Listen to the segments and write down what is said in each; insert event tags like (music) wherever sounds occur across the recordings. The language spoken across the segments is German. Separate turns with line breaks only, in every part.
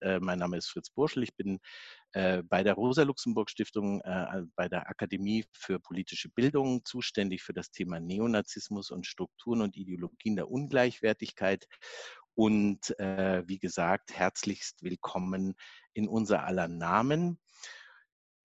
Äh, mein Name ist Fritz Burschel. Ich bin äh, bei der Rosa-Luxemburg-Stiftung, äh, bei der Akademie für politische Bildung zuständig für das Thema Neonazismus und Strukturen und Ideologien der Ungleichwertigkeit. Und wie gesagt, herzlichst willkommen in unser aller Namen.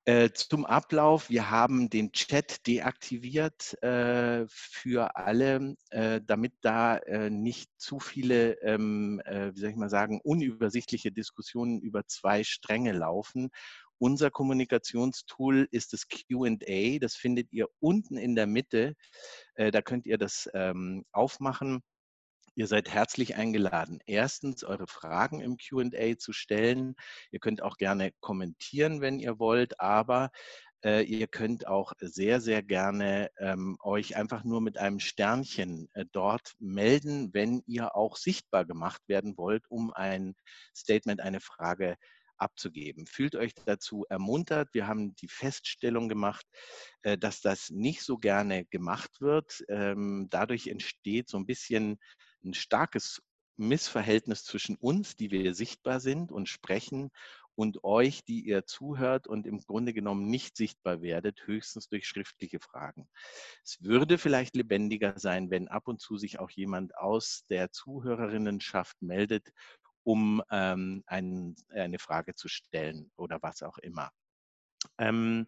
Äh, zum Ablauf, wir haben den Chat deaktiviert äh, für alle, äh, damit da äh, nicht zu viele, ähm, äh, wie soll ich mal sagen, unübersichtliche Diskussionen über zwei Stränge laufen. Unser Kommunikationstool ist das QA, das findet ihr unten in der Mitte. Äh, da könnt ihr das ähm, aufmachen Ihr seid herzlich eingeladen, erstens eure Fragen im QA zu stellen. Ihr könnt auch gerne kommentieren, wenn ihr wollt, aber äh, ihr könnt auch sehr, sehr gerne ähm, euch einfach nur mit einem Sternchen äh, dort melden, wenn ihr auch sichtbar gemacht werden wollt, um ein Statement, eine Frage abzugeben. Fühlt euch dazu ermuntert. Wir haben die Feststellung gemacht, äh, dass das nicht so gerne gemacht wird. Ähm, dadurch entsteht so ein bisschen ein starkes Missverhältnis zwischen uns, die wir sichtbar sind und sprechen, und euch, die ihr zuhört und im Grunde genommen nicht sichtbar werdet, höchstens durch schriftliche Fragen. Es würde vielleicht lebendiger sein, wenn ab und zu sich auch jemand aus der Zuhörerinnenschaft meldet, um ähm, ein, eine Frage zu stellen oder was auch immer. Ähm,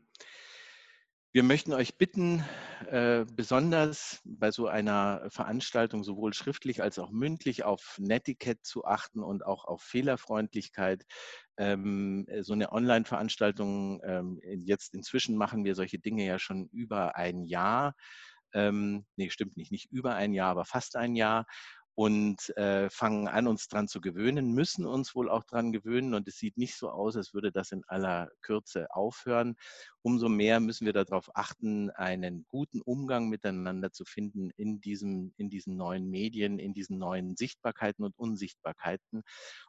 wir möchten euch bitten, äh, besonders bei so einer Veranstaltung sowohl schriftlich als auch mündlich auf Netiquette zu achten und auch auf Fehlerfreundlichkeit. Ähm, so eine Online-Veranstaltung, ähm, jetzt inzwischen machen wir solche Dinge ja schon über ein Jahr. Ähm, nee, stimmt nicht, nicht über ein Jahr, aber fast ein Jahr und äh, fangen an, uns dran zu gewöhnen, müssen uns wohl auch dran gewöhnen und es sieht nicht so aus, als würde das in aller Kürze aufhören. Umso mehr müssen wir darauf achten, einen guten Umgang miteinander zu finden in, diesem, in diesen neuen Medien, in diesen neuen Sichtbarkeiten und Unsichtbarkeiten.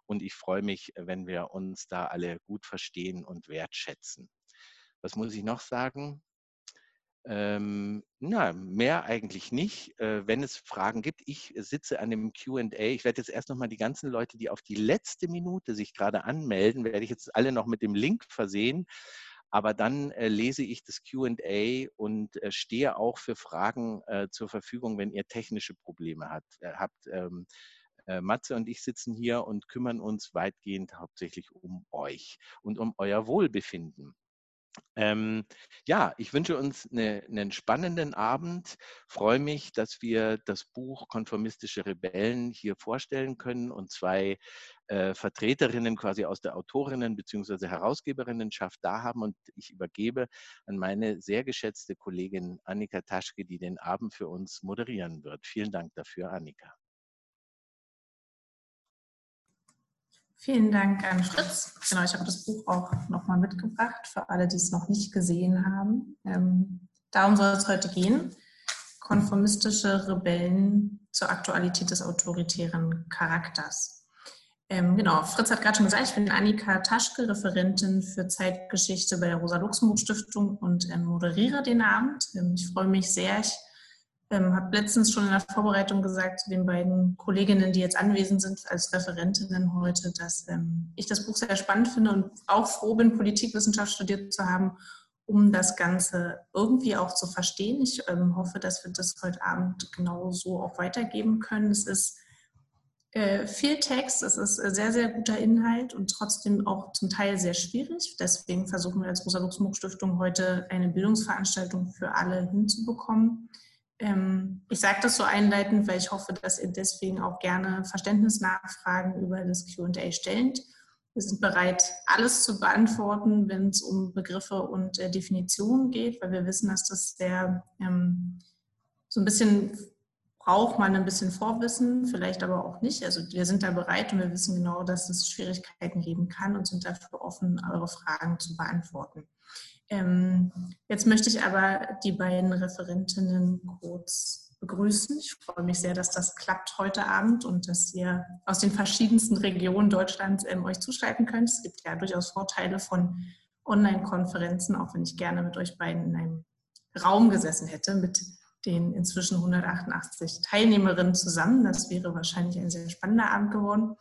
Und ich freue mich, wenn wir uns da alle gut verstehen und wertschätzen. Was muss ich noch sagen? Ähm, na, mehr eigentlich nicht. Äh, wenn es Fragen gibt, ich sitze an dem QA. Ich werde jetzt erst nochmal die ganzen Leute, die auf die letzte Minute sich gerade anmelden, werde ich jetzt alle noch mit dem Link versehen. Aber dann äh, lese ich das QA und äh, stehe auch für Fragen äh, zur Verfügung, wenn ihr technische Probleme hat, äh, habt. Ähm, äh, Matze und ich sitzen hier und kümmern uns weitgehend hauptsächlich um euch und um euer Wohlbefinden. Ähm, ja, ich wünsche uns eine, einen spannenden Abend. Freue mich, dass wir das Buch Konformistische Rebellen hier vorstellen können und zwei äh, Vertreterinnen quasi aus der Autorinnen- bzw. Herausgeberinnenschaft da haben. Und ich übergebe an meine sehr geschätzte Kollegin Annika Taschke, die den Abend für uns moderieren wird. Vielen Dank dafür, Annika.
Vielen Dank an Fritz. Genau, ich habe das Buch auch nochmal mitgebracht für alle, die es noch nicht gesehen haben. Ähm, darum soll es heute gehen. Konformistische Rebellen zur Aktualität des autoritären Charakters. Ähm, genau, Fritz hat gerade schon gesagt, ich bin Annika Taschke, Referentin für Zeitgeschichte bei der Rosa-Luxemburg-Stiftung und ähm, moderiere den Abend. Ähm, ich freue mich sehr. Ich ähm, habe letztens schon in der Vorbereitung gesagt zu den beiden Kolleginnen, die jetzt anwesend sind als Referentinnen heute, dass ähm, ich das Buch sehr spannend finde und auch froh bin, Politikwissenschaft studiert zu haben, um das Ganze irgendwie auch zu verstehen. Ich ähm, hoffe, dass wir das heute Abend genau so auch weitergeben können. Es ist äh, viel Text, es ist äh, sehr, sehr guter Inhalt und trotzdem auch zum Teil sehr schwierig. Deswegen versuchen wir als Rosa-Luxemburg-Stiftung heute eine Bildungsveranstaltung für alle hinzubekommen. Ähm, ich sage das so einleitend, weil ich hoffe, dass ihr deswegen auch gerne Verständnisnachfragen über das QA stellt. Wir sind bereit, alles zu beantworten, wenn es um Begriffe und äh, Definitionen geht, weil wir wissen, dass das sehr ähm, so ein bisschen braucht man ein bisschen Vorwissen, vielleicht aber auch nicht. Also wir sind da bereit und wir wissen genau, dass es Schwierigkeiten geben kann und sind dafür offen, eure Fragen zu beantworten. Ähm, jetzt möchte ich aber die beiden Referentinnen kurz begrüßen. Ich freue mich sehr, dass das klappt heute Abend und dass ihr aus den verschiedensten Regionen Deutschlands ähm, euch zuschalten könnt. Es gibt ja durchaus Vorteile von Online-Konferenzen, auch wenn ich gerne mit euch beiden in einem Raum gesessen hätte, mit den inzwischen 188 Teilnehmerinnen zusammen. Das wäre wahrscheinlich ein sehr spannender Abend geworden.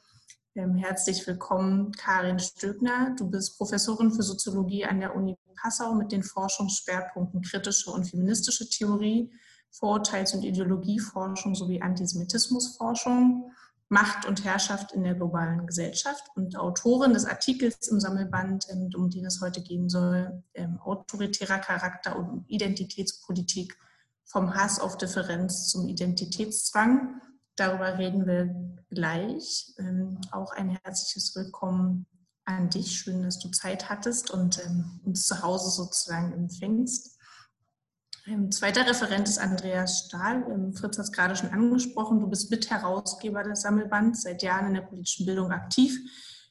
Ähm, herzlich willkommen, Karin Stöbner. Du bist Professorin für Soziologie an der Uni Passau mit den Forschungsschwerpunkten kritische und feministische Theorie, Vorurteils- und Ideologieforschung sowie Antisemitismusforschung, Macht und Herrschaft in der globalen Gesellschaft und Autorin des Artikels im Sammelband, ähm, um den es heute gehen soll, ähm, autoritärer Charakter und Identitätspolitik vom Hass auf Differenz zum Identitätszwang Darüber reden wir gleich. Ähm, auch ein herzliches Willkommen an dich. Schön, dass du Zeit hattest und ähm, uns zu Hause sozusagen empfängst. Ähm, zweiter Referent ist Andreas Stahl. Ähm, Fritz hat es gerade schon angesprochen. Du bist Mitherausgeber des Sammelbands, seit Jahren in der politischen Bildung aktiv,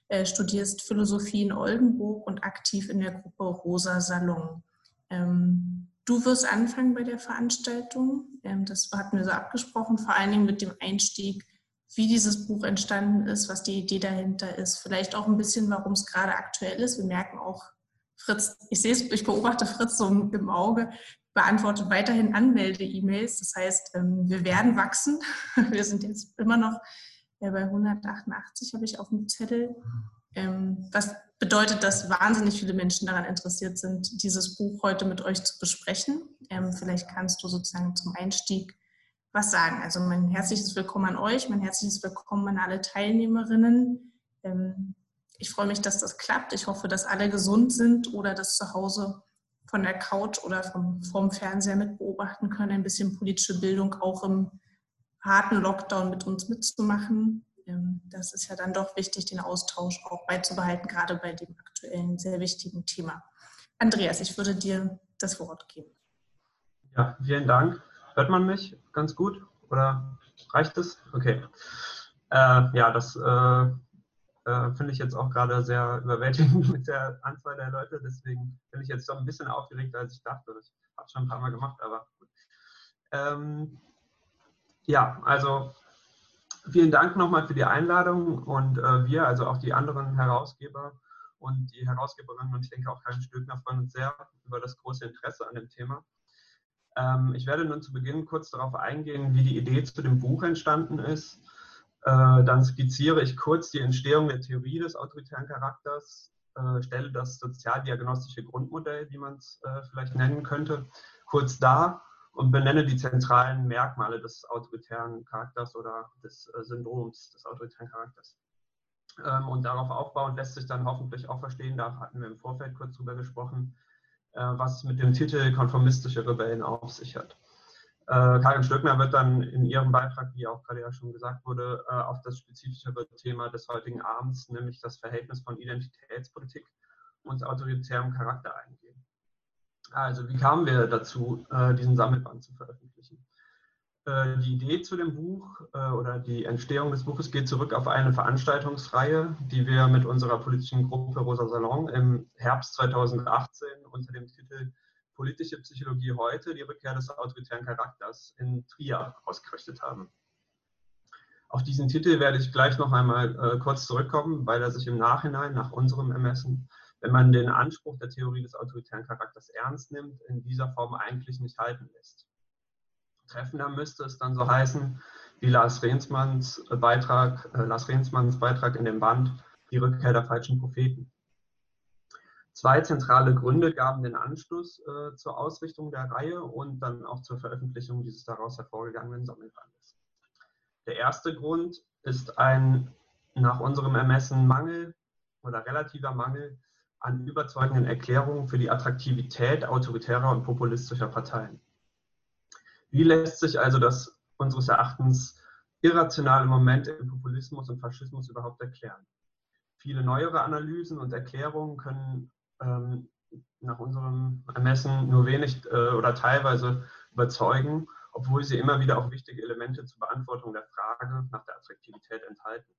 äh, studierst Philosophie in Oldenburg und aktiv in der Gruppe Rosa Salon. Ähm, Du wirst anfangen bei der Veranstaltung. Ähm, das hatten wir so abgesprochen, vor allen Dingen mit dem Einstieg, wie dieses Buch entstanden ist, was die Idee dahinter ist. Vielleicht auch ein bisschen, warum es gerade aktuell ist. Wir merken auch, Fritz, ich sehe es, ich beobachte Fritz so im Auge, beantwortet weiterhin Anmelde-E-Mails. Das heißt, ähm, wir werden wachsen. (laughs) Wir sind jetzt immer noch bei 188, habe ich auf dem Zettel. Ähm, was bedeutet, dass wahnsinnig viele Menschen daran interessiert sind, dieses Buch heute mit euch zu besprechen. Ähm, vielleicht kannst du sozusagen zum Einstieg was sagen. Also mein herzliches Willkommen an euch, mein herzliches Willkommen an alle Teilnehmerinnen. Ähm, ich freue mich, dass das klappt. Ich hoffe, dass alle gesund sind oder das zu Hause von der Couch oder vom, vom Fernseher mit beobachten können, ein bisschen politische Bildung auch im harten Lockdown mit uns mitzumachen. Ähm, das ist ja dann doch wichtig, den Austausch auch beizubehalten, gerade bei dem aktuellen sehr wichtigen Thema. Andreas, ich würde dir das Wort geben.
Ja, vielen Dank. Hört man mich ganz gut oder reicht es? Okay. Äh, ja, das äh, äh, finde ich jetzt auch gerade sehr überwältigend (laughs) mit der Anzahl der Leute. Deswegen bin ich jetzt doch ein bisschen aufgeregt, als ich dachte. Ich habe schon ein paar Mal gemacht, aber gut. Ähm, ja, also Vielen Dank nochmal für die Einladung und äh, wir, also auch die anderen Herausgeber und die Herausgeberinnen und ich denke auch Karin Stöckner freuen uns sehr über das große Interesse an dem Thema. Ähm, ich werde nun zu Beginn kurz darauf eingehen, wie die Idee zu dem Buch entstanden ist. Äh, dann skizziere ich kurz die Entstehung der Theorie des autoritären Charakters, äh, stelle das sozialdiagnostische Grundmodell, wie man es äh, vielleicht nennen könnte, kurz dar und benenne die zentralen Merkmale des autoritären Charakters oder des äh, Syndroms des autoritären Charakters. Ähm, und darauf aufbauend lässt sich dann hoffentlich auch verstehen, da hatten wir im Vorfeld kurz drüber gesprochen, äh, was mit dem Titel konformistische Rebellen auf sich hat. Äh, Karin Stöckner wird dann in ihrem Beitrag, wie auch gerade ja schon gesagt wurde, auf das spezifischere Thema des heutigen Abends, nämlich das Verhältnis von Identitätspolitik und autoritärem Charakter eingehen. Also wie kamen wir dazu, äh, diesen Sammelband zu veröffentlichen? Äh, die Idee zu dem Buch äh, oder die Entstehung des Buches geht zurück auf eine Veranstaltungsreihe, die wir mit unserer politischen Gruppe Rosa Salon im Herbst 2018 unter dem Titel Politische Psychologie heute, die Rückkehr des autoritären Charakters in Trier ausgerichtet haben. Auf diesen Titel werde ich gleich noch einmal kurz zurückkommen, weil er sich im Nachhinein, nach unserem Ermessen, wenn man den Anspruch der Theorie des autoritären Charakters ernst nimmt, in dieser Form eigentlich nicht halten lässt. Treffender müsste es dann so heißen, wie Lars Rehnsmanns Beitrag, äh, Lars Rehnsmanns Beitrag in dem Band Die Rückkehr der falschen Propheten. Zwei zentrale Gründe gaben den Anschluss äh, zur Ausrichtung der Reihe und dann auch zur Veröffentlichung dieses daraus hervorgegangenen Sammelbandes. Der erste Grund ist ein nach unserem Ermessen Mangel oder relativer Mangel an überzeugenden Erklärungen für die Attraktivität autoritärer und populistischer Parteien. Wie lässt sich also das unseres Erachtens irrationale Moment im Populismus und Faschismus überhaupt erklären? Viele neuere Analysen und Erklärungen können ähm, nach unserem Ermessen nur wenig äh, oder teilweise überzeugen, obwohl sie immer wieder auch wichtige Elemente zur Beantwortung der Frage nach der Attraktivität enthalten.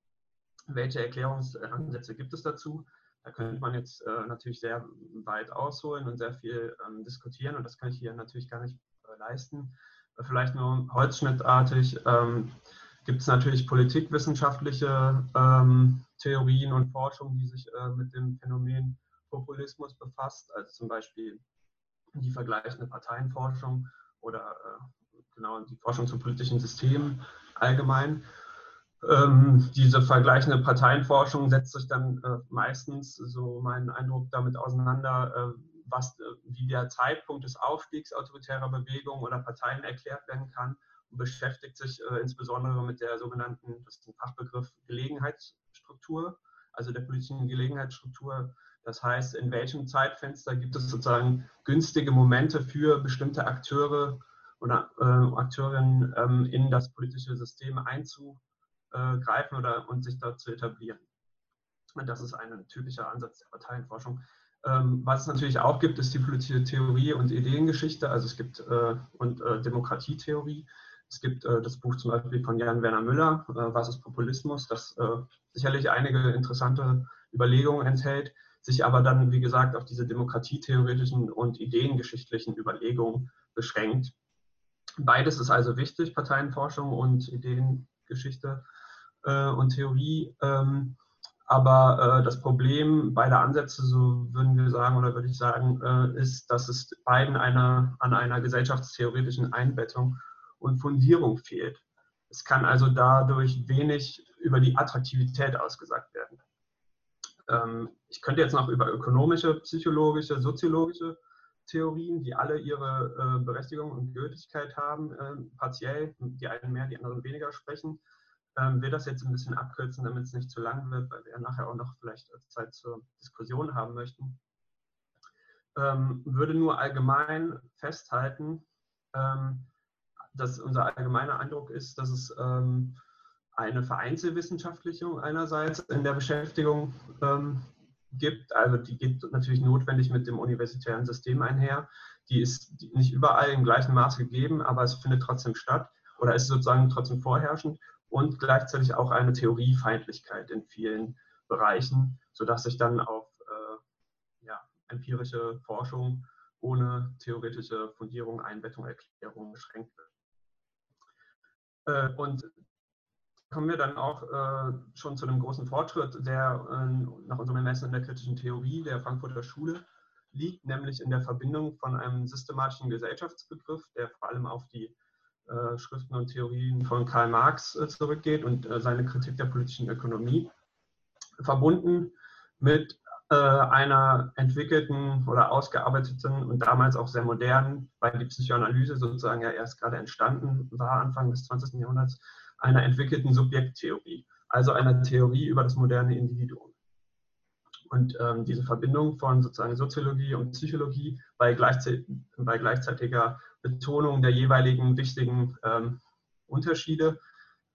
Welche Erklärungsansätze gibt es dazu? Da könnte man jetzt äh, natürlich sehr weit ausholen und sehr viel ähm, diskutieren und das kann ich hier natürlich gar nicht äh, leisten. Vielleicht nur holzschnittartig ähm, gibt es natürlich politikwissenschaftliche ähm, Theorien und Forschung, die sich äh, mit dem Phänomen Populismus befasst, also zum Beispiel die vergleichende Parteienforschung oder äh, genau die Forschung zu politischen Systemen allgemein. Ähm, diese vergleichende Parteienforschung setzt sich dann äh, meistens, so mein Eindruck, damit auseinander, äh, was, äh, wie der Zeitpunkt des Aufstiegs autoritärer Bewegungen oder Parteien erklärt werden kann und beschäftigt sich äh, insbesondere mit der sogenannten, das ist ein Fachbegriff, Gelegenheitsstruktur, also der politischen Gelegenheitsstruktur. Das heißt, in welchem Zeitfenster gibt es sozusagen günstige Momente für bestimmte Akteure oder äh, Akteurinnen ähm, in das politische System einzugreifen oder und sich dort zu etablieren. Und das ist ein typischer Ansatz der Parteienforschung. Ähm, was es natürlich auch gibt, ist die politische Theorie und Ideengeschichte, also es gibt äh, und äh, Demokratietheorie. Es gibt äh, das Buch zum Beispiel von Jan Werner Müller, äh, Was ist Populismus, das äh, sicherlich einige interessante Überlegungen enthält, sich aber dann, wie gesagt, auf diese demokratietheoretischen und ideengeschichtlichen Überlegungen beschränkt. Beides ist also wichtig, Parteienforschung und Ideengeschichte äh, und Theorie. Ähm, aber äh, das Problem beider Ansätze, so würden wir sagen oder würde ich sagen, äh, ist, dass es beiden einer, an einer gesellschaftstheoretischen Einbettung und Fundierung fehlt. Es kann also dadurch wenig über die Attraktivität ausgesagt werden. Ähm, ich könnte jetzt noch über ökonomische, psychologische, soziologische Theorien, die alle ihre äh, Berechtigung und Gültigkeit haben, äh, partiell, die einen mehr, die anderen weniger sprechen. Ähm, will das jetzt ein bisschen abkürzen, damit es nicht zu lang wird, weil wir ja nachher auch noch vielleicht Zeit zur Diskussion haben möchten. Ähm, würde nur allgemein festhalten, ähm, dass unser allgemeiner Eindruck ist, dass es ähm, eine Vereinzelwissenschaftlichung einerseits in der Beschäftigung ähm, gibt. Also die geht natürlich notwendig mit dem universitären System einher. Die ist nicht überall im gleichen Maße gegeben, aber es findet trotzdem statt oder ist sozusagen trotzdem vorherrschend und gleichzeitig auch eine Theoriefeindlichkeit in vielen Bereichen, sodass sich dann auf äh, ja, empirische Forschung ohne theoretische Fundierung, Einbettung, Erklärung beschränkt wird. Äh, und kommen wir dann auch äh, schon zu einem großen Fortschritt, der äh, nach unserem Ermessen in der kritischen Theorie der Frankfurter Schule liegt, nämlich in der Verbindung von einem systematischen Gesellschaftsbegriff, der vor allem auf die Schriften und Theorien von Karl Marx äh, zurückgeht und äh, seine Kritik der politischen Ökonomie, verbunden mit einer entwickelten oder ausgearbeiteten und damals auch sehr modernen, weil die Psychoanalyse sozusagen ja erst gerade entstanden war, Anfang des 20. Jahrhunderts, einer entwickelten Subjekttheorie, also einer Theorie über das moderne Individuum. Und ähm, diese Verbindung von sozusagen Soziologie und Psychologie bei, gleichzeit bei gleichzeitiger Betonung der jeweiligen wichtigen ähm, Unterschiede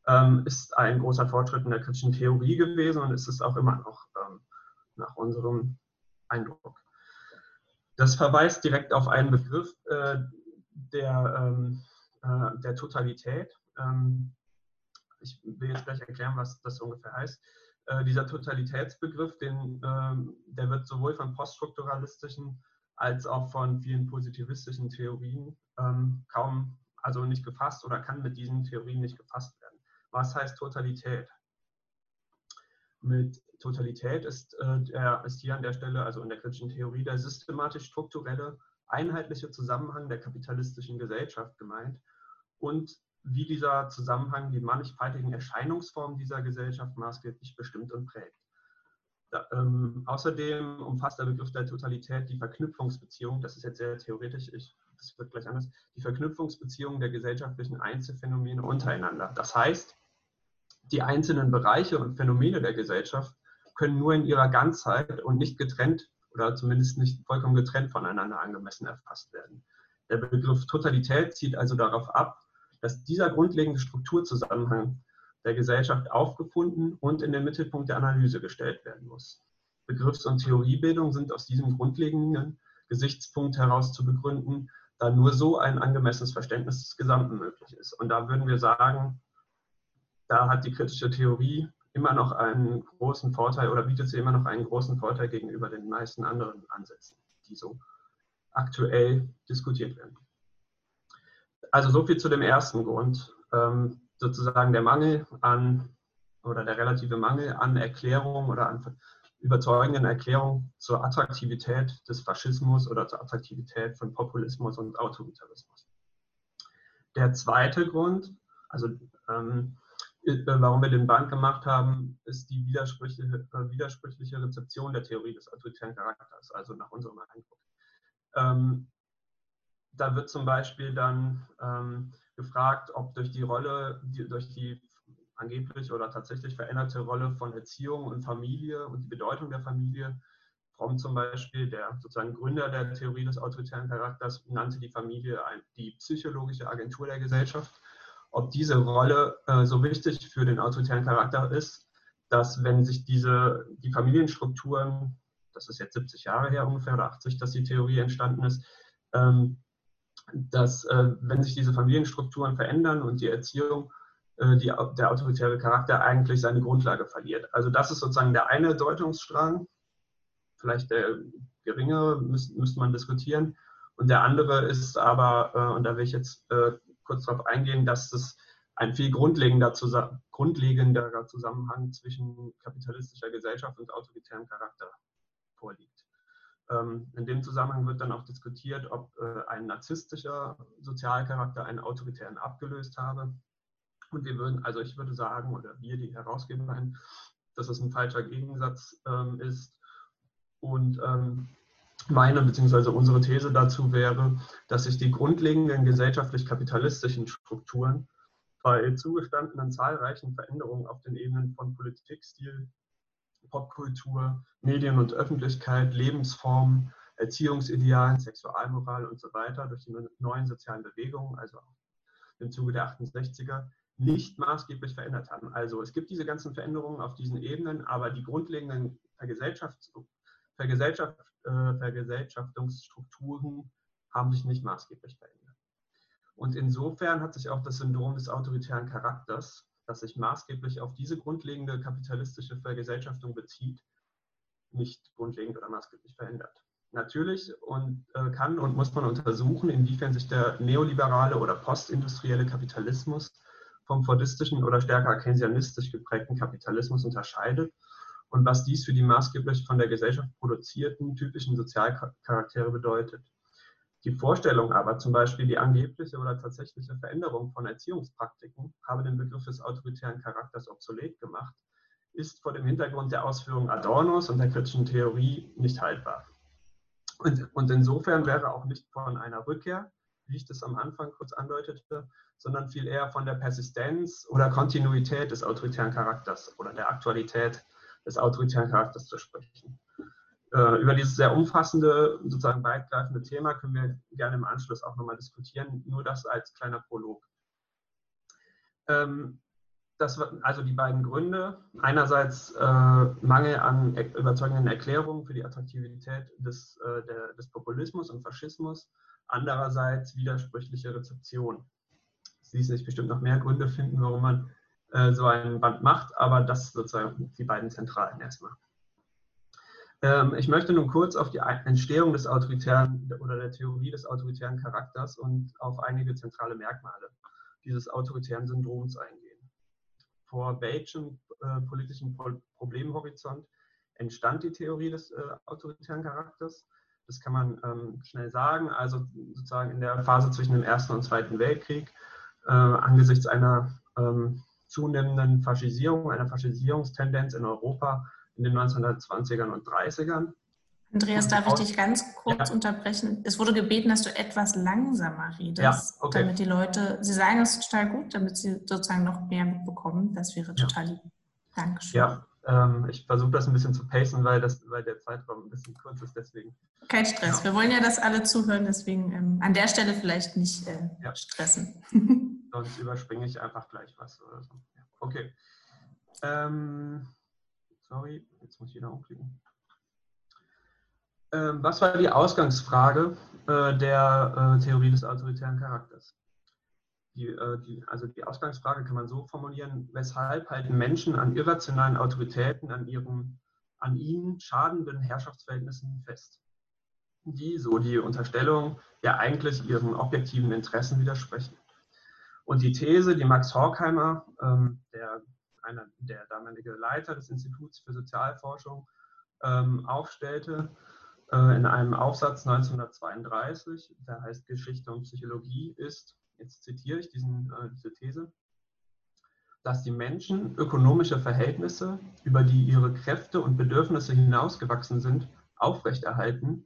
ähm, ist ein großer Fortschritt in der kritischen Theorie gewesen und ist es auch immer noch ähm, nach unserem Eindruck. Das verweist direkt auf einen Begriff äh, der, ähm, äh, der Totalität. Ähm, ich will jetzt gleich erklären, was das ungefähr heißt. Äh, dieser Totalitätsbegriff, den, ähm, der wird sowohl von poststrukturalistischen als auch von vielen positivistischen Theorien ähm, kaum, also nicht gefasst oder kann mit diesen Theorien nicht gefasst werden. Was heißt Totalität? Mit Totalität ist, äh, der, ist hier an der Stelle, also in der kritischen Theorie, der systematisch-strukturelle, einheitliche Zusammenhang der kapitalistischen Gesellschaft gemeint und wie dieser Zusammenhang die mannigfaltigen Erscheinungsformen dieser Gesellschaft maßgeblich bestimmt und prägt. Da, ähm, außerdem umfasst der Begriff der Totalität die Verknüpfungsbeziehung, das ist jetzt sehr theoretisch, ich, das wird gleich anders, die Verknüpfungsbeziehung der gesellschaftlichen Einzelfänomene untereinander. Das heißt, die einzelnen Bereiche und Phänomene der Gesellschaft können nur in ihrer Ganzheit und nicht getrennt oder zumindest nicht vollkommen getrennt voneinander angemessen erfasst werden. Der Begriff Totalität zieht also darauf ab, dass dieser grundlegende Strukturzusammenhang der Gesellschaft aufgefunden und in den Mittelpunkt der Analyse gestellt werden muss. Begriffs- und Theoriebildung sind aus diesem grundlegenden Gesichtspunkt heraus zu begründen, da nur so ein angemessenes Verständnis des Gesamten möglich ist. Und da würden wir sagen, da hat die kritische Theorie immer noch einen großen Vorteil oder bietet sie immer noch einen großen Vorteil gegenüber den meisten anderen Ansätzen, die so aktuell diskutiert werden. Also so viel zu dem ersten Grund. Ähm, sozusagen der Mangel an oder der relative Mangel an Erklärung oder an überzeugenden Erklärungen zur Attraktivität des Faschismus oder zur Attraktivität von Populismus und Autoritarismus. Der zweite Grund, also ähm, äh, warum wir den Band gemacht haben, ist die widersprüchliche, äh, widersprüchliche Rezeption der Theorie des autoritären Charakters, also nach unserem Eindruck. Ähm, da wird zum Beispiel dann ähm, gefragt, ob durch die Rolle, die, durch die angeblich oder tatsächlich veränderte Rolle von Erziehung und Familie und die Bedeutung der Familie, Fromm zum Beispiel, der sozusagen Gründer der Theorie des autoritären Charakters, nannte die Familie die psychologische Agentur der Gesellschaft. Ob diese Rolle äh, so wichtig für den autoritären Charakter ist, dass wenn sich diese, die Familienstrukturen, das ist jetzt 70 Jahre her ungefähr oder 80, dass die Theorie entstanden ist, ähm, dass äh, wenn sich diese Familienstrukturen verändern und die Erziehung, die, der autoritäre Charakter eigentlich seine Grundlage verliert. Also das ist sozusagen der eine Deutungsstrang, vielleicht der geringere, müsste müsst man diskutieren. Und der andere ist aber, äh, und da will ich jetzt äh, kurz darauf eingehen, dass es ein viel grundlegender, grundlegenderer Zusammenhang zwischen kapitalistischer Gesellschaft und autoritärem Charakter vorliegt. Ähm, in dem Zusammenhang wird dann auch diskutiert, ob äh, ein narzisstischer Sozialcharakter einen autoritären abgelöst habe. Und wir würden, also ich würde sagen, oder wir, die Herausgeber, dass es ein falscher Gegensatz ähm, ist. Und ähm, meine bzw. unsere These dazu wäre, dass sich die grundlegenden gesellschaftlich-kapitalistischen Strukturen bei zugestandenen zahlreichen Veränderungen auf den Ebenen von Politik, Stil, Popkultur, Medien und Öffentlichkeit, Lebensformen, Erziehungsidealen, Sexualmoral und so weiter durch die neuen sozialen Bewegungen, also im Zuge der 68er, nicht maßgeblich verändert haben. Also es gibt diese ganzen Veränderungen auf diesen Ebenen, aber die grundlegenden Vergesellschafts Vergesellschaft äh, Vergesellschaftungsstrukturen haben sich nicht maßgeblich verändert. Und insofern hat sich auch das Syndrom des autoritären Charakters, das sich maßgeblich auf diese grundlegende kapitalistische Vergesellschaftung bezieht, nicht grundlegend oder maßgeblich verändert. Natürlich und äh, kann und muss man untersuchen, inwiefern sich der neoliberale oder postindustrielle Kapitalismus vom fordistischen oder stärker keynesianistisch geprägten Kapitalismus unterscheidet und was dies für die maßgeblich von der Gesellschaft produzierten typischen Sozialcharaktere bedeutet. Die Vorstellung aber, zum Beispiel die angebliche oder tatsächliche Veränderung von Erziehungspraktiken, habe den Begriff des autoritären Charakters obsolet gemacht, ist vor dem Hintergrund der Ausführungen Adornos und der kritischen Theorie nicht haltbar. Und, und insofern wäre auch nicht von einer Rückkehr, wie ich das am Anfang kurz andeutete, sondern viel eher von der Persistenz oder Kontinuität des autoritären Charakters oder der Aktualität des autoritären Charakters zu sprechen. Äh, über dieses sehr umfassende, sozusagen weitgreifende Thema können wir gerne im Anschluss auch nochmal diskutieren, nur das als kleiner Prolog. Ähm, das, also die beiden Gründe, einerseits äh, Mangel an überzeugenden Erklärungen für die Attraktivität des, äh, der, des Populismus und Faschismus, andererseits widersprüchliche Rezeption. Es ließen sich bestimmt noch mehr Gründe finden, warum man äh, so ein Band macht, aber das sozusagen die beiden zentralen erstmal. Ähm, ich möchte nun kurz auf die Entstehung des autoritären oder der Theorie des autoritären Charakters und auf einige zentrale Merkmale dieses autoritären Syndroms eingehen. Vor welchem äh, politischen Problemhorizont entstand die Theorie des äh, autoritären Charakters? Das kann man ähm, schnell sagen. Also sozusagen in der Phase zwischen dem Ersten und Zweiten Weltkrieg, äh, angesichts einer ähm, zunehmenden Faschisierung, einer Faschisierungstendenz in Europa in den 1920ern und 30ern.
Andreas, darf ich dich ganz kurz ja. unterbrechen? Es wurde gebeten, dass du etwas langsamer redest, ja, okay. damit die Leute, sie sagen es total gut, damit sie sozusagen noch mehr mitbekommen. Das wäre total ja. lieb. Dankeschön.
Ja, ähm, ich versuche das ein bisschen zu pacen, weil, das, weil der Zeitraum ein bisschen kurz ist, deswegen.
Kein Stress. Ja. Wir wollen ja, dass alle zuhören, deswegen ähm, an der Stelle vielleicht nicht äh, stressen. (laughs)
Sonst überspringe ich einfach gleich was oder so. Ja. Okay. Ähm, sorry, jetzt muss ich wieder umklicken. Ähm, was war die Ausgangsfrage äh, der äh, Theorie des autoritären Charakters? Die, äh, die, also die Ausgangsfrage kann man so formulieren, weshalb halten Menschen an irrationalen Autoritäten, an, ihren, an ihnen schadenden Herrschaftsverhältnissen fest, die, so die Unterstellung, ja eigentlich ihren objektiven Interessen widersprechen. Und die These, die Max Horkheimer, ähm, der, einer, der damalige Leiter des Instituts für Sozialforschung, ähm, aufstellte, äh, in einem Aufsatz 1932, der heißt Geschichte und Psychologie, ist, jetzt zitiere ich diesen, äh, diese These, dass die Menschen ökonomische Verhältnisse, über die ihre Kräfte und Bedürfnisse hinausgewachsen sind, aufrechterhalten,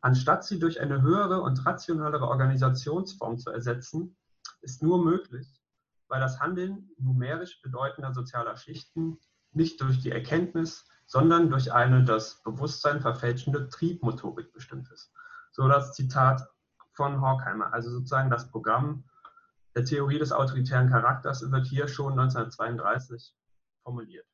anstatt sie durch eine höhere und rationalere Organisationsform zu ersetzen, ist nur möglich, weil das Handeln numerisch bedeutender sozialer Schichten nicht durch die Erkenntnis, sondern durch eine das Bewusstsein verfälschende Triebmotorik bestimmt ist. So das Zitat von Horkheimer. Also sozusagen das Programm der Theorie des autoritären Charakters wird hier schon 1932 formuliert.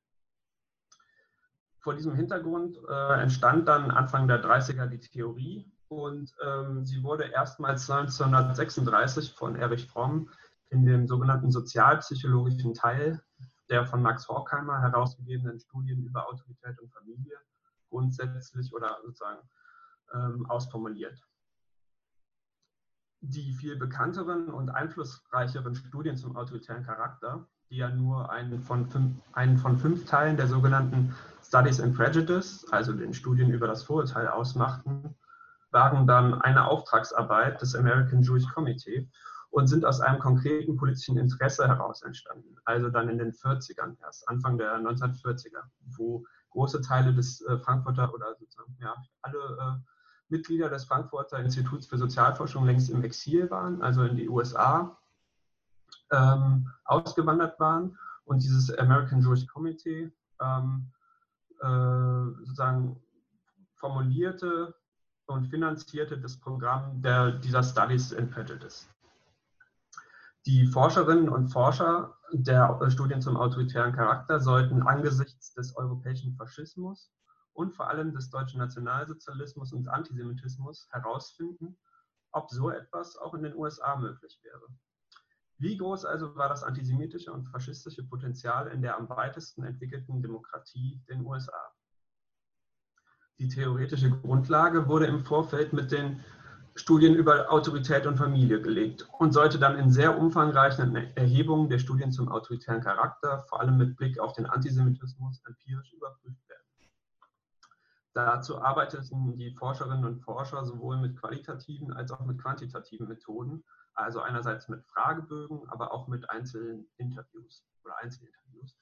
Vor diesem Hintergrund äh, entstand dann Anfang der 30er die Theorie und ähm, sie wurde erstmals 1936 von Erich Fromm in dem sogenannten sozialpsychologischen Teil der von Max Horkheimer herausgegebenen Studien über Autorität und Familie grundsätzlich oder sozusagen ähm, ausformuliert. Die viel bekannteren und einflussreicheren Studien zum autoritären Charakter, die ja nur einen von fünf, einen von fünf Teilen der sogenannten Studies in Prejudice, also den Studien über das Vorurteil, ausmachten, waren dann eine Auftragsarbeit des American Jewish Committee und sind aus einem konkreten politischen Interesse heraus entstanden. Also dann in den 40ern erst, Anfang der 1940er, wo große Teile des äh, Frankfurter oder sozusagen ja, alle äh, Mitglieder des Frankfurter Instituts für Sozialforschung längst im Exil waren, also in die USA ähm, ausgewandert waren und dieses American Jewish Committee ähm, äh, sozusagen formulierte und finanzierte das Programm der, dieser Studies in Prejudice. Die Forscherinnen und Forscher der Studien zum autoritären Charakter sollten angesichts des europäischen Faschismus und vor allem des deutschen Nationalsozialismus und Antisemitismus herausfinden, ob so etwas auch in den USA möglich wäre. Wie groß also war das antisemitische und faschistische Potenzial in der am weitesten entwickelten Demokratie, den USA? Die theoretische Grundlage wurde im Vorfeld mit den Studien über Autorität und Familie gelegt und sollte dann in sehr umfangreichen Erhebungen der Studien zum autoritären Charakter, vor allem mit Blick auf den Antisemitismus, empirisch überprüft werden. Dazu arbeiteten die Forscherinnen und Forscher sowohl mit qualitativen als auch mit quantitativen Methoden, also einerseits mit Fragebögen, aber auch mit einzelnen Interviews oder Einzelinterviews.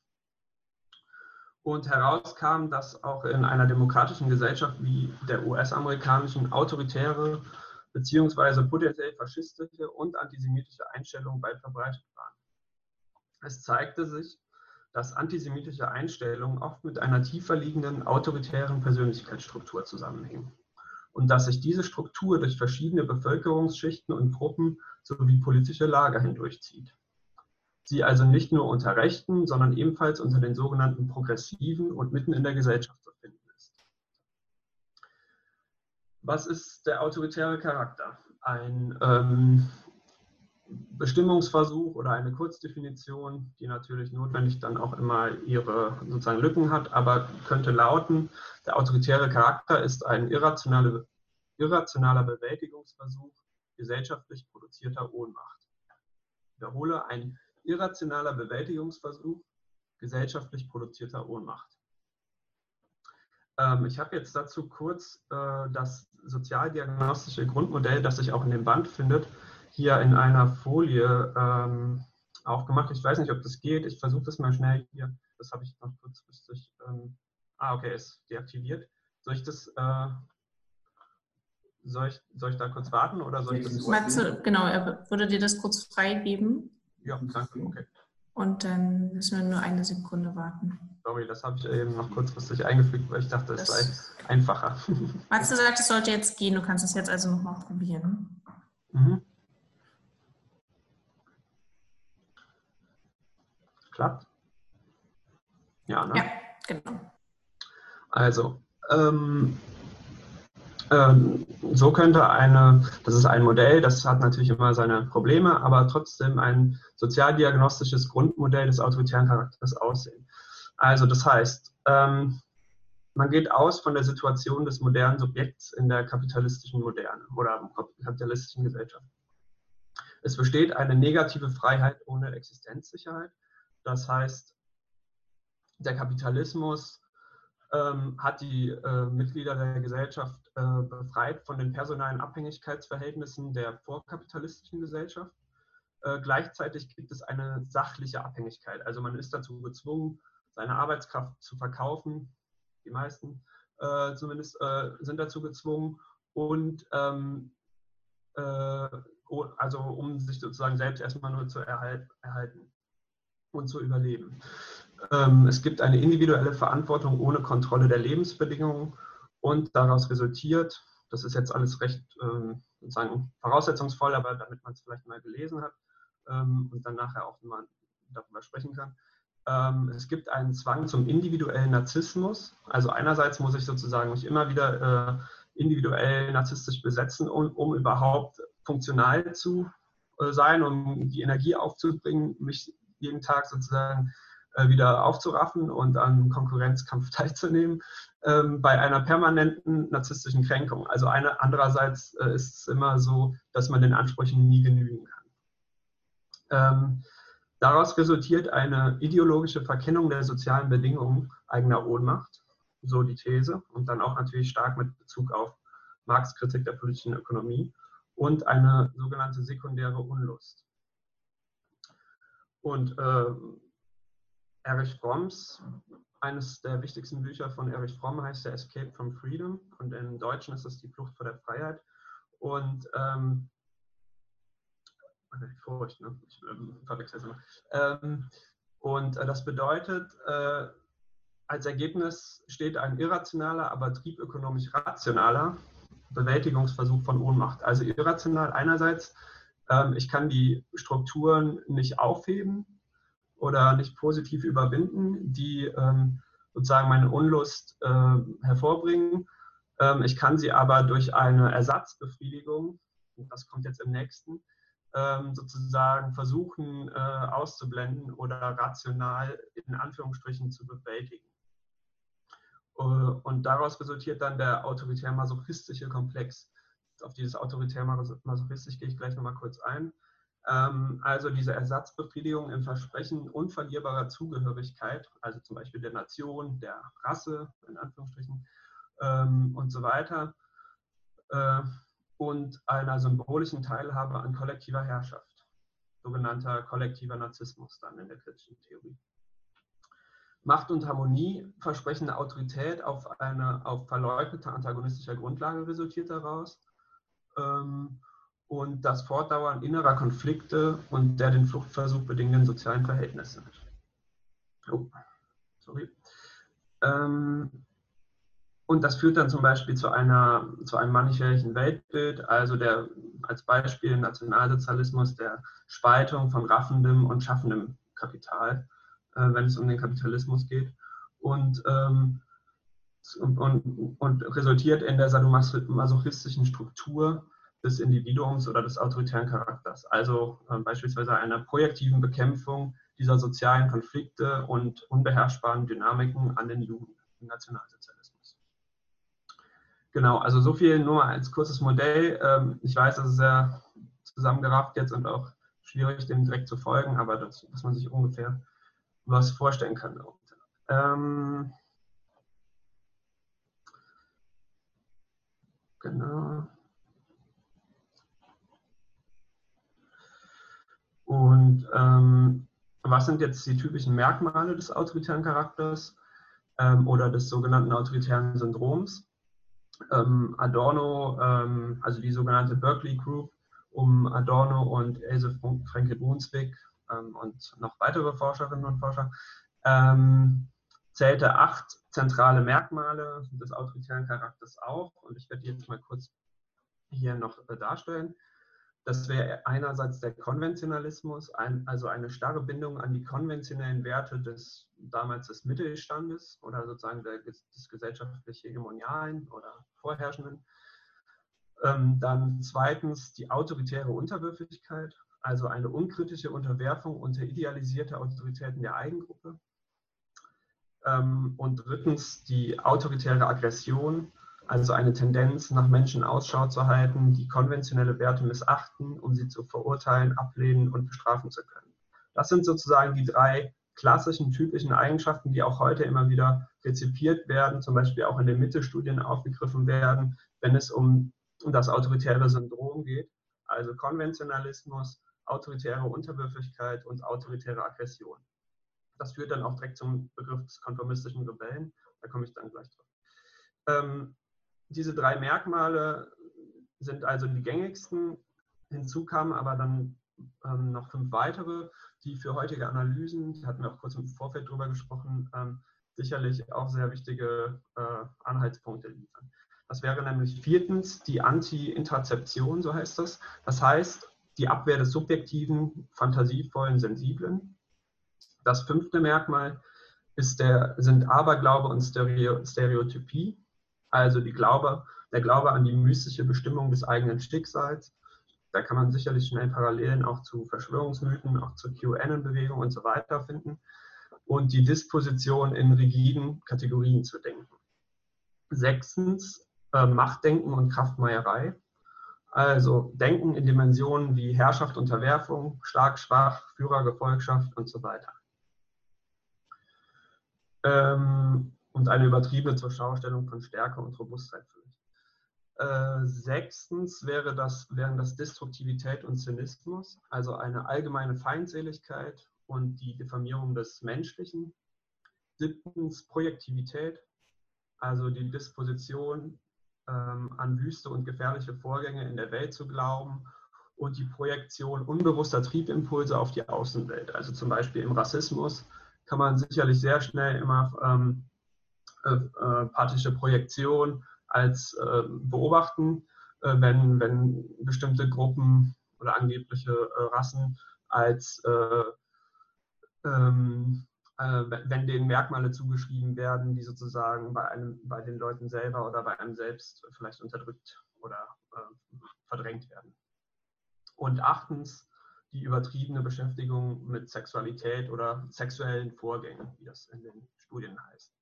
Und herauskam, dass auch in einer demokratischen Gesellschaft wie der US-amerikanischen autoritäre beziehungsweise potenziell faschistische und antisemitische Einstellungen weit verbreitet waren. Es zeigte sich, dass antisemitische Einstellungen oft mit einer tiefer liegenden autoritären Persönlichkeitsstruktur zusammenhängen und dass sich diese Struktur durch verschiedene Bevölkerungsschichten und Gruppen sowie politische Lager hindurchzieht. Sie also nicht nur unter Rechten, sondern ebenfalls unter den sogenannten Progressiven und mitten in der Gesellschaft zu finden was ist der autoritäre Charakter? Ein ähm, Bestimmungsversuch oder eine Kurzdefinition, die natürlich notwendig dann auch immer ihre sozusagen Lücken hat, aber könnte lauten, der autoritäre Charakter ist ein irrationale, irrationaler Bewältigungsversuch gesellschaftlich produzierter Ohnmacht. Ich wiederhole, ein irrationaler Bewältigungsversuch gesellschaftlich produzierter Ohnmacht. Ähm, ich habe jetzt dazu kurz äh, das sozialdiagnostische Grundmodell, das sich auch in dem Band findet, hier in einer Folie ähm, auch gemacht. Ich weiß nicht, ob das geht. Ich versuche das mal schnell hier. Das habe ich noch kurzfristig. Ähm, ah, okay, ist deaktiviert. Soll ich das, äh, soll, ich, soll ich da kurz warten oder soll ich das?
Matze, genau, er würde dir das kurz freigeben.
Ja, danke, okay.
Und dann müssen wir nur eine Sekunde warten.
Sorry, das habe ich eben noch kurzfristig eingefügt, weil ich dachte, es sei einfacher.
Matze sagt, es sollte jetzt gehen. Du kannst es jetzt also nochmal probieren. Mhm.
Klappt?
Ja, ne? Ja, genau.
Also, ähm, ähm, so könnte eine, das ist ein Modell, das hat natürlich immer seine Probleme, aber trotzdem ein sozialdiagnostisches Grundmodell des autoritären Charakters aussehen. Also das heißt, ähm, man geht aus von der Situation des modernen Subjekts in der kapitalistischen Moderne oder kapitalistischen Gesellschaft. Es besteht eine negative Freiheit ohne Existenzsicherheit. Das heißt, der Kapitalismus ähm, hat die äh, Mitglieder der Gesellschaft äh, befreit von den personalen Abhängigkeitsverhältnissen der vorkapitalistischen Gesellschaft. Äh, gleichzeitig gibt es eine sachliche Abhängigkeit. Also man ist dazu gezwungen, seine Arbeitskraft zu verkaufen. Die meisten äh, zumindest äh, sind dazu gezwungen. Und ähm, äh, also um sich sozusagen selbst erstmal nur zu erhalten und zu überleben. Ähm, es gibt eine individuelle Verantwortung ohne Kontrolle der Lebensbedingungen und daraus resultiert, das ist jetzt alles recht ähm, sozusagen voraussetzungsvoll, aber damit man es vielleicht mal gelesen hat, ähm, und dann nachher auch mal darüber sprechen kann. Es gibt einen Zwang zum individuellen Narzissmus. Also einerseits muss ich sozusagen mich immer wieder äh, individuell narzisstisch besetzen, um, um überhaupt funktional zu äh, sein, um die Energie aufzubringen, mich jeden Tag sozusagen äh, wieder aufzuraffen und an Konkurrenzkampf (laughs) teilzunehmen, ähm, bei einer permanenten narzisstischen Kränkung. Also eine, andererseits äh, ist es immer so, dass man den Ansprüchen nie genügen kann. Ähm, daraus resultiert eine ideologische Verkennung der sozialen Bedingungen eigener Ohnmacht, so die These, und dann auch natürlich stark mit Bezug auf Marx Kritik der politischen Ökonomie und eine sogenannte sekundäre Unlust. Und äh, Erich Fromms, eines der wichtigsten Bücher von Erich Fromm heißt der Escape from Freedom und im Deutschen ist es die Flucht vor der Freiheit. Und ähm, Furcht, ne? ich ähm, verwechsel. Ähm, und äh, das bedeutet, äh, als Ergebnis steht ein irrationaler, aber triebökonomisch rationaler Bewältigungsversuch von Ohnmacht. Also irrational einerseits, ähm, ich kann die Strukturen nicht aufheben oder nicht positiv überwinden, die ähm, sozusagen meine Unlust äh, hervorbringen. Ähm, ich kann sie aber durch eine Ersatzbefriedigung, das kommt jetzt im nächsten, ähm, sozusagen versuchen äh, auszublenden oder rational in Anführungsstrichen zu bewältigen. Äh, und daraus resultiert dann der autoritär-masochistische Komplex. Auf dieses autoritär-masochistisch gehe ich gleich nochmal kurz ein. Ähm, also diese Ersatzbefriedigung im Versprechen unverlierbarer Zugehörigkeit, also zum Beispiel der Nation, der Rasse, in Anführungsstrichen, ähm, und so weiter äh, und einer symbolischen Teilhabe an kollektiver Herrschaft, sogenannter kollektiver Narzissmus dann in der kritischen Theorie. Macht und Harmonie versprechen eine Autorität auf eine auf verleugnete antagonistischer Grundlage resultiert daraus ähm, und das Fortdauern innerer Konflikte und der den Fluchtversuch bedingenden sozialen Verhältnisse. Oh, sorry. Ähm, und das führt dann zum Beispiel zu, einer, zu einem mannigfältigen Weltbild, also der, als Beispiel Nationalsozialismus, der Spaltung von raffendem und schaffendem Kapital, äh, wenn es um den Kapitalismus geht. Und, ähm, und, und, und, resultiert in der sadomasochistischen Struktur des Individuums oder des autoritären Charakters. Also äh, beispielsweise einer projektiven Bekämpfung dieser sozialen Konflikte und unbeherrschbaren Dynamiken an den Jugend im Nationalsozialismus. Genau, also so viel nur als kurzes Modell. Ähm, ich weiß, das ist sehr zusammengerafft jetzt und auch schwierig, dem direkt zu folgen, aber das, dass man sich ungefähr was vorstellen kann. Ähm, genau. Und ähm, was sind jetzt die typischen Merkmale des autoritären Charakters ähm, oder des sogenannten autoritären Syndroms? ähm, Adorno, ähm, also die sogenannte Berkeley Group um Adorno und Else Franke Brunswick ähm, und noch weitere Forscherinnen und Forscher, ähm, zählte acht zentrale Merkmale des autoritären Charakters auf und ich werde die jetzt mal kurz hier noch äh, darstellen. Das wäre einerseits der Konventionalismus, ein, also eine starre Bindung an die konventionellen Werte des damals des Mittelstandes oder sozusagen der, des gesellschaftlich hegemonialen oder vorherrschenden. Ähm, dann zweitens die autoritäre Unterwürfigkeit, also eine unkritische Unterwerfung unter idealisierte Autoritäten der Eigengruppe. Ähm, und drittens die autoritäre Aggression, also eine Tendenz, nach Menschen Ausschau zu halten, die konventionelle Werte missachten, um sie zu verurteilen, ablehnen und bestrafen zu können. Das sind sozusagen die drei klassischen, typischen Eigenschaften, die auch heute immer wieder rezipiert werden, zum Beispiel auch in den Mittelstudien aufgegriffen werden, wenn es um, um das autoritäre Syndrom geht. Also Konventionalismus, autoritäre Unterwürfigkeit und autoritäre Aggression. Das führt dann auch direkt zum Begriff des konformistischen Rebellen. Da komme ich dann gleich drauf. Ähm, diese drei Merkmale sind also die gängigsten. Hinzu kamen aber dann ähm, noch fünf weitere, die für heutige Analysen, da hatten wir auch kurz im Vorfeld drüber gesprochen, ähm, sicherlich auch sehr wichtige äh, Anhaltspunkte liefern. Das wäre nämlich viertens die Anti-Intrazeption, so heißt das. Das heißt, die Abwehr des subjektiven, fantasievollen, sensiblen. Das fünfte Merkmal ist der, sind Aberglaube und Stereo, Stereotypie, also die Glaube, der Glaube an die mystische Bestimmung des eigenen Schicksals. Da kann man sicherlich schnell Parallelen auch zu Verschwörungsmythen, auch zur QAnon-Bewegung und so weiter finden. Und die Disposition in rigiden Kategorien zu denken. Sechstens, äh, Machtdenken und Kraftmeierei. Also Denken in Dimensionen wie Herrschaft, Unterwerfung, stark, schwach, Führer, Gefolgschaft und so weiter. Ähm, und eine übertriebene Zurschaustellung von Stärke und Robustheit vielleicht. Äh, sechstens wäre das, wären das Destruktivität und Zynismus, also eine allgemeine Feindseligkeit und die Diffamierung des Menschlichen. Siebtens Projektivität, also die Disposition ähm, an wüste und gefährliche Vorgänge in der Welt zu glauben und die Projektion unbewusster Triebimpulse auf die Außenwelt. Also zum Beispiel im Rassismus kann man sicherlich sehr schnell immer ähm, äh, äh, Projektion als äh, beobachten, wenn, wenn bestimmte Gruppen oder angebliche äh, Rassen als äh, ähm, äh, wenn denen Merkmale zugeschrieben werden, die sozusagen bei, einem, bei den Leuten selber oder bei einem selbst vielleicht unterdrückt oder verdrängt werden. Und achtens, die übertriebene Beschäftigung mit Sexualität oder sexuellen Vorgängen, wie das in den Studien heißt.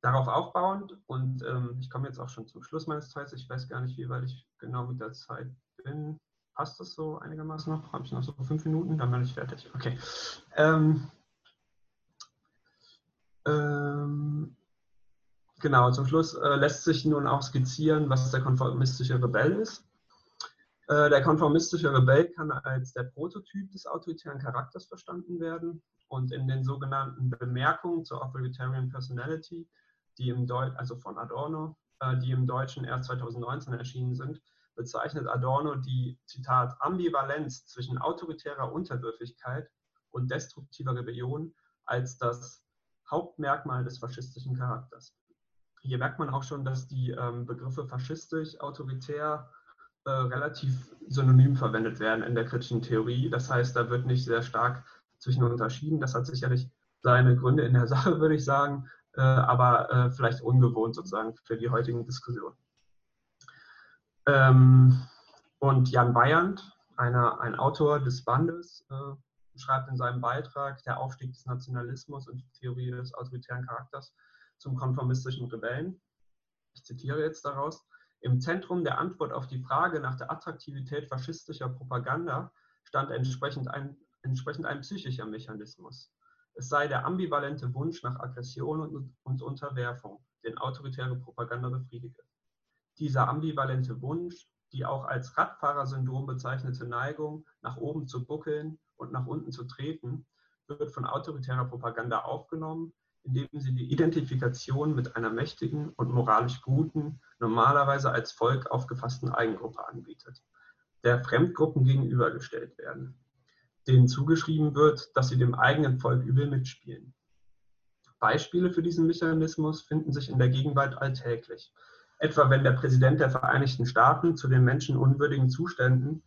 Darauf aufbauend, und ähm, ich komme jetzt auch schon zum Schluss meines Teils, ich weiß gar nicht, wie weit ich genau mit der Zeit bin. Passt das so einigermaßen noch? Habe ich noch so fünf Minuten? Dann bin ich fertig. Okay. Ähm, ähm, genau, zum Schluss äh, lässt sich nun auch skizzieren, was der konformistische Rebell ist. Äh, der konformistische Rebell kann als der Prototyp des autoritären Charakters verstanden werden und in den sogenannten Bemerkungen zur Authoritarian Personality, die im Deu also von Adorno, äh, die im Deutschen erst 2019 erschienen sind, bezeichnet Adorno die, Zitat, Ambivalenz zwischen autoritärer Unterwürfigkeit und destruktiver Rebellion als das Hauptmerkmal des faschistischen Charakters. Hier merkt man auch schon, dass die ähm, Begriffe faschistisch, autoritär äh, relativ synonym verwendet werden in der kritischen Theorie. Das heißt, da wird nicht sehr stark zwischen unterschieden. Das hat sicherlich seine Gründe in der (laughs) Sache, würde ich sagen, äh, aber äh, vielleicht ungewohnt sozusagen für die heutigen Diskussionen. Ähm, und Jan Bayand, einer, ein Autor des Bandes, äh, schreibt in seinem Beitrag Der Aufstieg des Nationalismus und die Theorie des autoritären Charakters zum konformistischen Rebellen. Ich zitiere jetzt daraus. Im Zentrum der Antwort auf die Frage nach der Attraktivität faschistischer Propaganda stand entsprechend ein, entsprechend ein psychischer Mechanismus. Es sei der ambivalente Wunsch nach Aggression und, und Unterwerfung, den autoritäre Propaganda befriedige. Dieser ambivalente Wunsch, die auch als Radfahrersyndrom bezeichnete Neigung, nach oben zu buckeln, und nach unten zu treten, wird von autoritärer Propaganda aufgenommen, indem sie die Identifikation mit einer mächtigen und moralisch guten, normalerweise als Volk aufgefassten Eigengruppe anbietet, der Fremdgruppen gegenübergestellt werden, denen zugeschrieben wird, dass sie dem eigenen Volk übel mitspielen. Beispiele für diesen Mechanismus finden sich in der Gegenwart alltäglich. Etwa wenn der Präsident der Vereinigten Staaten zu den menschenunwürdigen Zuständen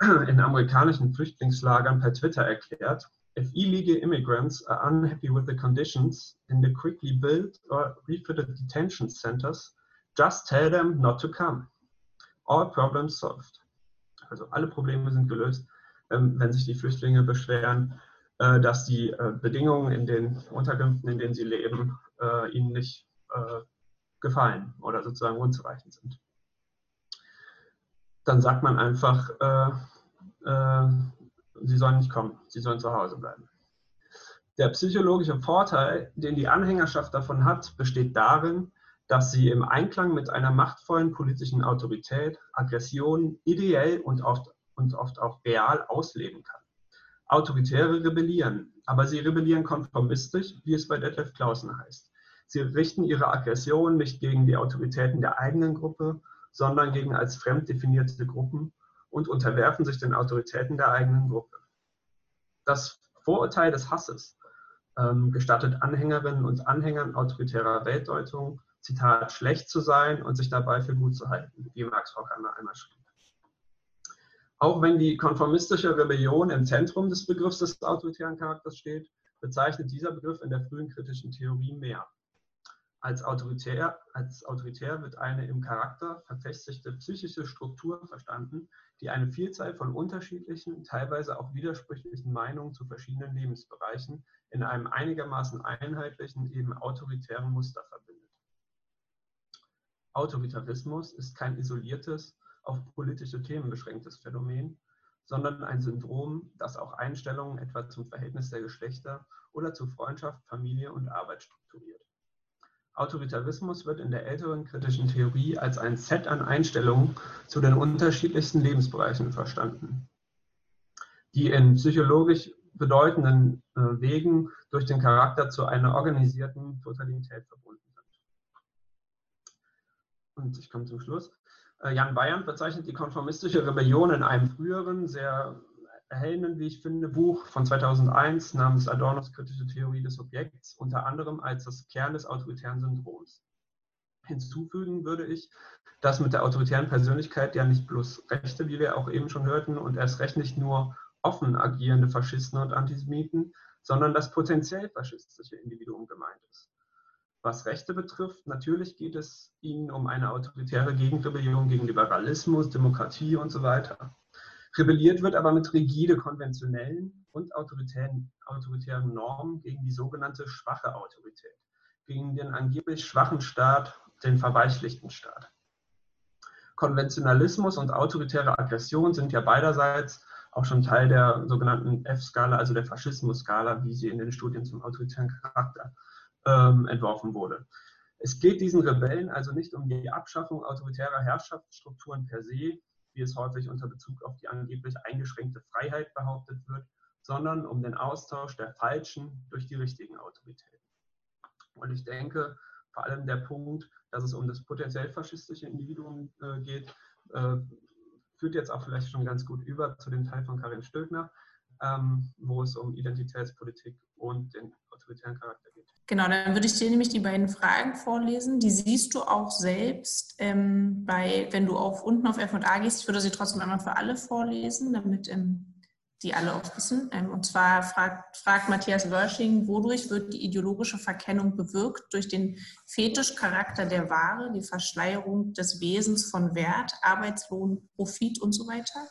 in amerikanischen Flüchtlingslagern per Twitter erklärt, if illegal immigrants are unhappy with the conditions in the quickly built or refitted detention centers, just tell them not to come. All problems solved. Also alle Probleme sind gelöst, ähm, wenn sich die Flüchtlinge beschweren, äh, dass die äh, Bedingungen in den Unterkünften, in denen sie leben, äh, ihnen nicht gefallen oder sozusagen unzureichend sind dann sagt man einfach, sie sollen nicht kommen, sie sollen zu Hause bleiben. Der psychologische Vorteil, den die Anhängerschaft davon hat, besteht darin, dass sie im Einklang mit einer machtvollen politischen Autorität Aggression ideell und oft, und oft auch real ausleben kann. Autoritäre rebellieren, aber sie rebellieren konformistisch, wie es bei Detlef Clausen heißt. Sie richten ihre Aggression nicht gegen die Autoritäten der eigenen Gruppe, sondern gegen als fremd definierte Gruppen und unterwerfen sich den Autoritäten der eigenen Gruppe. Das Vorurteil des Hasses ähm, gestattet Anhängerinnen und Anhängern autoritärer Weltdeutung, Zitat, schlecht zu sein und sich dabei für gut zu halten, wie Max Horkheimer einmal schrieb. Auch wenn die konformistische Rebellion im Zentrum des Begriffs des autoritären Charakters steht, bezeichnet dieser Begriff in der frühen kritischen Theorie mehr. Als autoritär, als autoritär wird eine im Charakter verfestigte psychische Struktur verstanden, die eine Vielzahl von unterschiedlichen, teilweise auch widersprüchlichen Meinungen zu verschiedenen Lebensbereichen in einem einigermaßen einheitlichen, eben autoritären Muster verbindet. Autoritarismus ist kein isoliertes, auf politische Themen beschränktes Phänomen, sondern ein Syndrom, das auch Einstellungen etwa zum Verhältnis der Geschlechter oder zu Freundschaft, Familie und Arbeit strukturiert. Autoritarismus wird in der älteren kritischen Theorie als ein Set an Einstellungen zu den unterschiedlichsten Lebensbereichen verstanden, die in psychologisch bedeutenden äh, Wegen durch den Charakter zu einer organisierten Totalität verbunden sind. Und ich komme zum Schluss. Äh, Jan Bayern bezeichnet die konformistische Rebellion in einem früheren, sehr erhellenden, wie ich finde, Buch von 2001 namens Adornos kritische Theorie des Objekts, unter anderem als das Kern des autoritären Syndroms. Hinzufügen würde ich, dass mit der autoritären Persönlichkeit ja nicht bloß Rechte, wie wir auch eben schon hörten, und erst recht nicht nur offen agierende Faschisten und Antisemiten, sondern das potenziell faschistische Individuum gemeint ist. Was Rechte betrifft, natürlich geht es ihnen um eine autoritäre Gegenrebellion gegen Liberalismus, Demokratie und so weiter. Rebelliert wird aber mit rigide konventionellen und autoritären, autoritären Normen gegen die sogenannte schwache Autorität, gegen den angeblich schwachen Staat, den verweichlichten Staat. Konventionalismus und autoritäre Aggression sind ja beiderseits auch schon Teil der sogenannten F-Skala, also der Faschismus-Skala, wie sie in den Studien zum autoritären Charakter ähm, entworfen wurde. Es geht diesen Rebellen also nicht um die Abschaffung autoritärer Herrschaftsstrukturen per se, wie es häufig unter Bezug auf die angeblich eingeschränkte Freiheit behauptet wird, sondern um den Austausch der falschen durch die richtigen Autoritäten. Und ich denke, vor allem der Punkt, dass es um das potenziell faschistische Individuum äh, geht, äh, führt jetzt auch vielleicht schon ganz gut über zu dem Teil von Karin Stöckner, ähm, wo es um Identitätspolitik und den autoritären Charakter geht.
Genau, dann würde ich dir nämlich die beiden Fragen vorlesen. Die siehst du auch selbst ähm, bei, wenn du auf unten auf F&A gehst. Ich würde sie trotzdem einmal für alle vorlesen, damit ähm, die alle auch wissen. Ähm, und zwar fragt, fragt Matthias Wörsching, wodurch wird die ideologische Verkennung bewirkt? Durch den Fetischcharakter der Ware, die Verschleierung des Wesens von Wert, Arbeitslohn, Profit und so weiter.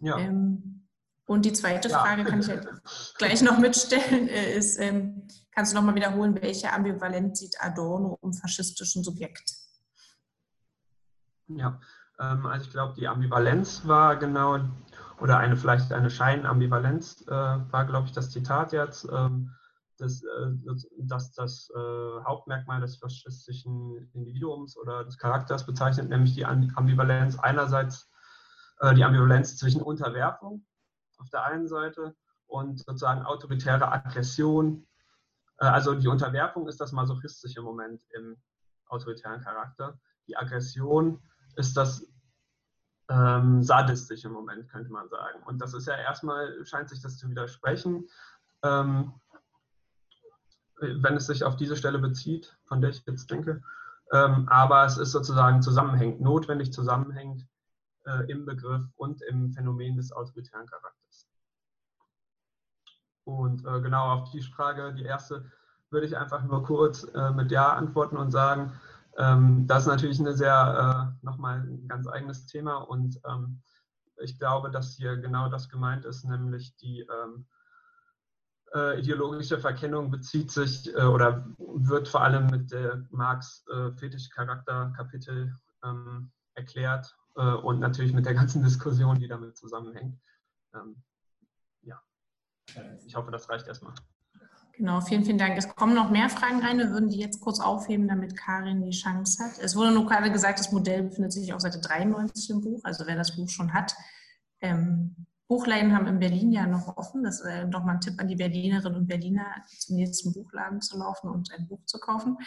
Ja. Ähm, und die zweite ja. Frage kann ich halt gleich noch mitstellen, äh, ist, ähm, kannst du nochmal wiederholen, welche Ambivalenz sieht Adorno im faschistischen Subjekt?
Ja, ähm, also ich glaube, die Ambivalenz war genau, oder eine vielleicht eine Scheinambivalenz äh, war, glaube ich, das Zitat jetzt, ähm, dass, äh, dass das äh, Hauptmerkmal des faschistischen Individuums oder des Charakters bezeichnet, nämlich die Ambivalenz einerseits äh, die Ambivalenz zwischen Unterwerfung auf der einen Seite und sozusagen autoritäre Aggression. Äh, also die Unterwerfung ist das masochistische Moment im autoritären Charakter. Die Aggression ist das ähm, sadistische Moment, könnte man sagen. Und das ist ja erstmal, scheint sich das zu widersprechen, ähm, wenn es sich auf diese Stelle bezieht, von der ich jetzt denke. Ähm, aber es ist sozusagen zusammenhängend, notwendig zusammenhängend äh, im Begriff und im Phänomen des autoritären Charakters. Und äh, genau auf die Frage, die erste, würde ich einfach nur kurz äh, mit Ja antworten und sagen, ähm, das ist natürlich eine sehr, äh, nochmal ein ganz eigenes Thema und ähm, ich glaube, dass hier genau das gemeint ist, nämlich die ähm, äh, ideologische Verkennung bezieht sich äh, oder wird vor allem mit der Marx äh, Fetischcharakter-Kapitel ähm, erklärt äh, und natürlich mit der ganzen Diskussion, die damit zusammenhängt. Ähm, ich hoffe, das reicht erstmal.
Genau, vielen, vielen Dank. Es kommen noch mehr Fragen rein. Wir würden die jetzt kurz aufheben, damit Karin die Chance hat. Es wurde nur gerade gesagt, das Modell befindet sich auf Seite 93 im Buch. Also wer das Buch schon hat, Ähm, Buchläden haben in Berlin ja noch offen. Das ist äh, nochmal ein Tipp an die Berlinerinnen und Berliner, zum nächsten Buchladen zu laufen und ein Buch zu kaufen.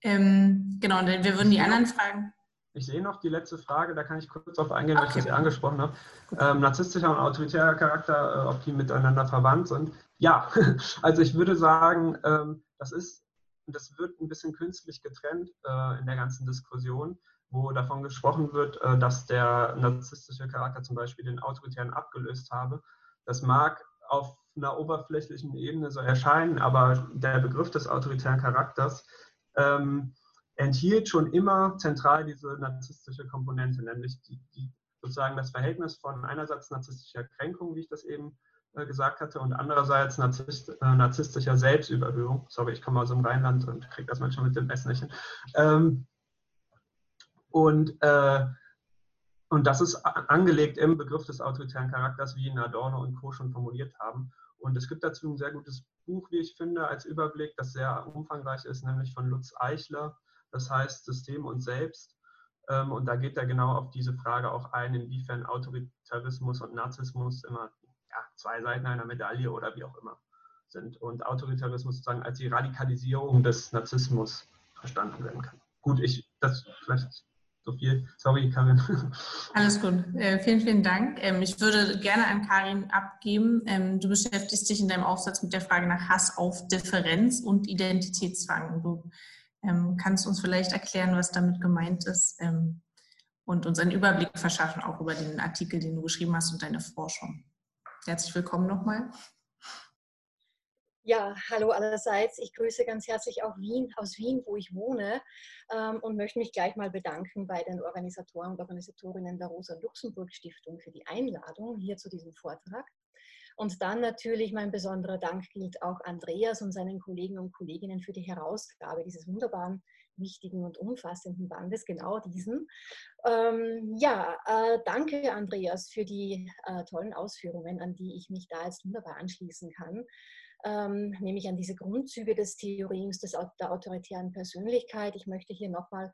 Ähm, genau, wir würden die anderen Fragen.
Ich sehe noch die letzte Frage, da kann ich kurz darauf eingehen, okay. weil ich das angesprochen habe. Ähm, narzisstischer und autoritärer Charakter, äh, ob die miteinander verwandt sind. Ja, (laughs) also ich würde sagen, ähm, das ist, das wird ein bisschen künstlich getrennt äh, in der ganzen Diskussion wo davon gesprochen wird, äh, dass der narzisstische Charakter zum Beispiel den autoritären abgelöst habe. Das mag auf einer oberflächlichen Ebene so erscheinen, aber der Begriff des autoritären Charakters ähm, enthielt schon immer zentral diese narzisstische Komponente, nämlich die, die, sozusagen das Verhältnis von einerseits narzisstischer Kränkung, wie ich das eben äh, gesagt hatte, und andererseits narzisst, äh, narzisstischer Selbstüberhöhung. Sorry, ich komme aus dem Rheinland und kriege das manchmal mit dem Essen nicht hin. Ähm, und, äh, und das ist angelegt im Begriff des autoritären Charakters, wie ihn Adorno und Co. schon formuliert haben. Und es gibt dazu ein sehr gutes Buch, wie ich finde, als Überblick, das sehr umfangreich ist, nämlich von Lutz Eichler. Das heißt System und Selbst. Ähm, und da geht er genau auf diese Frage auch ein, inwiefern Autoritarismus und Narzissmus immer ja, zwei Seiten einer Medaille oder wie auch immer sind. Und Autoritarismus sozusagen als die Radikalisierung des Narzissmus verstanden werden kann. Gut, ich, das vielleicht so viel. Sorry, Karin. (laughs)
Alles gut. Äh, vielen, vielen Dank. Ähm, ich würde gerne an Karin abgeben. Ähm, du beschäftigst dich in deinem Aufsatz mit der Frage nach Hass auf Differenz und Identitätszwang. Du ähm, kannst uns vielleicht erklären, was damit gemeint ist ähm, und uns einen Überblick verschaffen, auch über den Artikel, den du geschrieben hast und deine Forschung. Herzlich willkommen nochmal.
Ja, hallo allerseits. Ich grüße ganz herzlich auch Wien, aus Wien, wo ich wohne ähm, und möchte mich gleich mal bedanken bei den Organisatoren und Organisatorinnen der Rosa-Luxemburg-Stiftung für die Einladung hier zu diesem Vortrag. Und dann natürlich mein besonderer Dank gilt auch Andreas und seinen Kollegen und Kolleginnen für die Herausgabe dieses wunderbaren, wichtigen und umfassenden Bandes, genau diesen. Ähm, ja, äh, danke Andreas für die äh, tollen Ausführungen, an die ich mich da jetzt wunderbar anschließen kann ähm, nämlich an diese Grundzüge des Theorems des, der autoritären Persönlichkeit. Ich möchte hier nochmal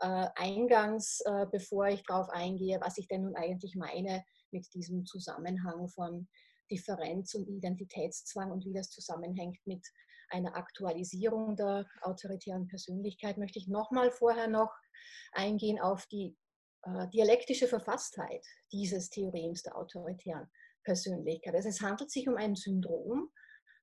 äh, eingangs, äh, bevor ich darauf eingehe, was ich denn nun eigentlich meine mit diesem Zusammenhang von Differenz und Identitätszwang und wie das zusammenhängt mit einer Aktualisierung der autoritären Persönlichkeit, möchte ich nochmal vorher noch eingehen auf die äh, dialektische Verfasstheit dieses Theorems der autoritären Persönlichkeit. Also es handelt sich um ein Syndrom,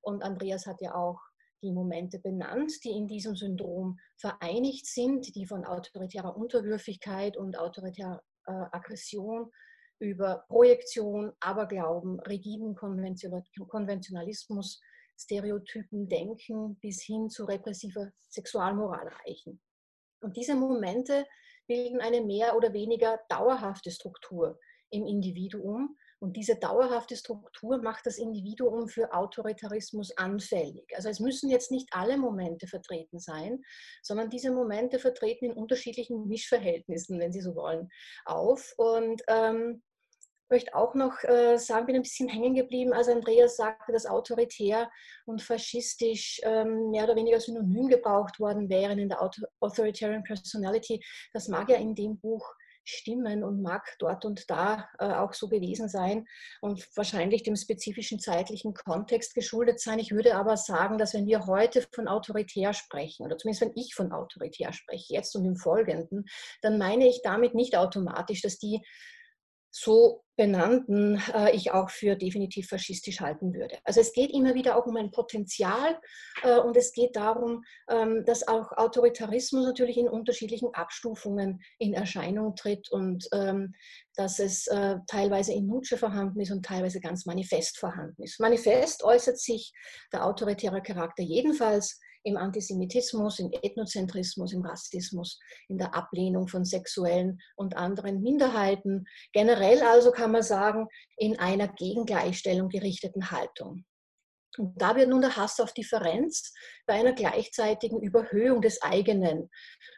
und Andreas hat ja auch die Momente benannt, die in diesem Syndrom vereinigt sind, die von autoritärer Unterwürfigkeit und autoritärer äh, Aggression über Projektion, Aberglauben, rigiden Konventionalismus, Stereotypen, Denken bis hin zu repressiver Sexualmoral reichen. Und diese Momente bilden eine mehr oder weniger dauerhafte Struktur im Individuum, und diese dauerhafte Struktur macht das Individuum für Autoritarismus anfällig. Also es müssen jetzt nicht alle Momente vertreten sein, sondern diese Momente vertreten in unterschiedlichen Mischverhältnissen, wenn Sie so wollen, auf. Und ähm, möchte auch noch äh, sagen, bin ein bisschen hängen geblieben, als Andreas sagte, dass autoritär und faschistisch ähm, mehr oder weniger synonym gebraucht worden wären in der Authoritarian Personality. Das mag ja in dem Buch stimmen und mag dort und da äh, auch so gewesen sein und wahrscheinlich dem spezifischen zeitlichen Kontext geschuldet sein. Ich würde aber sagen, dass wenn wir heute von autoritär sprechen, oder zumindest wenn ich von autoritär spreche, jetzt und im Folgenden, dann meine ich damit nicht automatisch, dass die so benannten äh, ich auch für definitiv faschistisch halten würde. Also es geht immer wieder auch um ein Potenzial äh, und es geht darum, ähm, dass auch Autoritarismus natürlich in unterschiedlichen Abstufungen in Erscheinung tritt und ähm, dass es äh, teilweise in Nutsche vorhanden ist und teilweise ganz manifest vorhanden ist. Manifest äußert sich der autoritäre Charakter jedenfalls im Antisemitismus, im Ethnozentrismus, im Rassismus, in der Ablehnung von sexuellen und anderen Minderheiten. Generell also kann man sagen, in einer Gegengleichstellung gerichteten Haltung. Und da wird nun der Hass auf Differenz bei einer gleichzeitigen Überhöhung des eigenen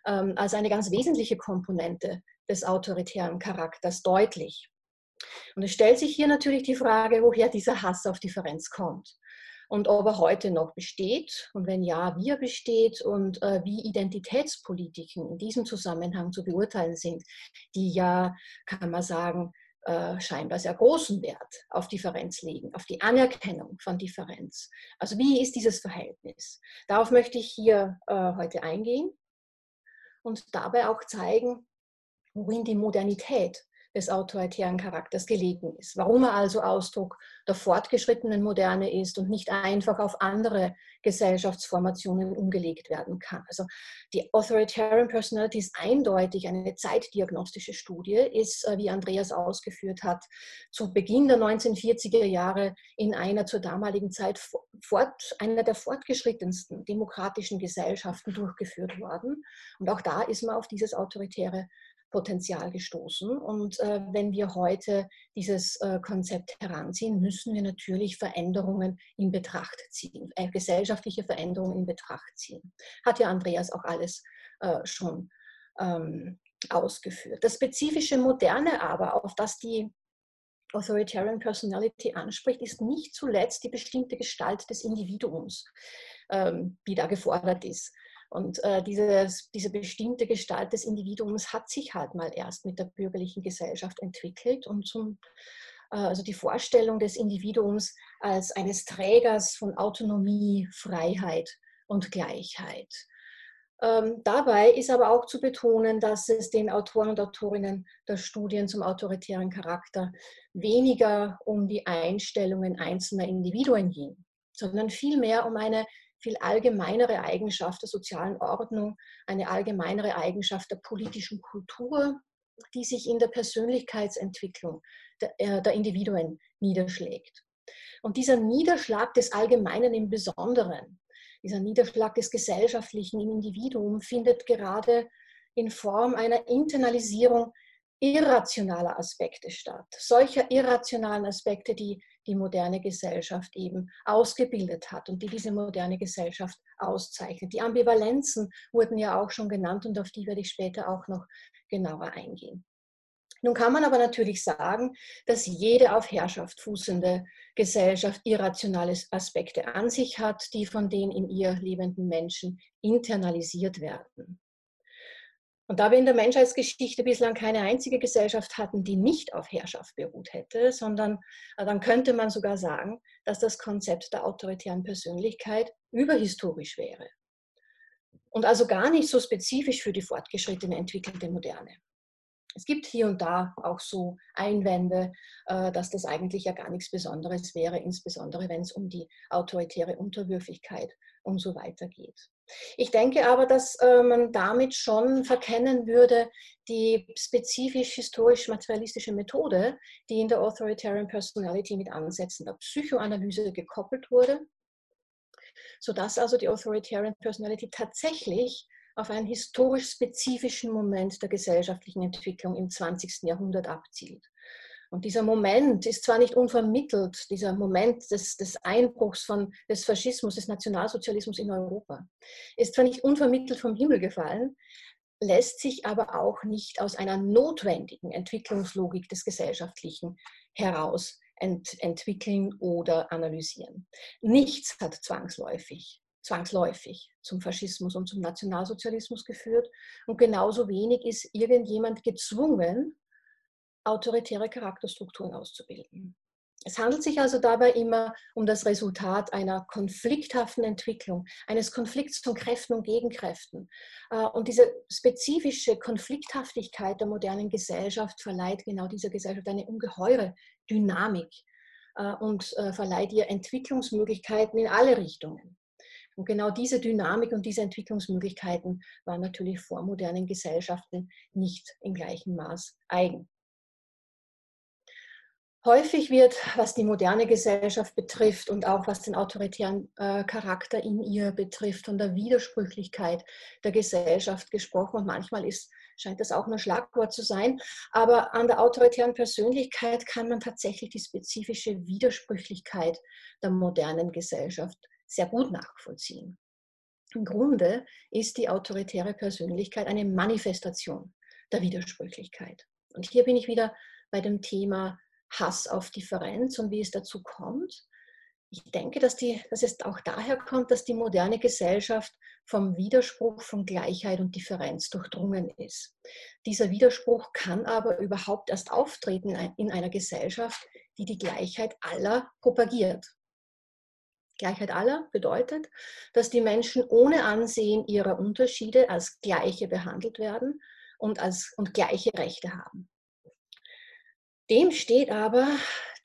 ähm, als eine ganz wesentliche Komponente des autoritären Charakters deutlich. Und es stellt sich hier natürlich die Frage, woher dieser Hass auf Differenz kommt und ob er heute noch besteht und wenn ja, wie er besteht und äh, wie Identitätspolitiken in diesem Zusammenhang zu beurteilen sind, die ja, kann man sagen, äh, scheinbar sehr großen Wert auf Differenz legen, auf die Anerkennung von Differenz. Also wie ist dieses Verhältnis? Darauf möchte ich hier äh, heute eingehen und dabei auch zeigen, worin die Modernität des autoritären Charakters gelegen ist. Warum er also Ausdruck der fortgeschrittenen Moderne ist und nicht einfach auf andere Gesellschaftsformationen umgelegt werden kann. Also die Authoritarian Personality ist eindeutig eine zeitdiagnostische Studie, ist, äh, wie Andreas ausgeführt hat, zu Beginn der 1940er Jahre in einer zur damaligen Zeit fort, einer der fortgeschrittensten demokratischen Gesellschaften durchgeführt worden. Und auch da ist man auf dieses autoritäre Potenzial gestoßen. Und äh, wenn wir heute dieses äh, Konzept heranziehen, müssen wir natürlich Veränderungen in Betracht ziehen, äh, gesellschaftliche Veränderungen in Betracht ziehen. Hat ja Andreas auch alles äh, schon ähm, ausgeführt. Das spezifische Moderne aber, auf das die Authoritarian Personality anspricht, ist nicht zuletzt die bestimmte Gestalt des Individuums, ähm, die da gefordert ist. Und äh, dieses, diese bestimmte Gestalt des Individuums hat sich halt mal erst mit der bürgerlichen Gesellschaft entwickelt und zum, äh, also die Vorstellung des Individuums als eines Trägers von Autonomie, Freiheit und Gleichheit. Ähm, dabei ist aber auch zu betonen, dass es den Autoren und Autorinnen der Studien zum autoritären Charakter weniger um die Einstellungen einzelner Individuen ging, sondern vielmehr um eine viel allgemeinere Eigenschaft der sozialen Ordnung, eine allgemeinere Eigenschaft der politischen Kultur, die sich in der Persönlichkeitsentwicklung der, äh, der Individuen niederschlägt. Und dieser Niederschlag des Allgemeinen im Besonderen, dieser Niederschlag des Gesellschaftlichen im Individuum findet gerade in Form einer Internalisierung irrationaler Aspekte statt. Solcher irrationalen Aspekte, die die moderne Gesellschaft eben ausgebildet hat und die diese moderne Gesellschaft auszeichnet. Die Ambivalenzen wurden ja auch schon genannt und auf die werde ich später auch noch genauer eingehen. Nun kann man aber natürlich sagen, dass jede auf Herrschaft fußende Gesellschaft irrationale Aspekte an sich hat, die von den in ihr lebenden Menschen internalisiert werden. Und da wir in der Menschheitsgeschichte bislang keine einzige Gesellschaft hatten, die nicht auf Herrschaft beruht hätte, sondern äh, dann könnte man sogar sagen, dass das Konzept der autoritären Persönlichkeit überhistorisch wäre. Und also gar nicht so spezifisch für die fortgeschrittene entwickelte Moderne. Es gibt hier und da auch so Einwände, äh, dass das eigentlich ja gar nichts Besonderes wäre, insbesondere wenn es um die autoritäre Unterwürfigkeit und so weiter geht. Ich denke aber, dass äh, man damit schon verkennen würde, die spezifisch historisch-materialistische Methode, die in der Authoritarian Personality mit Ansätzen der Psychoanalyse gekoppelt wurde, sodass also die Authoritarian Personality tatsächlich auf einen historisch spezifischen Moment der gesellschaftlichen Entwicklung im 20. Jahrhundert abzielt. Und dieser Moment ist zwar nicht unvermittelt, dieser Moment des, des Einbruchs von, des Faschismus, des Nationalsozialismus in Europa, ist zwar nicht unvermittelt vom Himmel gefallen, lässt sich aber auch nicht aus einer notwendigen Entwicklungslogik des Gesellschaftlichen heraus ent entwickeln oder analysieren. Nichts hat zwangsläufig, zwangsläufig zum Faschismus und zum Nationalsozialismus geführt und genauso wenig ist irgendjemand gezwungen, autoritäre Charakterstrukturen auszubilden. Es handelt sich also dabei immer um das Resultat einer konflikthaften Entwicklung, eines Konflikts von Kräften und Gegenkräften. Äh, und diese spezifische Konflikthaftigkeit der modernen Gesellschaft verleiht genau dieser Gesellschaft eine ungeheure Dynamik äh, und äh, verleiht ihr Entwicklungsmöglichkeiten in alle Richtungen. Und genau diese Dynamik und diese Entwicklungsmöglichkeiten waren natürlich vor modernen Gesellschaften nicht im gleichen Maß eigen. Häufig wird, was die moderne Gesellschaft betrifft und auch was den autoritären äh, Charakter in ihr betrifft, von der Widersprüchlichkeit der Gesellschaft gesprochen. Und manchmal ist, scheint das auch nur Schlagwort zu sein. Aber an der autoritären Persönlichkeit kann man tatsächlich die spezifische Widersprüchlichkeit der modernen Gesellschaft sehr gut nachvollziehen. Im Grunde ist die autoritäre Persönlichkeit eine Manifestation der Widersprüchlichkeit. Und hier bin ich wieder bei dem Thema Hass auf Differenz und wie es dazu kommt. ich denke, dass, die, dass es auch daher kommt, dass die moderne Gesellschaft vom Widerspruch von Gleichheit und Differenz durchdrungen ist. Dieser Widerspruch kann aber überhaupt erst auftreten in einer Gesellschaft, die die Gleichheit aller propagiert. Gleichheit aller bedeutet, dass die Menschen ohne Ansehen ihrer Unterschiede als Gleiche behandelt werden und, als, und gleiche Rechte haben. Dem steht aber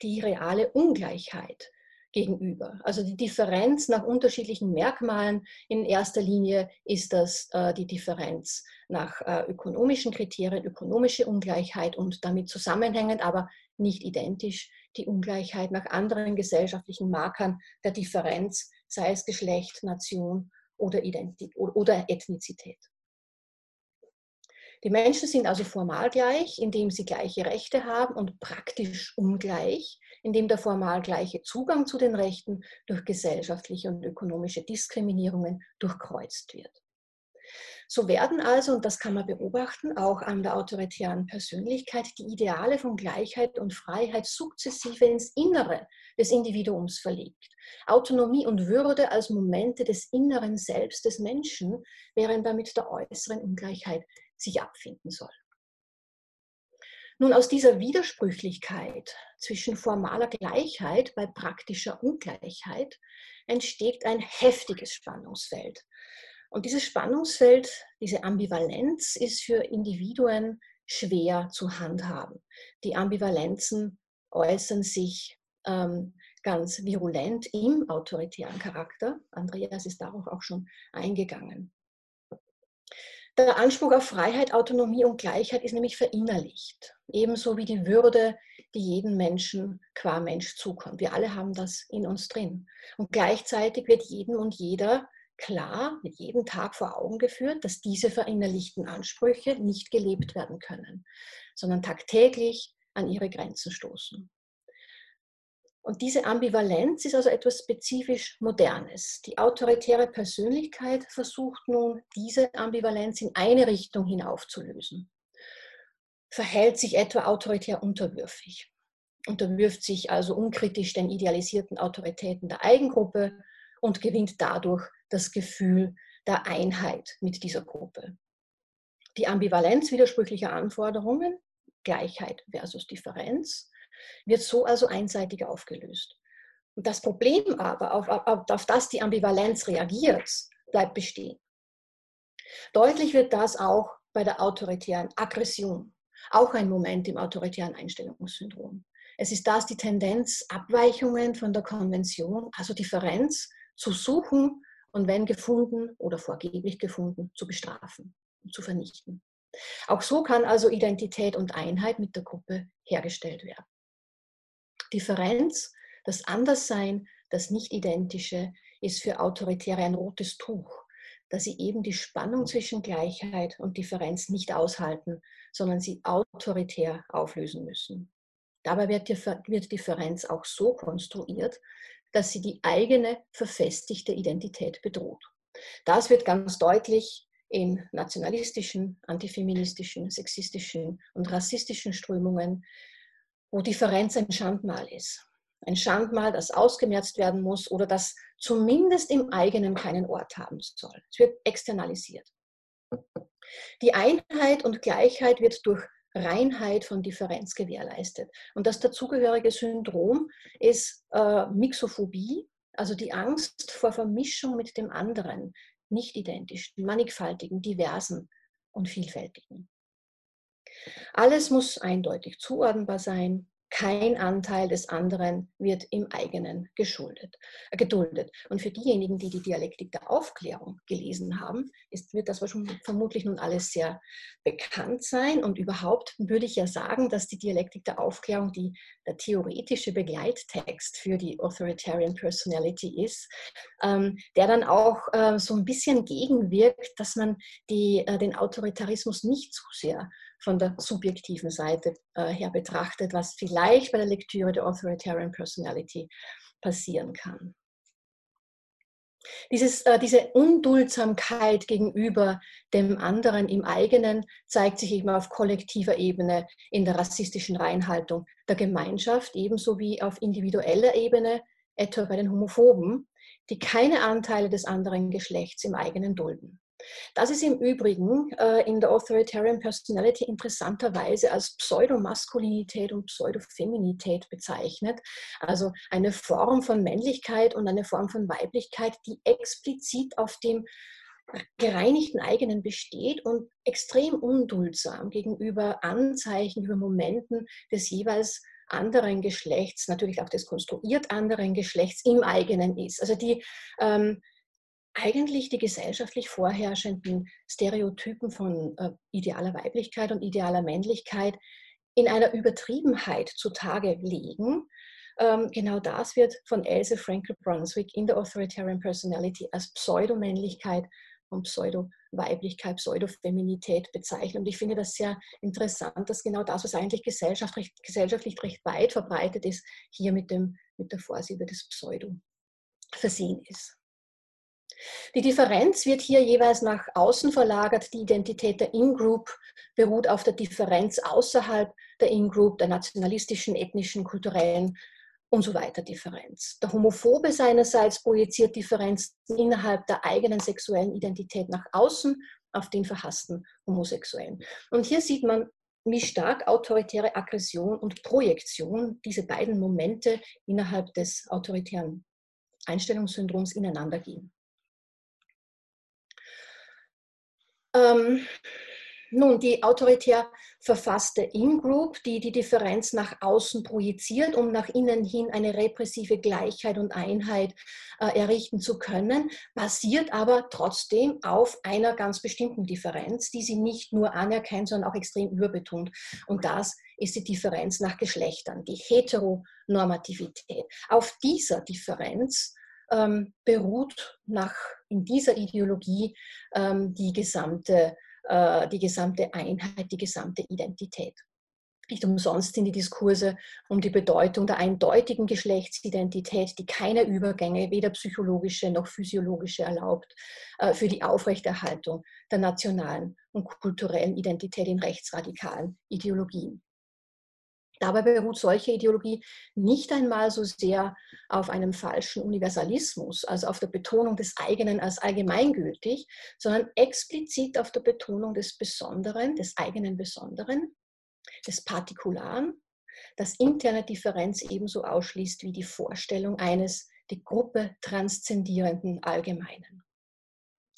die reale Ungleichheit gegenüber. Also die Differenz nach unterschiedlichen Merkmalen. In erster Linie ist das äh, die Differenz nach äh, ökonomischen Kriterien, ökonomische Ungleichheit und damit zusammenhängend, aber nicht identisch die Ungleichheit nach anderen gesellschaftlichen Markern der Differenz, sei es Geschlecht, Nation oder, Identität oder Ethnizität. Die Menschen sind also formal gleich, indem sie gleiche Rechte haben und praktisch ungleich, indem der formal gleiche Zugang zu den Rechten durch gesellschaftliche und ökonomische Diskriminierungen durchkreuzt wird. So werden also, und das kann man beobachten, auch an der autoritären Persönlichkeit, die Ideale von Gleichheit und Freiheit sukzessive ins Innere des Individuums verlegt. Autonomie und Würde als Momente des inneren Selbst des Menschen, während damit der äußeren Ungleichheit sich abfinden soll. Nun, aus dieser Widersprüchlichkeit zwischen formaler Gleichheit bei praktischer Ungleichheit entsteht ein heftiges Spannungsfeld. Und dieses Spannungsfeld, diese Ambivalenz ist für Individuen schwer zu handhaben. Die Ambivalenzen äußern sich ähm, ganz virulent im autoritären Charakter. Andreas ist darauf auch schon eingegangen. Der Anspruch auf Freiheit, Autonomie und Gleichheit ist nämlich verinnerlicht, ebenso wie die Würde, die jedem Menschen qua Mensch zukommt. Wir alle haben das in uns drin. Und gleichzeitig wird jedem und jeder klar mit jedem Tag vor Augen geführt, dass diese verinnerlichten Ansprüche nicht gelebt werden können, sondern tagtäglich an ihre Grenzen stoßen. Und diese Ambivalenz ist also etwas spezifisch Modernes. Die autoritäre Persönlichkeit versucht nun, diese Ambivalenz in eine Richtung hinaufzulösen. Verhält sich etwa autoritär unterwürfig, unterwirft sich also unkritisch den idealisierten Autoritäten der Eigengruppe und gewinnt dadurch das Gefühl der Einheit mit dieser Gruppe. Die Ambivalenz widersprüchlicher Anforderungen, Gleichheit versus Differenz, wird so also einseitig aufgelöst. Und das Problem aber, auf, auf, auf das die Ambivalenz reagiert, bleibt bestehen. Deutlich wird das auch bei der autoritären Aggression, auch ein Moment im autoritären Einstellungssyndrom. Es ist das die Tendenz, Abweichungen von der Konvention, also Differenz, zu suchen und wenn gefunden oder vorgeblich gefunden, zu bestrafen und zu vernichten. Auch so kann also Identität und Einheit mit der Gruppe hergestellt werden. Differenz, das Anderssein, das Nicht-Identische ist für Autoritäre ein rotes Tuch, da sie eben die Spannung zwischen Gleichheit und Differenz nicht aushalten, sondern sie autoritär auflösen müssen. Dabei wird, wird Differenz auch so konstruiert, dass sie die eigene verfestigte Identität bedroht. Das wird ganz deutlich in nationalistischen, antifeministischen, sexistischen und rassistischen Strömungen wo Differenz ein Schandmal ist. Ein Schandmal, das ausgemerzt werden muss oder das zumindest im eigenen keinen Ort haben soll. Es wird externalisiert. Die Einheit und Gleichheit wird durch Reinheit von Differenz gewährleistet. Und das dazugehörige Syndrom ist äh, Mixophobie, also die Angst vor Vermischung mit dem anderen, nicht identischen, mannigfaltigen, diversen und vielfältigen. Alles muss eindeutig zuordnenbar sein. Kein Anteil des anderen wird im eigenen geschuldet, äh, geduldet. Und für diejenigen, die die Dialektik der Aufklärung gelesen haben, ist, wird das vermutlich nun alles sehr bekannt sein. Und überhaupt würde ich ja sagen, dass die Dialektik der Aufklärung die, der theoretische Begleittext für die Authoritarian Personality ist, ähm, der dann auch äh, so ein bisschen gegenwirkt, dass man die, äh, den Autoritarismus nicht zu sehr von der subjektiven Seite äh, her betrachtet, was vielleicht bei der Lektüre der Authoritarian Personality passieren kann. Dieses, äh, diese Unduldsamkeit gegenüber dem anderen im eigenen zeigt sich eben auf kollektiver Ebene in der rassistischen Reinhaltung der Gemeinschaft, ebenso wie auf individueller Ebene etwa bei den Homophoben, die keine Anteile des anderen Geschlechts im eigenen dulden. Das ist im Übrigen äh, in der Authoritarian Personality interessanterweise als Pseudomaskulinität und Pseudofeminität bezeichnet. Also eine Form von Männlichkeit und eine Form von Weiblichkeit, die explizit auf dem gereinigten eigenen besteht und extrem unduldsam gegenüber Anzeichen, über Momenten des jeweils anderen Geschlechts, natürlich auch des konstruiert anderen Geschlechts im eigenen ist. Also die ähm, eigentlich die gesellschaftlich vorherrschenden Stereotypen von äh, idealer Weiblichkeit und idealer Männlichkeit in einer Übertriebenheit zutage legen. Ähm, genau das wird von Else Frankel Brunswick in der Authoritarian Personality als Pseudomännlichkeit und Pseudo-Weiblichkeit, Pseudo-Feminität bezeichnet. Und ich finde das sehr interessant, dass genau das, was eigentlich gesellschaftlich, gesellschaftlich recht weit verbreitet ist, hier mit, dem, mit der Vorsilbe des Pseudo versehen ist. Die Differenz wird hier jeweils nach außen verlagert. Die Identität der In-Group beruht auf der Differenz außerhalb der In-Group, der nationalistischen, ethnischen, kulturellen und so weiter Differenz. Der Homophobe seinerseits projiziert Differenzen innerhalb der eigenen sexuellen Identität nach außen auf den verhassten Homosexuellen. Und hier sieht man, wie stark autoritäre Aggression und Projektion, diese beiden Momente innerhalb des autoritären Einstellungssyndroms ineinander gehen. Ähm, nun, die autoritär verfasste In-Group, die die Differenz nach außen projiziert, um nach innen hin eine repressive Gleichheit und Einheit äh, errichten zu können, basiert aber trotzdem auf einer ganz bestimmten Differenz, die sie nicht nur anerkennt, sondern auch extrem überbetont. Und das ist die Differenz nach Geschlechtern, die Heteronormativität. Auf dieser Differenz ähm, beruht nach, in dieser Ideologie ähm, die, gesamte, äh, die gesamte Einheit, die gesamte Identität. Nicht umsonst sind die Diskurse um die Bedeutung der eindeutigen Geschlechtsidentität, die keine Übergänge, weder psychologische noch physiologische erlaubt, äh, für die Aufrechterhaltung der nationalen und kulturellen Identität in rechtsradikalen Ideologien. Dabei beruht solche Ideologie nicht einmal so sehr auf einem falschen Universalismus, also auf der Betonung des eigenen als allgemeingültig, sondern explizit auf der Betonung des Besonderen, des eigenen Besonderen, des Partikularen, das interne Differenz ebenso ausschließt wie die Vorstellung eines die Gruppe transzendierenden Allgemeinen.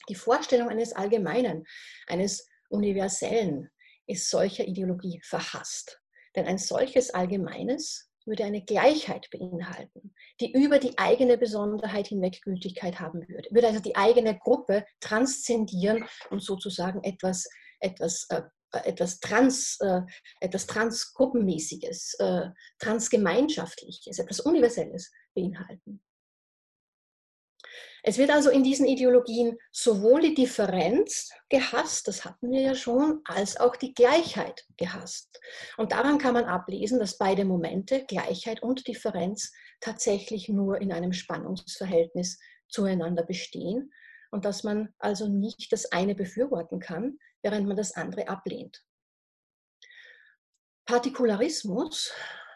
Die Vorstellung eines Allgemeinen, eines Universellen ist solcher Ideologie verhasst. Denn ein solches Allgemeines würde eine Gleichheit beinhalten, die über die eigene Besonderheit hinweg Gültigkeit haben würde. Würde also die eigene Gruppe transzendieren und sozusagen etwas, etwas, äh, etwas, Trans, äh, etwas Transgruppenmäßiges, äh, Transgemeinschaftliches, etwas Universelles beinhalten. Es wird also in diesen Ideologien sowohl die Differenz gehasst, das hatten wir ja schon, als auch die Gleichheit gehasst. Und daran kann man ablesen, dass beide Momente, Gleichheit und Differenz, tatsächlich nur in einem Spannungsverhältnis zueinander bestehen und dass man also nicht das eine befürworten kann, während man das andere ablehnt. Partikularismus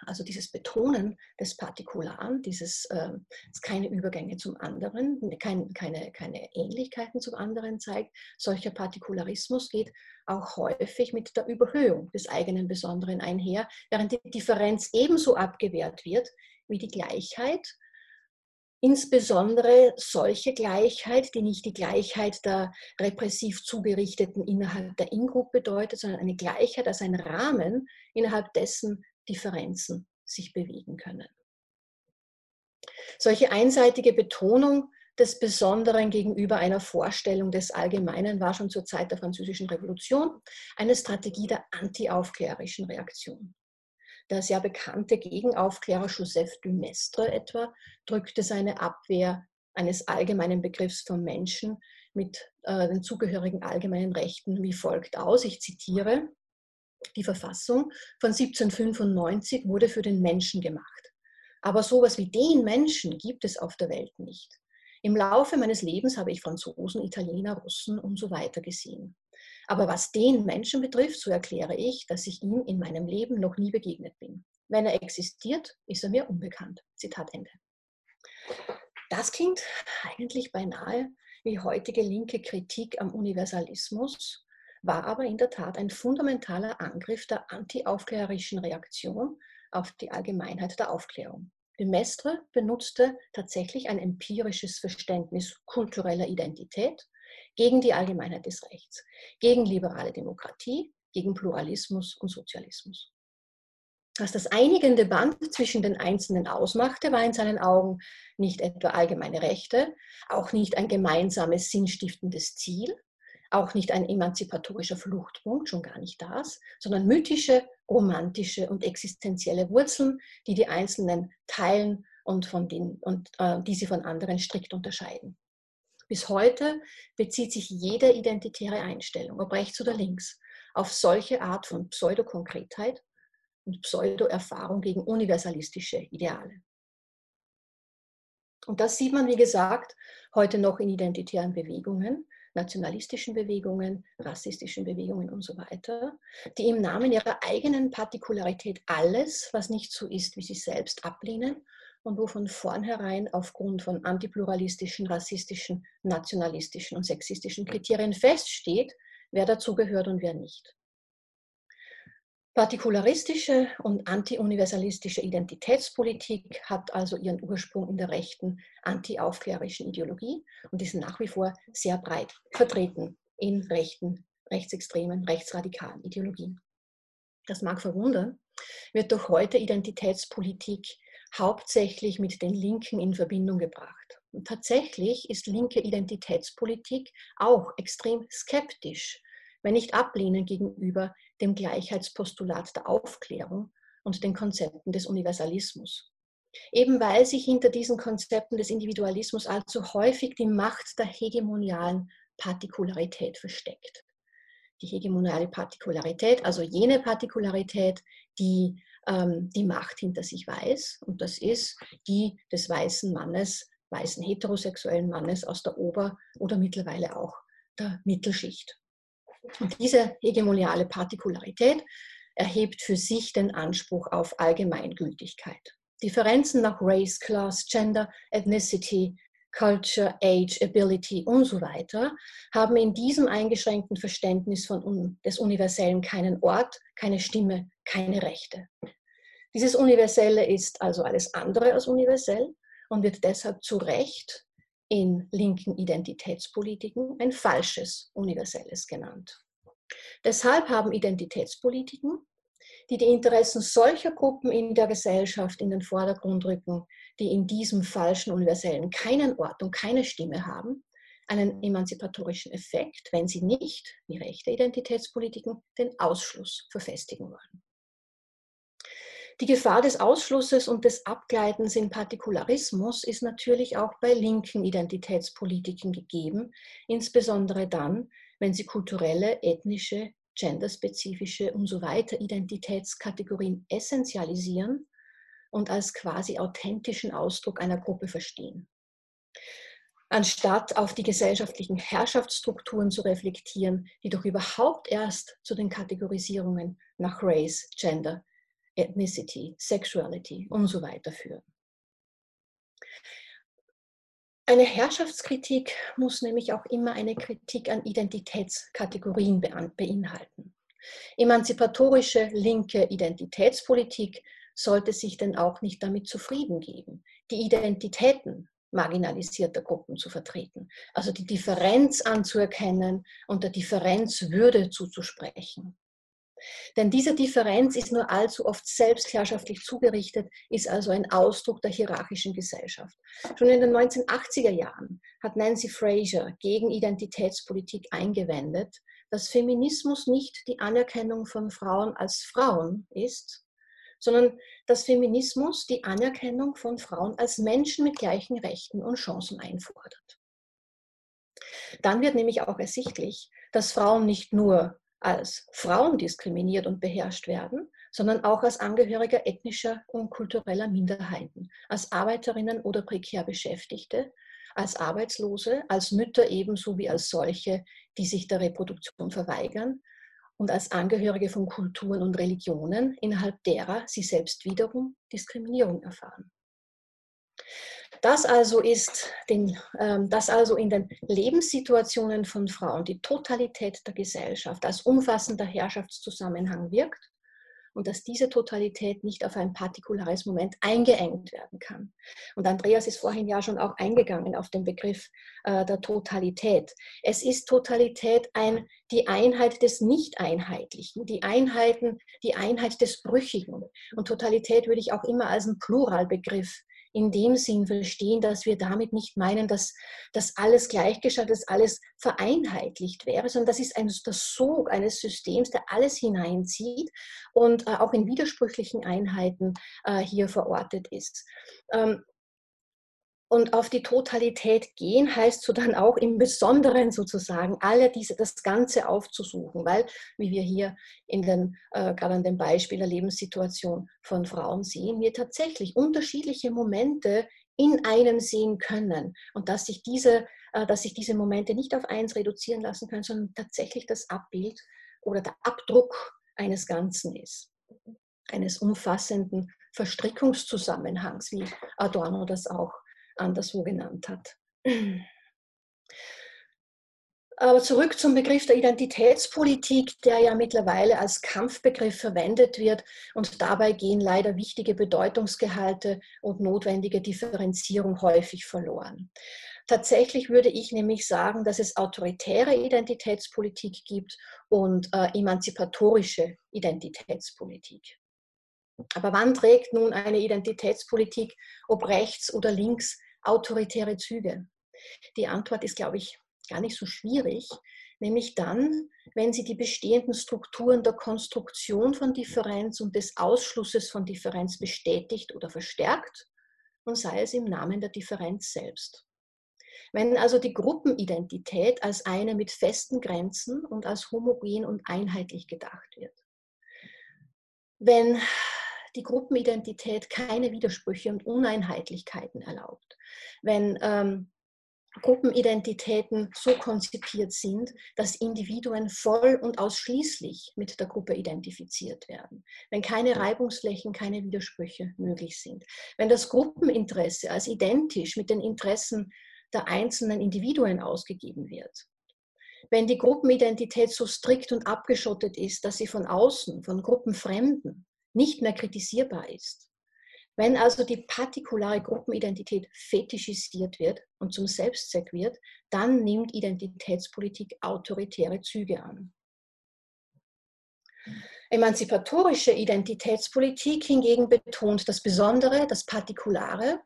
also dieses Betonen des Partikularen, dieses äh, keine Übergänge zum anderen, kein, keine, keine Ähnlichkeiten zum anderen zeigt. Solcher Partikularismus geht auch häufig mit der Überhöhung des eigenen Besonderen einher, während die Differenz ebenso abgewehrt wird wie die Gleichheit. Insbesondere solche Gleichheit, die nicht die Gleichheit der repressiv Zugerichteten innerhalb der In-Group bedeutet, sondern eine Gleichheit als ein Rahmen, innerhalb dessen Differenzen sich bewegen können. Solche einseitige Betonung des Besonderen gegenüber einer Vorstellung des Allgemeinen war schon zur Zeit der Französischen Revolution eine Strategie der antiaufklärerischen Reaktion. Der sehr bekannte Gegenaufklärer Joseph Dumestre etwa drückte seine Abwehr eines allgemeinen Begriffs vom Menschen mit äh, den zugehörigen allgemeinen Rechten wie folgt aus. Ich zitiere, die Verfassung von 1795 wurde für den Menschen gemacht. Aber sowas wie den Menschen gibt es auf der Welt nicht. Im Laufe meines Lebens habe ich Franzosen, Italiener, Russen und so weiter gesehen. Aber was den Menschen betrifft, so erkläre ich, dass ich ihm in meinem Leben noch nie begegnet bin. Wenn er existiert, ist er mir unbekannt. Zitat Ende. Das klingt eigentlich beinahe wie heutige linke Kritik am Universalismus, war aber in der Tat ein fundamentaler Angriff der antiaufklärerischen Reaktion auf die Allgemeinheit der Aufklärung. De benutzte tatsächlich ein empirisches Verständnis kultureller Identität gegen die Allgemeinheit des Rechts, gegen liberale Demokratie, gegen Pluralismus und Sozialismus. Was das einigende Band zwischen den Einzelnen ausmachte, war in seinen Augen nicht etwa allgemeine Rechte, auch nicht ein gemeinsames sinnstiftendes Ziel, auch nicht ein emanzipatorischer Fluchtpunkt, schon gar nicht das, sondern mythische, romantische und existenzielle Wurzeln, die die Einzelnen teilen und, von den, und äh, die sie von anderen strikt unterscheiden. Bis heute bezieht sich jede identitäre Einstellung, ob rechts oder links, auf solche Art von Pseudokonkretheit und Pseudo-Erfahrung gegen universalistische Ideale. Und das sieht man, wie gesagt, heute noch in identitären Bewegungen, nationalistischen Bewegungen, rassistischen Bewegungen und so weiter, die im Namen ihrer eigenen Partikularität alles, was nicht so ist, wie sie selbst ablehnen und wo von vornherein aufgrund von antipluralistischen, rassistischen, nationalistischen und sexistischen Kriterien feststeht, wer dazugehört und wer nicht. Partikularistische und antiuniversalistische Identitätspolitik hat also ihren Ursprung in der rechten antiaufklärerischen Ideologie und ist nach wie vor sehr breit vertreten in rechten, rechtsextremen, rechtsradikalen Ideologien. Das mag verwundern, wird doch heute Identitätspolitik hauptsächlich mit den Linken in Verbindung gebracht. Und tatsächlich ist linke Identitätspolitik auch extrem skeptisch wenn nicht ablehnen gegenüber dem Gleichheitspostulat der Aufklärung und den Konzepten des Universalismus. Eben weil sich hinter diesen Konzepten des Individualismus allzu häufig die Macht der hegemonialen Partikularität versteckt. Die hegemoniale Partikularität, also jene Partikularität, die ähm, die Macht hinter sich weiß, und das ist die des weißen Mannes, weißen heterosexuellen Mannes aus der Ober- oder mittlerweile auch der Mittelschicht. Und diese hegemoniale Partikularität erhebt für sich den Anspruch auf Allgemeingültigkeit. Differenzen nach Race, Class, Gender, Ethnicity, Culture, Age, Ability und so weiter haben in diesem eingeschränkten Verständnis von, des Universellen keinen Ort, keine Stimme, keine Rechte. Dieses Universelle ist also alles andere als universell und wird deshalb zu Recht in linken Identitätspolitiken ein falsches Universelles genannt. Deshalb haben Identitätspolitiken, die die Interessen solcher Gruppen in der Gesellschaft in den Vordergrund rücken, die in diesem falschen Universellen keinen Ort und keine Stimme haben, einen emanzipatorischen Effekt, wenn sie nicht, wie rechte Identitätspolitiken, den Ausschluss verfestigen wollen. Die Gefahr des Ausschlusses und des Abgleitens in Partikularismus ist natürlich auch bei linken Identitätspolitiken gegeben, insbesondere dann, wenn sie kulturelle, ethnische, genderspezifische und so weiter Identitätskategorien essentialisieren und als quasi authentischen Ausdruck einer Gruppe verstehen. Anstatt auf die gesellschaftlichen Herrschaftsstrukturen zu reflektieren, die doch überhaupt erst zu den Kategorisierungen nach Race, Gender, Ethnicity, Sexuality und so weiter führen. Eine Herrschaftskritik muss nämlich auch immer eine Kritik an Identitätskategorien beinhalten. Emanzipatorische linke Identitätspolitik sollte sich denn auch nicht damit zufrieden geben, die Identitäten marginalisierter Gruppen zu vertreten, also die Differenz anzuerkennen und der Differenz Würde zuzusprechen. Denn diese Differenz ist nur allzu oft selbstherrschaftlich zugerichtet, ist also ein Ausdruck der hierarchischen Gesellschaft. Schon in den 1980er Jahren hat Nancy Fraser gegen Identitätspolitik eingewendet, dass Feminismus nicht die Anerkennung von Frauen als Frauen ist, sondern dass Feminismus die Anerkennung von Frauen als Menschen mit gleichen Rechten und Chancen einfordert. Dann wird nämlich auch ersichtlich, dass Frauen nicht nur als Frauen diskriminiert und beherrscht werden, sondern auch als Angehörige ethnischer und kultureller Minderheiten, als Arbeiterinnen oder prekär Beschäftigte, als Arbeitslose, als Mütter ebenso wie als solche, die sich der Reproduktion verweigern und als Angehörige von Kulturen und Religionen, innerhalb derer sie selbst wiederum Diskriminierung erfahren. Das also ist den, ähm, das also in den Lebenssituationen von Frauen die Totalität der Gesellschaft als umfassender Herrschaftszusammenhang wirkt und dass diese Totalität nicht auf ein partikulares Moment eingeengt werden kann. Und Andreas ist vorhin ja schon auch eingegangen auf den Begriff äh, der Totalität. Es ist Totalität ein, die Einheit des Nicht-Einheitlichen, die, Einheiten, die Einheit des Brüchigen. Und Totalität würde ich auch immer als einen Pluralbegriff in dem Sinn verstehen, dass wir damit nicht meinen, dass das alles gleichgeschaltet, dass alles vereinheitlicht wäre, sondern das ist ein, der Sog eines Systems, der alles hineinzieht und äh, auch in widersprüchlichen Einheiten äh, hier verortet ist. Ähm, und auf die Totalität gehen heißt so dann auch im Besonderen sozusagen alle diese, das Ganze aufzusuchen, weil, wie wir hier in den, äh, gerade an dem Beispiel der Lebenssituation von Frauen sehen, wir tatsächlich unterschiedliche Momente in einem sehen können. Und dass sich diese, äh, dass sich diese Momente nicht auf eins reduzieren lassen können, sondern tatsächlich das Abbild oder der Abdruck eines Ganzen ist, eines umfassenden Verstrickungszusammenhangs, wie Adorno das auch anderswo genannt hat. Aber zurück zum Begriff der Identitätspolitik, der ja mittlerweile als Kampfbegriff verwendet wird und dabei gehen leider wichtige Bedeutungsgehalte und notwendige Differenzierung häufig verloren. Tatsächlich würde ich nämlich sagen, dass es autoritäre Identitätspolitik gibt und äh, emanzipatorische Identitätspolitik. Aber wann trägt nun eine Identitätspolitik, ob rechts oder links, autoritäre Züge? Die Antwort ist, glaube ich, gar nicht so schwierig, nämlich dann, wenn sie die bestehenden Strukturen der Konstruktion von Differenz und des Ausschlusses von Differenz bestätigt oder verstärkt und sei es im Namen der Differenz selbst. Wenn also die Gruppenidentität als eine mit festen Grenzen und als homogen und einheitlich gedacht wird. Wenn die Gruppenidentität keine Widersprüche und Uneinheitlichkeiten erlaubt. Wenn ähm, Gruppenidentitäten so konzipiert sind, dass Individuen voll und ausschließlich mit der Gruppe identifiziert werden. Wenn keine Reibungsflächen, keine Widersprüche möglich sind. Wenn das Gruppeninteresse als identisch mit den Interessen der einzelnen Individuen ausgegeben wird. Wenn die Gruppenidentität so strikt und abgeschottet ist, dass sie von außen, von Gruppenfremden nicht mehr kritisierbar ist. Wenn also die partikulare Gruppenidentität fetischisiert wird und zum Selbstzweck wird, dann nimmt Identitätspolitik autoritäre Züge an. Emanzipatorische Identitätspolitik hingegen betont das Besondere, das Partikulare,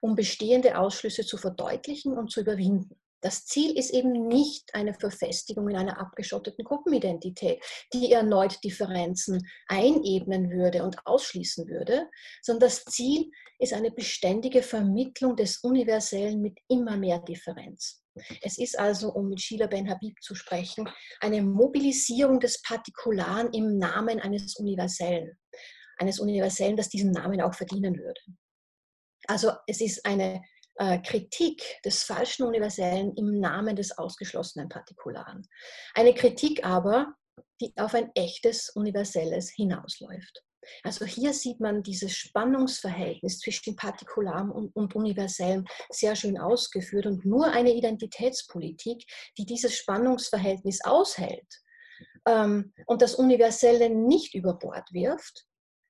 um bestehende Ausschlüsse zu verdeutlichen und zu überwinden. Das Ziel ist eben nicht eine Verfestigung in einer abgeschotteten Gruppenidentität, die erneut Differenzen einebnen würde und ausschließen würde, sondern das Ziel ist eine beständige Vermittlung des Universellen mit immer mehr Differenz. Es ist also, um mit Sheila Ben Habib zu sprechen, eine Mobilisierung des Partikularen im Namen eines Universellen. Eines Universellen, das diesen Namen auch verdienen würde. Also es ist eine äh, Kritik des falschen Universellen im Namen des ausgeschlossenen Partikularen. Eine Kritik aber, die auf ein echtes Universelles hinausläuft. Also hier sieht man dieses Spannungsverhältnis zwischen Partikularem und, und, Universellem sehr schön ausgeführt und nur eine Identitätspolitik, die dieses Spannungsverhältnis aushält ähm, und das Universelle nicht über Bord wirft,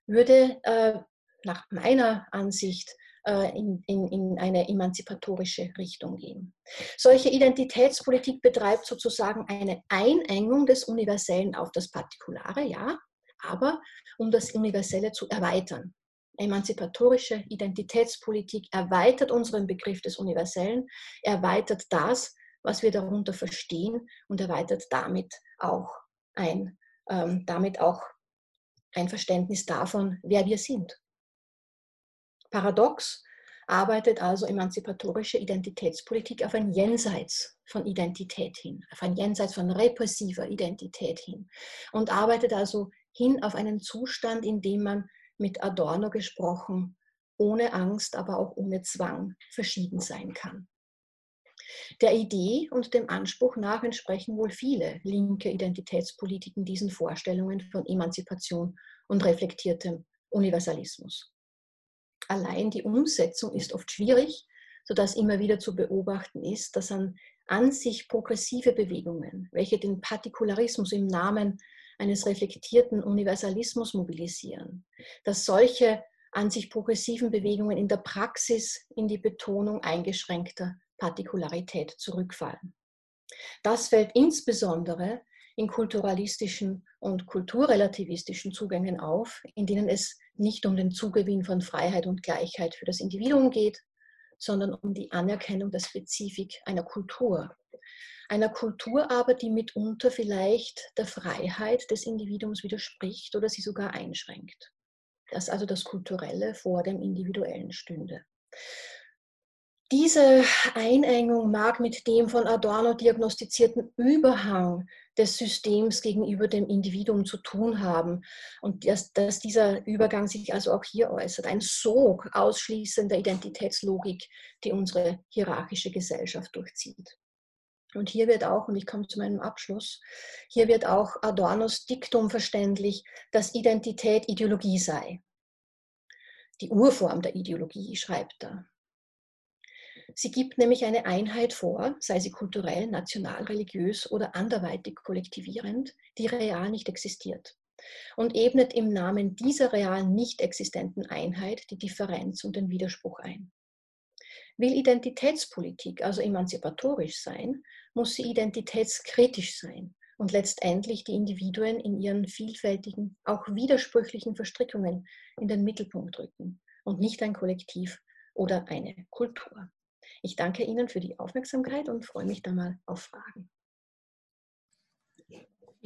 würde äh, nach meiner Ansicht in, in, in eine emanzipatorische Richtung gehen. Solche Identitätspolitik betreibt sozusagen eine Einengung des Universellen auf das Partikulare, ja, aber um das Universelle zu erweitern. Emanzipatorische Identitätspolitik erweitert unseren Begriff des Universellen, erweitert das, was wir darunter verstehen und erweitert damit auch ein, ähm, damit auch ein Verständnis davon, wer wir sind. Paradox arbeitet also emanzipatorische Identitätspolitik auf ein Jenseits von Identität hin, auf ein Jenseits von repressiver Identität hin und arbeitet also hin auf einen Zustand, in dem man mit Adorno gesprochen, ohne Angst, aber auch ohne Zwang verschieden sein kann. Der Idee und dem Anspruch nach entsprechen wohl viele linke Identitätspolitiken diesen Vorstellungen von Emanzipation und reflektiertem Universalismus. Allein die Umsetzung ist oft schwierig, sodass immer wieder zu beobachten ist, dass an, an sich progressive Bewegungen, welche den Partikularismus im Namen eines reflektierten Universalismus mobilisieren, dass solche an sich progressiven Bewegungen in der Praxis in die Betonung eingeschränkter Partikularität zurückfallen. Das fällt insbesondere in kulturalistischen und kulturrelativistischen Zugängen auf, in denen es nicht um den Zugewinn von Freiheit und Gleichheit für das Individuum geht, sondern um die Anerkennung der Spezifik einer Kultur. Einer Kultur aber, die mitunter vielleicht der Freiheit des Individuums widerspricht oder sie sogar einschränkt. Dass also das Kulturelle vor dem Individuellen stünde. Diese Einengung mag mit dem von Adorno diagnostizierten Überhang des Systems gegenüber dem Individuum zu tun haben und dass, dass dieser Übergang sich also auch hier äußert. Ein Sog ausschließender Identitätslogik, die unsere hierarchische Gesellschaft durchzieht. Und hier wird auch, und ich komme zu meinem Abschluss, hier wird auch Adornos Diktum verständlich, dass Identität Ideologie sei. Die Urform der Ideologie, schreibt er. Sie gibt nämlich eine Einheit vor, sei sie kulturell, national, religiös oder anderweitig kollektivierend, die real nicht existiert und ebnet im Namen dieser real nicht existenten Einheit die Differenz und den Widerspruch ein. Will Identitätspolitik also emanzipatorisch sein, muss sie identitätskritisch sein und letztendlich die Individuen in ihren vielfältigen, auch widersprüchlichen Verstrickungen in den Mittelpunkt rücken und nicht ein Kollektiv oder eine Kultur. Ich danke Ihnen für die Aufmerksamkeit und freue mich da mal auf Fragen.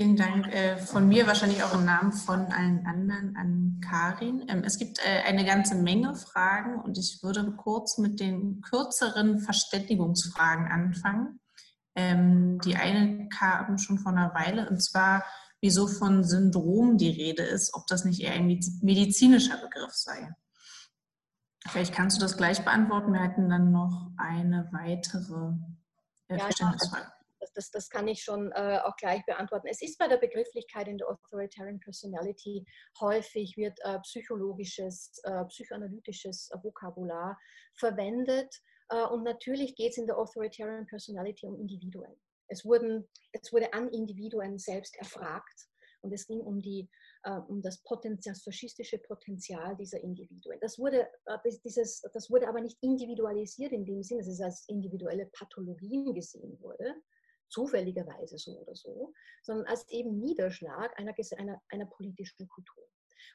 Vielen Dank äh, von mir, wahrscheinlich auch im Namen von allen anderen an Karin. Ähm, es gibt äh, eine ganze Menge Fragen und ich würde kurz mit den kürzeren Verständigungsfragen anfangen. Ähm, die eine kam schon vor einer Weile und zwar, wieso von Syndrom die Rede ist, ob das nicht eher ein medizinischer Begriff sei. Vielleicht kannst du das gleich beantworten. Wir hätten dann noch eine weitere
äh, ja, Verständnisfrage. Das, das, das, kann ich schon äh, auch gleich beantworten. Es ist bei der Begrifflichkeit in der Authoritarian Personality häufig wird äh, psychologisches, äh, psychoanalytisches Vokabular verwendet. Äh, und natürlich geht es in der Authoritarian Personality um Individuen. Es, wurden, es wurde an Individuen selbst erfragt und es ging um die äh, um das, Potenzial, das faschistische Potenzial dieser Individuen. Das wurde, äh, dieses, das wurde aber nicht individualisiert in dem Sinne, dass es als individuelle Pathologien gesehen wurde, zufälligerweise so oder so, sondern als eben Niederschlag einer, einer, einer politischen Kultur.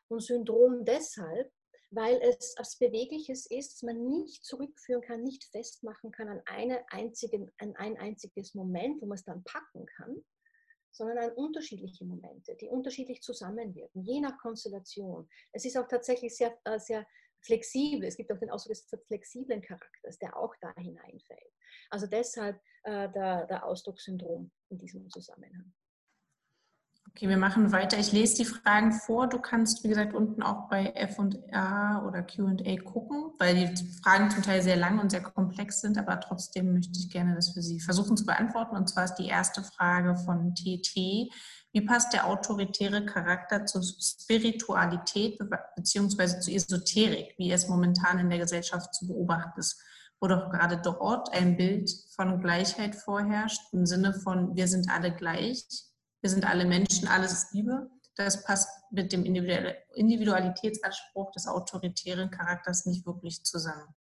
Und Syndrom deshalb, weil es etwas Bewegliches ist, das man nicht zurückführen kann, nicht festmachen kann an, eine einzige, an ein einziges Moment, wo man es dann packen kann, sondern an unterschiedliche Momente, die unterschiedlich zusammenwirken, je nach Konstellation. Es ist auch tatsächlich sehr, äh, sehr flexibel. Es gibt auch den Ausdruck des flexiblen Charakters, der auch da hineinfällt. Also deshalb äh, der, der Ausdruckssyndrom in diesem Zusammenhang.
Okay, wir machen weiter. Ich lese die Fragen vor. Du kannst, wie gesagt, unten auch bei F&A oder Q&A gucken, weil die Fragen zum Teil sehr lang und sehr komplex sind, aber trotzdem möchte ich gerne das für Sie versuchen zu beantworten. Und zwar ist die erste Frage von TT. Wie passt der autoritäre Charakter zur Spiritualität bzw. zur Esoterik, wie es momentan in der Gesellschaft zu beobachten ist? Wo doch gerade dort ein Bild von Gleichheit vorherrscht, im Sinne von wir sind alle gleich, wir sind alle Menschen, alles ist Liebe. Das passt mit dem Individualitätsanspruch des autoritären Charakters nicht wirklich zusammen.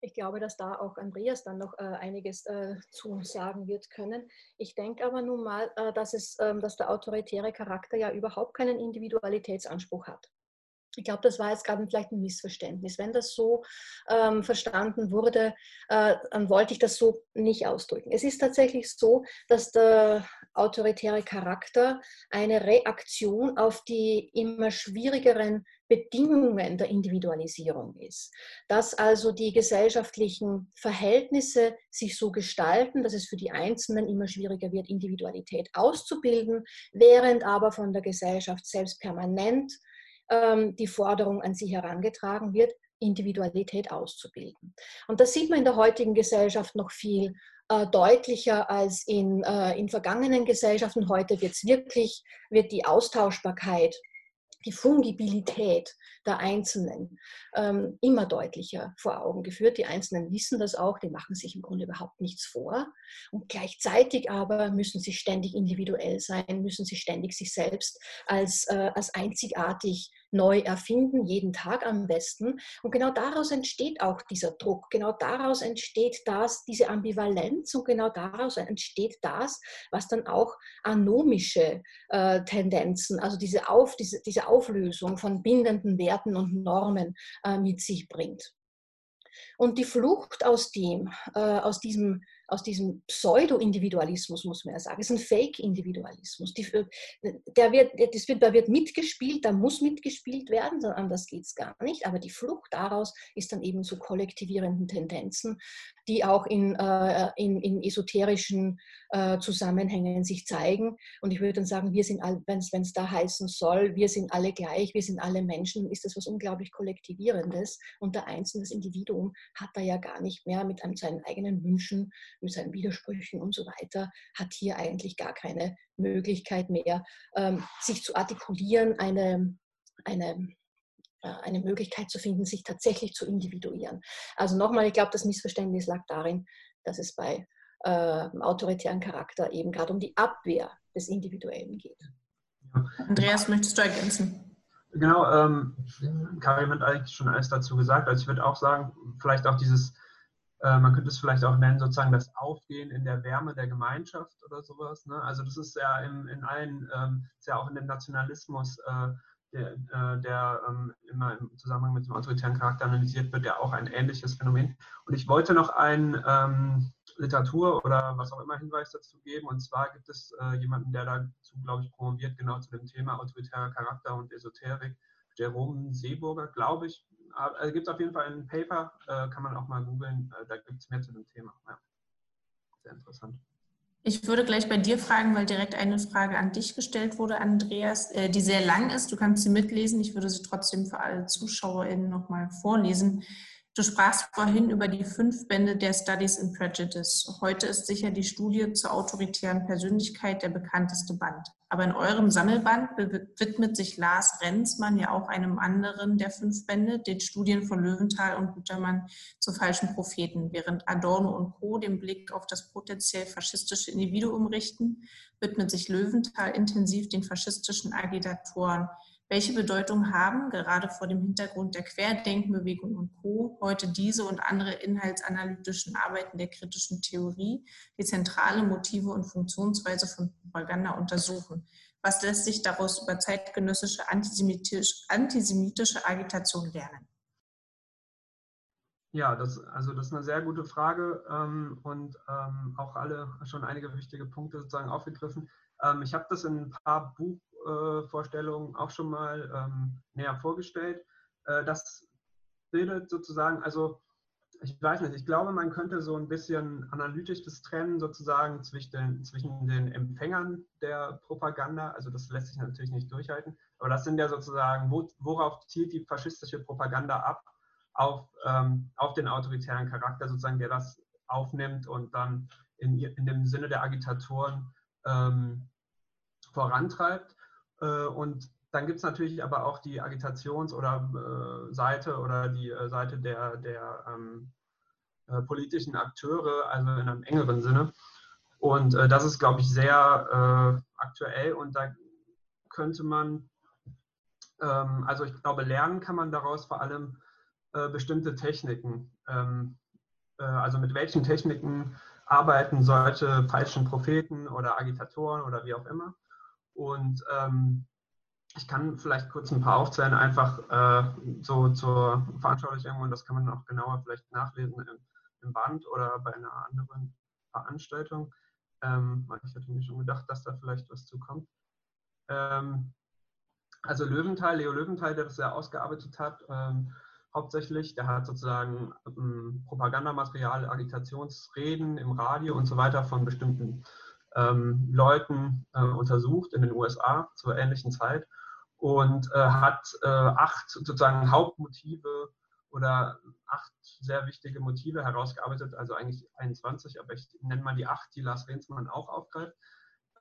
Ich glaube, dass da auch Andreas dann noch äh, einiges äh, zu sagen wird können. Ich denke aber nun mal, äh, dass, es, ähm, dass der autoritäre Charakter ja überhaupt keinen Individualitätsanspruch hat. Ich glaube, das war jetzt gerade vielleicht ein Missverständnis. Wenn das so ähm, verstanden wurde, äh, dann wollte ich das so nicht ausdrücken. Es ist tatsächlich so, dass der autoritäre Charakter eine Reaktion auf die immer schwierigeren Bedingungen der Individualisierung ist. Dass also die gesellschaftlichen Verhältnisse sich so gestalten, dass es für die Einzelnen immer schwieriger wird, Individualität auszubilden, während aber von der Gesellschaft selbst permanent ähm, die Forderung an sie herangetragen wird, Individualität auszubilden. Und das sieht man in der heutigen Gesellschaft noch viel äh, deutlicher als in, äh, in vergangenen Gesellschaften. Heute wird es wirklich, wird die Austauschbarkeit die Fungibilität der Einzelnen ähm, immer deutlicher vor Augen geführt. Die Einzelnen wissen das auch, die machen sich im Grunde überhaupt nichts vor. Und gleichzeitig aber müssen sie ständig individuell sein, müssen sie ständig sich selbst als, äh, als einzigartig neu erfinden, jeden Tag am besten. Und genau daraus entsteht auch dieser Druck, genau daraus entsteht das, diese Ambivalenz und genau daraus entsteht das, was dann auch anomische äh, Tendenzen, also diese, Auf, diese, diese Auflösung von bindenden Werten und Normen äh, mit sich bringt. Und die Flucht aus dem, äh, aus diesem aus diesem Pseudo-Individualismus, muss man ja sagen. Ist ein Fake-Individualismus. Wird, wird, da wird mitgespielt, da muss mitgespielt werden, anders geht es gar nicht. Aber die Flucht daraus ist dann eben zu kollektivierenden Tendenzen, die auch in, äh, in, in esoterischen äh, Zusammenhängen sich zeigen. Und ich würde dann sagen, wir sind, wenn es da heißen soll, wir sind alle gleich, wir sind alle Menschen, ist das was unglaublich Kollektivierendes. Und der einzelne Individuum hat da ja gar nicht mehr mit einem, seinen eigenen Wünschen mit seinen Widersprüchen und so weiter, hat hier eigentlich gar keine Möglichkeit mehr, ähm, sich zu artikulieren, eine, eine, äh, eine Möglichkeit zu finden, sich tatsächlich zu individuieren. Also nochmal, ich glaube, das Missverständnis lag darin, dass es bei äh, autoritären Charakter eben gerade um die Abwehr des Individuellen geht.
Andreas, möchtest du ergänzen?
Genau, ähm, Karim hat eigentlich schon alles dazu gesagt. Also ich würde auch sagen, vielleicht auch dieses äh, man könnte es vielleicht auch nennen, sozusagen das Aufgehen in der Wärme der Gemeinschaft oder sowas. Ne? Also das ist ja in, in allen, ähm, ist ja auch in dem Nationalismus, äh, der, äh, der ähm, immer im Zusammenhang mit dem autoritären Charakter analysiert wird, ja auch ein ähnliches Phänomen. Und ich wollte noch einen ähm, Literatur oder was auch immer Hinweis dazu geben. Und zwar gibt es äh, jemanden, der dazu, glaube ich, promoviert, genau zu dem Thema autoritärer Charakter und Esoterik. Jerome Seeburger, glaube ich, also gibt es auf jeden Fall ein Paper, äh, kann man auch mal googeln, äh, da gibt es mehr zu dem Thema. Ja. Sehr interessant.
Ich würde gleich bei dir fragen, weil direkt eine Frage an dich gestellt wurde, Andreas, äh, die sehr lang ist. Du kannst sie mitlesen. Ich würde sie trotzdem für alle ZuschauerInnen nochmal vorlesen. Du sprachst vorhin über die fünf Bände der Studies in Prejudice. Heute ist sicher die Studie zur autoritären Persönlichkeit der bekannteste Band. Aber in eurem Sammelband widmet sich Lars Renzmann ja auch einem anderen der fünf Bände, den Studien von Löwenthal und Gutermann zu falschen Propheten. Während Adorno und Co. den Blick auf das potenziell faschistische Individuum richten, widmet sich Löwenthal intensiv den faschistischen Agitatoren welche Bedeutung haben, gerade vor dem Hintergrund der Querdenkenbewegung und Co., heute diese und andere inhaltsanalytischen Arbeiten der kritischen Theorie, die zentrale Motive und Funktionsweise von Propaganda untersuchen? Was lässt sich daraus über zeitgenössische antisemitisch, antisemitische Agitation lernen?
Ja, das, also das ist eine sehr gute Frage ähm, und ähm, auch alle schon einige wichtige Punkte sozusagen aufgegriffen. Ähm, ich habe das in ein paar Buch, Vorstellungen auch schon mal ähm, näher vorgestellt. Äh, das bildet sozusagen, also ich weiß nicht, ich glaube, man könnte so ein bisschen analytisch das trennen sozusagen zwischen den, zwischen den Empfängern der Propaganda, also das lässt sich natürlich nicht durchhalten, aber das sind ja sozusagen, wo, worauf zielt die faschistische Propaganda ab? Auf, ähm, auf den autoritären Charakter sozusagen, der das aufnimmt und dann in, in dem Sinne der Agitatoren ähm, vorantreibt. Äh, und dann gibt es natürlich aber auch die Agitations- oder äh, Seite oder die äh, Seite der, der ähm, äh, politischen Akteure, also in einem engeren Sinne. Und äh, das ist, glaube ich, sehr äh, aktuell und da könnte man, ähm, also ich glaube, lernen kann man daraus vor allem bestimmte Techniken. Ähm, also mit welchen Techniken arbeiten solche falschen Propheten oder Agitatoren oder wie auch immer. Und ähm, ich kann vielleicht kurz ein paar aufzählen, einfach äh, so zur Veranschaulichung und das kann man auch genauer vielleicht nachlesen im, im Band oder bei einer anderen Veranstaltung. Ähm, ich hatte mir schon gedacht, dass da vielleicht was zukommt. Ähm, also Löwenthal, Leo Löwenthal, der das sehr ausgearbeitet hat, ähm, hauptsächlich, der hat sozusagen ähm, Propagandamaterial, Agitationsreden im Radio und so weiter von bestimmten ähm, Leuten äh, untersucht in den USA zur ähnlichen Zeit und äh, hat äh, acht sozusagen Hauptmotive oder acht sehr wichtige Motive herausgearbeitet, also eigentlich 21, aber ich nenne mal die acht, die Lars Rehnsmann auch aufgreift.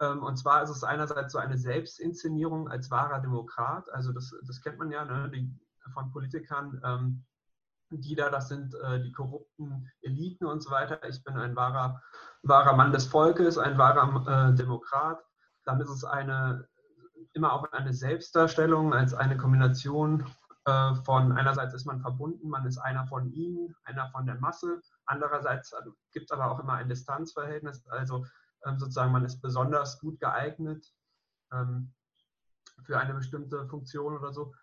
Ähm, und zwar ist es einerseits so eine Selbstinszenierung als wahrer Demokrat. Also das, das kennt man ja ne, die, von Politikern, ähm, die da, das sind äh, die korrupten Eliten und so weiter. Ich bin ein wahrer, wahrer Mann des Volkes, ein wahrer äh, Demokrat. Dann ist es eine, immer auch eine Selbstdarstellung als eine Kombination äh, von einerseits ist man verbunden, man ist einer von ihnen, einer von der Masse. Andererseits also, gibt es aber auch immer ein Distanzverhältnis, also ähm, sozusagen man ist besonders gut geeignet ähm, für eine bestimmte Funktion oder so.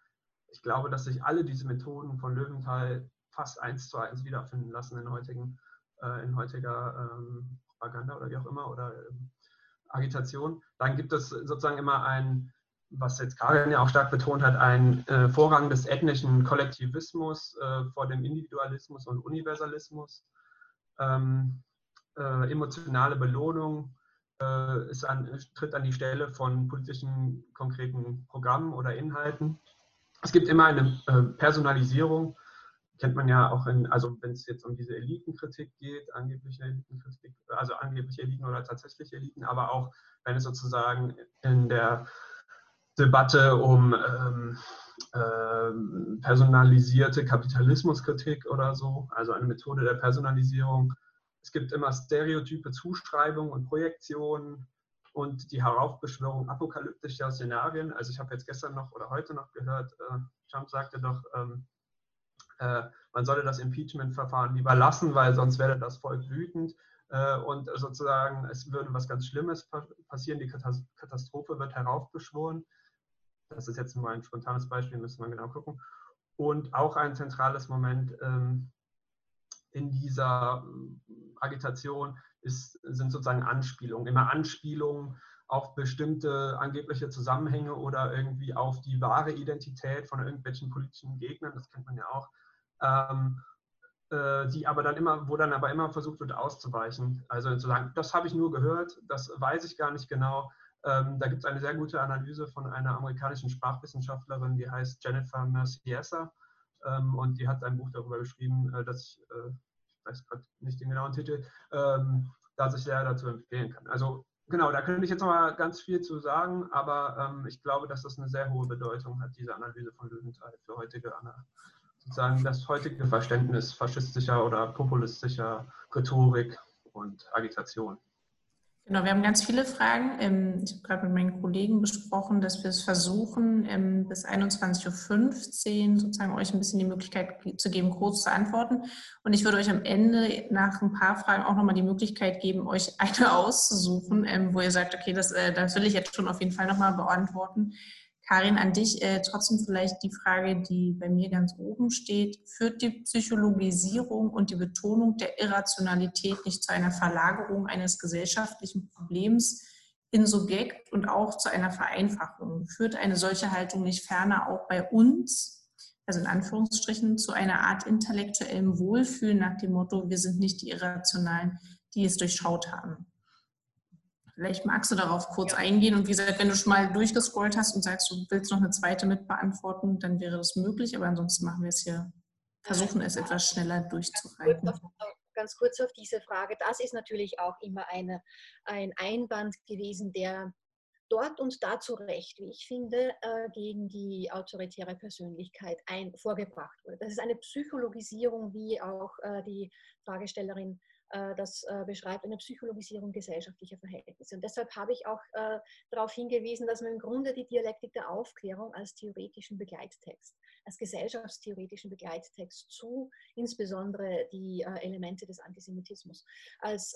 Ich glaube, dass sich alle diese Methoden von Löwenthal fast eins zu eins wiederfinden lassen in, heutigen, äh, in heutiger ähm, Propaganda oder wie auch immer oder ähm, Agitation. Dann gibt es sozusagen immer ein, was jetzt Karin ja auch stark betont hat, ein äh, Vorrang des ethnischen Kollektivismus äh, vor dem Individualismus und Universalismus. Ähm, äh, emotionale Belohnung äh, an, tritt an die Stelle von politischen konkreten Programmen oder Inhalten. Es gibt immer eine äh, Personalisierung kennt man ja auch in, also wenn es jetzt um diese Elitenkritik geht, angebliche Elitenkritik, also angebliche Eliten oder tatsächliche Eliten, aber auch wenn es sozusagen in der Debatte um ähm, ähm, personalisierte Kapitalismuskritik oder so, also eine Methode der Personalisierung. Es gibt immer stereotype Zuschreibungen und Projektionen und die Heraufbeschwörung apokalyptischer Szenarien. Also ich habe jetzt gestern noch oder heute noch gehört, äh, Trump sagte doch, ähm, äh, man solle das Impeachment-Verfahren lieber lassen, weil sonst werde das Volk wütend äh, und sozusagen es würde was ganz Schlimmes passieren, die Katastrophe wird heraufbeschworen. Das ist jetzt nur ein spontanes Beispiel, müssen wir genau gucken. Und auch ein zentrales Moment ähm, in dieser Agitation ist, sind sozusagen Anspielungen, immer Anspielungen auf bestimmte angebliche Zusammenhänge oder irgendwie auf die wahre Identität von irgendwelchen politischen Gegnern, das kennt man ja auch, ähm, äh, die aber dann immer, wo dann aber immer versucht wird auszuweichen. Also zu sagen, das habe ich nur gehört, das weiß ich gar nicht genau. Ähm, da gibt es eine sehr gute Analyse von einer amerikanischen Sprachwissenschaftlerin, die heißt Jennifer Merciesa. Ähm, und die hat ein Buch darüber geschrieben, äh, dass ich, äh, ich weiß gerade nicht den genauen Titel, ähm, dass ich sehr dazu empfehlen kann. Also genau, da könnte ich jetzt noch mal ganz viel zu sagen, aber ähm, ich glaube, dass das eine sehr hohe Bedeutung hat, diese Analyse von Löwenthal für heutige sozusagen das heutige Verständnis faschistischer oder populistischer Rhetorik und Agitation.
Genau, wir haben ganz viele Fragen. Ähm, ich habe gerade mit meinen Kollegen besprochen, dass wir es versuchen, ähm, bis 21.15 Uhr sozusagen euch ein bisschen die Möglichkeit zu geben, kurz zu antworten. Und ich würde euch am Ende nach ein paar Fragen auch nochmal die Möglichkeit geben, euch eine auszusuchen, ähm, wo ihr sagt, okay, das, äh, das will ich jetzt schon auf jeden Fall nochmal beantworten. Karin, an dich äh, trotzdem vielleicht die Frage, die bei mir ganz oben steht. Führt die Psychologisierung und die Betonung der Irrationalität nicht zu einer Verlagerung eines gesellschaftlichen Problems in Subjekt und auch zu einer Vereinfachung? Führt eine solche Haltung nicht ferner auch bei uns, also in Anführungsstrichen, zu einer Art intellektuellem Wohlfühlen nach dem Motto, wir sind nicht die Irrationalen, die es durchschaut haben? Vielleicht magst du darauf kurz ja. eingehen und wie gesagt, wenn du schon mal durchgescrollt hast und sagst, du willst noch eine zweite mit beantworten, dann wäre das möglich, aber ansonsten machen wir es hier, versuchen es etwas schneller durchzureiten.
Ganz kurz auf diese Frage. Das ist natürlich auch immer eine, ein Einwand gewesen, der dort und da zu Recht, wie ich finde, äh, gegen die autoritäre Persönlichkeit ein, vorgebracht wurde. Das ist eine Psychologisierung, wie auch äh, die Fragestellerin das äh, beschreibt eine Psychologisierung gesellschaftlicher Verhältnisse. Und deshalb habe ich auch äh, darauf hingewiesen, dass man im Grunde die Dialektik der Aufklärung als theoretischen Begleittext, als gesellschaftstheoretischen Begleittext zu insbesondere die Elemente des Antisemitismus, als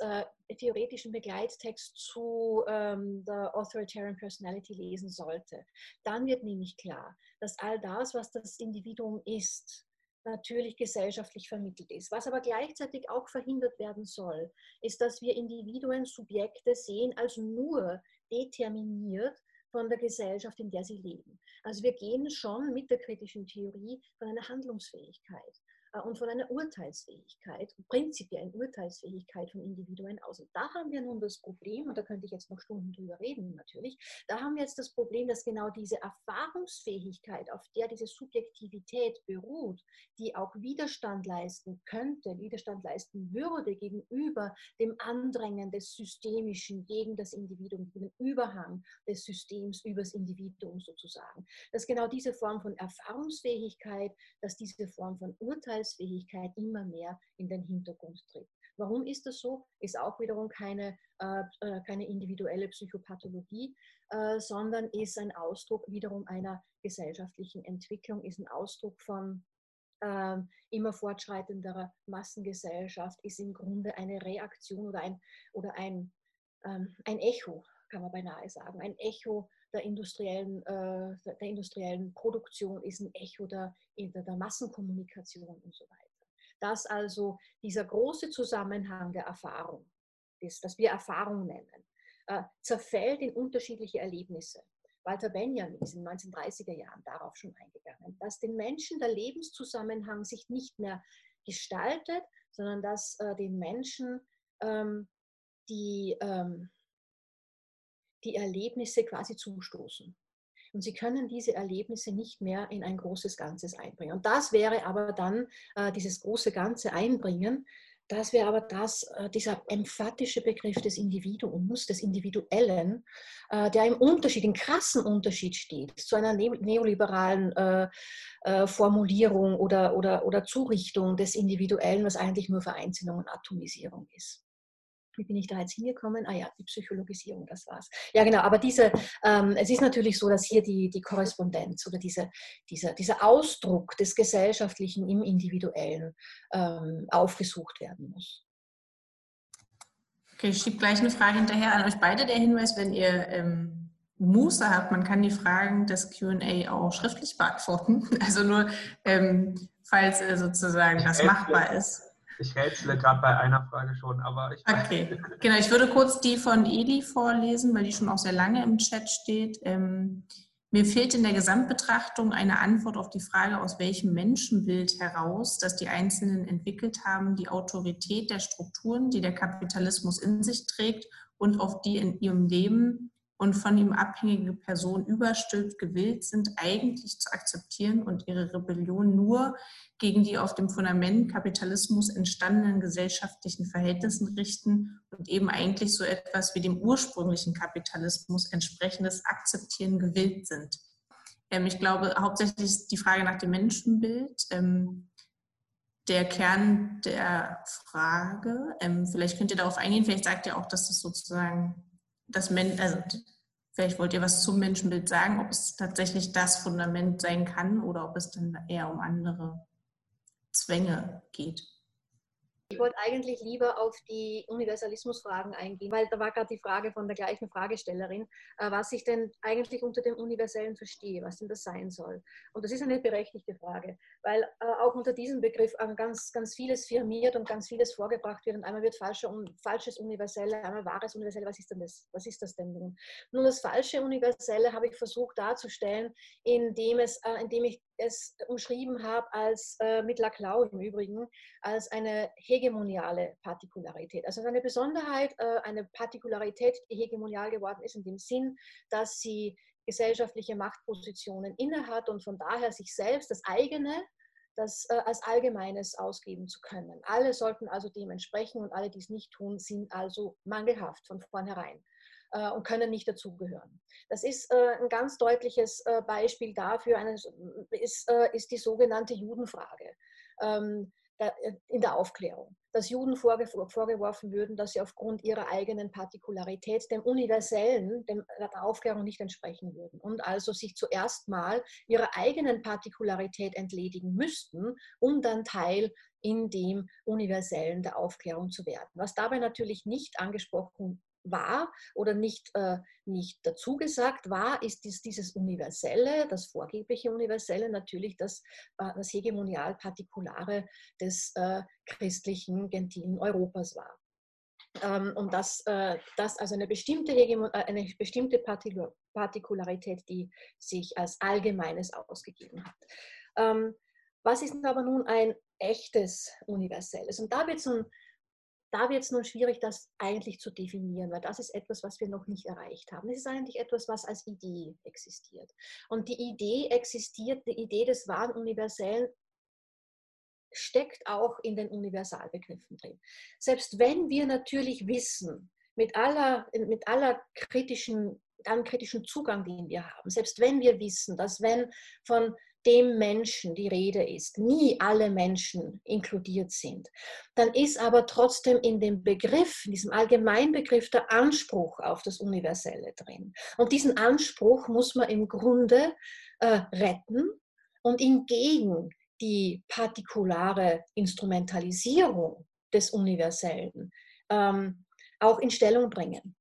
theoretischen Begleittext zu ähm, der Authoritarian Personality lesen sollte. Dann wird nämlich klar, dass all das, was das Individuum ist, natürlich gesellschaftlich vermittelt ist. Was aber gleichzeitig auch verhindert werden soll, ist, dass wir Individuen, Subjekte sehen als nur determiniert von der Gesellschaft, in der sie leben. Also wir gehen schon mit der kritischen Theorie von einer Handlungsfähigkeit äh, und von einer Urteilsfähigkeit, prinzipiellen Urteilsfähigkeit von Individuen aus. Und da haben wir nun das Problem, und da könnte ich jetzt noch Stunden drüber reden natürlich, da haben wir jetzt das Problem, dass genau diese Erfahrungsfähigkeit, auf der diese Subjektivität beruht, die auch Widerstand leisten könnte, Widerstand leisten würde gegenüber dem Andrängen des Systemischen gegen das Individuum, dem Überhang des Systems übers Individuum sozusagen. Dass genau diese Form von Erfahrungsfähigkeit, dass diese Form von Urteilsfähigkeit immer mehr in den Hintergrund tritt. Warum ist das so? Ist auch wiederum keine, äh, äh, keine individuelle Psychopathologie, äh, sondern ist ein Ausdruck wiederum einer gesellschaftlichen Entwicklung, ist ein Ausdruck von äh, immer fortschreitenderer Massengesellschaft, ist im Grunde eine Reaktion oder ein, oder ein, ähm, ein Echo, kann man beinahe sagen, ein Echo der industriellen, äh, der industriellen Produktion, ist ein Echo der, der Massenkommunikation und so weiter dass also dieser große Zusammenhang der Erfahrung, das, das wir Erfahrung nennen, äh, zerfällt in unterschiedliche Erlebnisse. Walter Benjamin ist in den 1930er Jahren darauf schon eingegangen, dass den Menschen der Lebenszusammenhang sich nicht mehr gestaltet, sondern dass äh, den Menschen ähm, die, ähm, die Erlebnisse quasi zustoßen. Und sie können diese Erlebnisse nicht mehr in ein großes Ganzes einbringen. Und das wäre aber dann äh, dieses große Ganze einbringen, das wäre aber das, äh, dieser emphatische Begriff des Individuums, des Individuellen, äh, der im Unterschied, im krassen Unterschied steht zu einer neoliberalen äh, äh, Formulierung oder, oder, oder Zurichtung des Individuellen, was eigentlich nur Vereinzelung und Atomisierung ist wie bin ich da jetzt hingekommen? Ah ja, die Psychologisierung, das war's. Ja, genau, aber diese, ähm, es ist natürlich so, dass hier die, die Korrespondenz oder diese, dieser, dieser Ausdruck des Gesellschaftlichen im Individuellen ähm, aufgesucht werden muss.
Okay, ich schiebe gleich eine Frage hinterher an euch beide. Der Hinweis, wenn ihr ähm, Muße habt, man kann die Fragen des QA auch schriftlich beantworten. (laughs) Also nur, ähm, falls äh, sozusagen das machbar ist.
Ich rätsle gerade bei einer Frage schon, aber ich.
Okay, (laughs) genau. Ich würde kurz die von Eli vorlesen, weil die schon auch sehr lange im Chat steht. Ähm, mir fehlt in der Gesamtbetrachtung eine Antwort auf die Frage, aus welchem Menschenbild heraus, das die Einzelnen entwickelt haben, die Autorität der Strukturen, die der Kapitalismus in sich trägt und auf die in ihrem Leben und von ihm abhängige Personen überstülpt gewillt sind, eigentlich zu akzeptieren und ihre Rebellion nur gegen die auf dem Fundament Kapitalismus entstandenen gesellschaftlichen Verhältnissen richten und eben eigentlich so etwas wie dem ursprünglichen Kapitalismus entsprechendes Akzeptieren gewillt sind. Ähm, ich glaube, hauptsächlich ist die Frage nach dem Menschenbild ähm, der Kern der Frage. Ähm, vielleicht könnt ihr darauf eingehen, vielleicht sagt ihr auch, dass das sozusagen das Men also vielleicht wollt ihr was zum Menschenbild sagen, ob es tatsächlich das Fundament sein kann oder ob es dann eher um andere Zwänge geht.
Ich wollte eigentlich lieber auf die Universalismusfragen eingehen, weil da war gerade die Frage von der gleichen Fragestellerin, äh, was ich denn eigentlich unter dem Universellen verstehe, was denn das sein soll. Und das ist eine berechtigte Frage, weil äh, auch unter diesem Begriff ganz, ganz vieles firmiert und ganz vieles vorgebracht wird. Und einmal wird falsche, falsches Universelle, einmal wahres Universelle. Was ist denn das? Was ist das denn nun? Nun, das falsche Universelle habe ich versucht darzustellen, indem, es, äh, indem ich es umschrieben habe als, mit Laclau im Übrigen, als eine hegemoniale Partikularität. Also eine Besonderheit, äh, eine Partikularität, die hegemonial geworden ist, in dem Sinn, dass sie gesellschaftliche Machtpositionen innehat und von daher sich selbst das eigene, das äh, als Allgemeines ausgeben zu können. Alle sollten also dem entsprechen und alle, die es nicht tun, sind also mangelhaft von vornherein äh, und können nicht dazugehören. Das ist ein ganz deutliches Beispiel dafür, ist, ist die sogenannte Judenfrage. Ähm, äh, in der Aufklärung, dass Juden vorgeworfen würden, dass sie aufgrund ihrer eigenen Partikularität dem Universellen, dem, der Aufklärung nicht entsprechen würden und also sich zuerst mal ihrer eigenen Partikularität entledigen müssten, um dann Teil in dem Universellen der Aufklärung zu werden. Was dabei natürlich nicht angesprochen war oder nicht, äh, nicht dazu gesagt war, ist dies, dieses Universelle, das vorgebliche Universelle natürlich das, äh, das Hegemonial-Partikulare des äh, christlichen, gentilen Europas war. Ähm, und das, äh, das also eine bestimmte, Hegemon äh, eine bestimmte Partikularität, die sich als Allgemeines ausgegeben hat. Ähm, was ist aber nun ein echtes Universelles? Und da wird es nun, schwierig, das eigentlich zu definieren, weil das ist etwas, was wir noch nicht erreicht haben. Es ist eigentlich etwas, was als Idee existiert. Und die Idee existiert, die Idee des wahren Universellen steckt auch in den Universalbegriffen drin. Selbst wenn wir natürlich wissen, mit aller, mit aller kritischen, einem kritischen Zugang, den wir haben, selbst wenn wir wissen, dass wenn von dem Menschen die Rede ist, nie alle Menschen inkludiert sind, dann ist aber trotzdem in dem Begriff, in diesem Allgemeinbegriff der Anspruch auf das Universelle drin. Und diesen Anspruch muss man im Grunde äh, retten und ihn gegen die partikulare Instrumentalisierung des Universellen ähm, auch in Stellung bringen.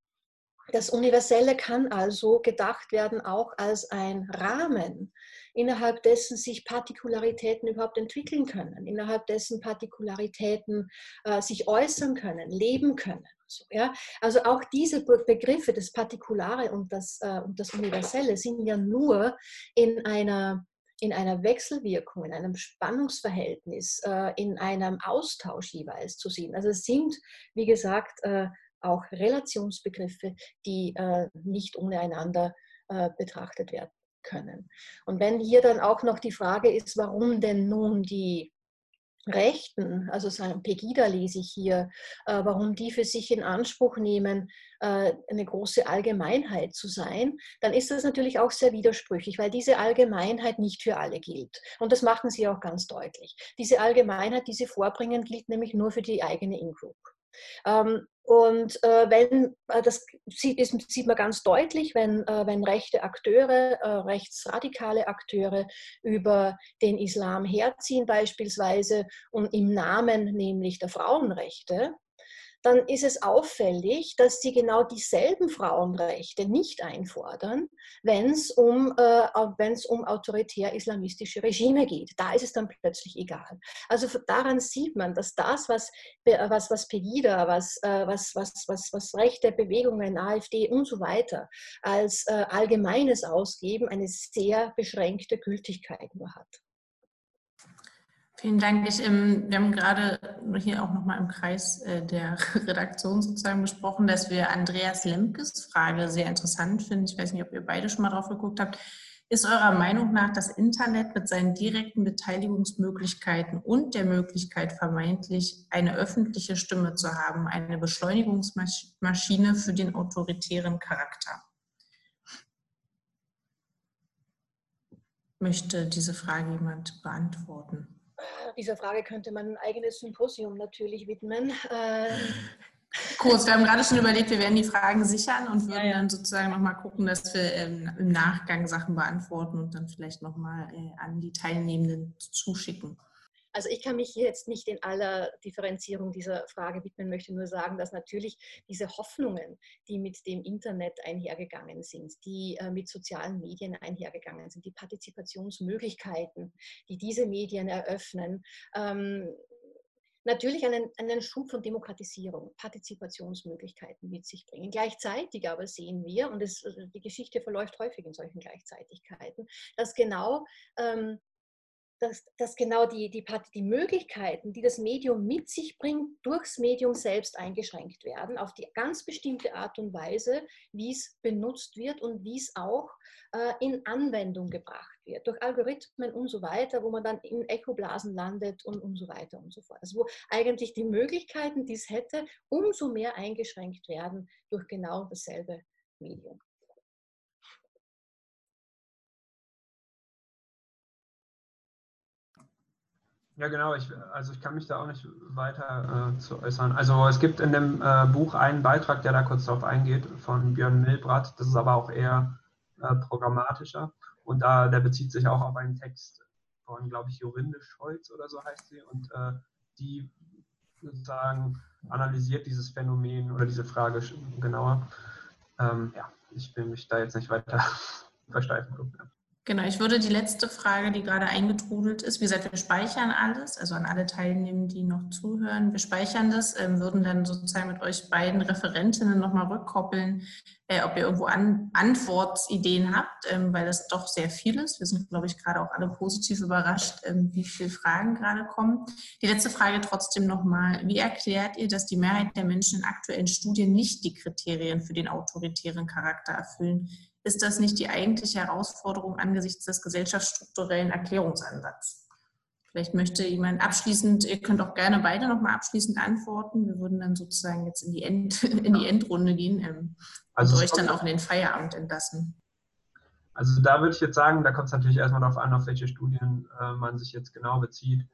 Das Universelle kann also gedacht werden auch als ein Rahmen, innerhalb dessen sich Partikularitäten überhaupt entwickeln können, innerhalb dessen Partikularitäten äh, sich äußern können, leben können. So, ja? Also auch diese Begriffe, das Partikulare und das, äh, und das Universelle, sind ja nur in einer in einer Wechselwirkung, in einem Spannungsverhältnis, äh, in einem Austausch jeweils zu sehen. Also es sind, wie gesagt, äh, auch Relationsbegriffe, die äh, nicht ohne einander betrachtet werden können. Und wenn hier dann auch noch die Frage ist, warum denn nun die Rechten, also sagen Pegida lese ich hier, äh, warum die für sich in Anspruch nehmen, äh, eine große Allgemeinheit zu sein, dann ist das natürlich auch sehr widersprüchlich, weil diese Allgemeinheit nicht für alle gilt. Und das machen sie auch ganz deutlich. Diese Allgemeinheit, die sie vorbringen, gilt nämlich nur für die eigene In-Group. Ähm, und äh, wenn, äh, das sieht, ist, sieht, man ganz deutlich, wenn, äh, wenn rechte Akteure, äh, rechtsradikale Akteure über den Islam herziehen beispielsweise und im Namen nämlich der Frauenrechte dann ist es auffällig, dass sie genau dieselben Frauenrechte nicht einfordern, wenn es um, äh, um autoritär-islamistische Regime geht. Da ist es dann plötzlich egal. Also daran sieht man, dass das, was, was, was Pegida, was, äh, was, was, was, was rechte Bewegungen, AfD und so weiter als äh, Allgemeines ausgeben, eine sehr beschränkte Gültigkeit nur hat.
Vielen Dank. Ich, ähm, wir haben gerade hier auch nochmal im Kreis äh, der (laughs) Redaktion sozusagen besprochen, dass wir Andreas Lemkes Frage sehr interessant finden. Ich weiß nicht, ob ihr beide schon mal drauf geguckt habt. Ist eurer Meinung nach das Internet mit seinen direkten Beteiligungsmöglichkeiten und der Möglichkeit, vermeintlich eine öffentliche Stimme zu haben, eine Beschleunigungsmaschine für den autoritären Charakter? Möchte diese Frage jemand beantworten?
Dieser Frage könnte man ein eigenes Symposium natürlich widmen.
Kurz, wir haben gerade schon überlegt, wir werden die Fragen sichern und würden ja, ja. dann sozusagen nochmal gucken, dass wir ähm, im Nachgang Sachen beantworten und dann vielleicht nochmal äh, an die Teilnehmenden zuschicken.
Also ich kann mich jetzt nicht in aller Differenzierung dieser Frage widmen, möchte nur sagen, dass natürlich diese Hoffnungen, die mit dem Internet einhergegangen sind, die äh, mit sozialen Medien einhergegangen sind, die Partizipationsmöglichkeiten, die diese Medien eröffnen, ähm, natürlich einen, einen Schub von Demokratisierung, Partizipationsmöglichkeiten mit sich bringen. Gleichzeitig aber sehen wir, und es, also die Geschichte verläuft häufig in solchen Gleichzeitigkeiten, dass genau ähm, dass, dass genau die, die, die Möglichkeiten, die das Medium mit sich bringt, durchs Medium selbst eingeschränkt werden, auf die ganz bestimmte Art und Weise, wie es benutzt wird und wie es auch äh, in Anwendung gebracht wird, durch Algorithmen und so weiter, wo man dann in Echoblasen landet und, und so weiter und so fort. Also wo eigentlich die Möglichkeiten, die es hätte, umso mehr eingeschränkt werden durch genau dasselbe Medium.
Ja, genau. Ich, also ich kann mich da auch nicht weiter äh, zu äußern. Also es gibt in dem äh, Buch einen Beitrag, der da kurz darauf eingeht, von Björn Milbrat. Das ist aber auch eher äh, programmatischer. Und da, der bezieht sich auch auf einen Text von, glaube ich, Jorinde Scholz oder so heißt sie. Und äh, die sozusagen analysiert dieses Phänomen oder diese Frage genauer. Ähm, ja, ich will mich da jetzt nicht weiter (laughs) versteifen.
Genau, ich würde die letzte Frage, die gerade eingetrudelt ist, wie gesagt, wir speichern alles, also an alle Teilnehmer, die noch zuhören, wir speichern das, ähm, würden dann sozusagen mit euch beiden Referentinnen nochmal rückkoppeln, äh, ob ihr irgendwo an, Antwortideen habt, ähm, weil das doch sehr viel ist. Wir sind, glaube ich, gerade auch alle positiv überrascht, ähm, wie viele Fragen gerade kommen. Die letzte Frage trotzdem nochmal, wie erklärt ihr, dass die Mehrheit der Menschen in aktuellen Studien nicht die Kriterien für den autoritären Charakter erfüllen? Ist das nicht die eigentliche Herausforderung angesichts des gesellschaftsstrukturellen Erklärungsansatzes? Vielleicht möchte jemand abschließend, ihr könnt auch gerne beide nochmal abschließend antworten. Wir würden dann sozusagen jetzt in die, End, (laughs) in die Endrunde gehen ähm, also und euch dann auch in den Feierabend entlassen.
Also da würde ich jetzt sagen, da kommt es natürlich erstmal darauf an, auf welche Studien äh, man sich jetzt genau bezieht.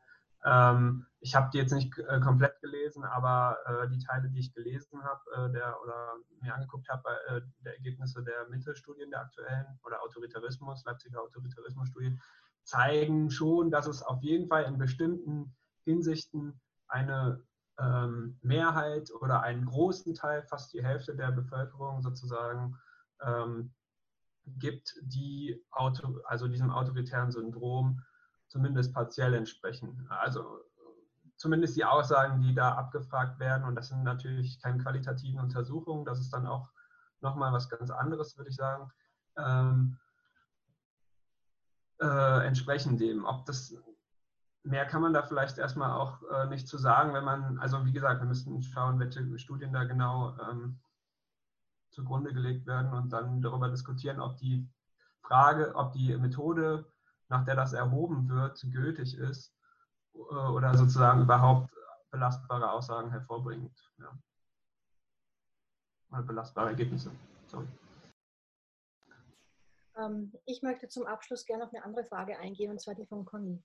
Ähm, ich habe die jetzt nicht äh, komplett gelesen, aber äh, die Teile, die ich gelesen habe äh, oder mir angeguckt habe, äh, der Ergebnisse der Mittelstudien der aktuellen oder Autoritarismus, Leipziger Autoritarismusstudie, zeigen schon, dass es auf jeden Fall in bestimmten Hinsichten eine ähm, Mehrheit oder einen großen Teil, fast die Hälfte der Bevölkerung sozusagen, ähm, gibt, die Auto, also diesem autoritären Syndrom zumindest partiell entsprechen. Also zumindest die Aussagen, die da abgefragt werden, und das sind natürlich keine qualitativen Untersuchungen, das ist dann auch nochmal was ganz anderes, würde ich sagen, ähm, äh, entsprechen dem. Ob das mehr kann man da vielleicht erstmal auch äh, nicht zu sagen, wenn man, also wie gesagt, wir müssen schauen, welche Studien da genau ähm, zugrunde gelegt werden und dann darüber diskutieren, ob die Frage, ob die Methode nach der das erhoben wird, gültig ist äh, oder sozusagen überhaupt belastbare Aussagen hervorbringt. Ja. Oder belastbare Ergebnisse. Sorry.
Ähm, ich möchte zum Abschluss gerne auf eine andere Frage eingehen, und zwar die von Conny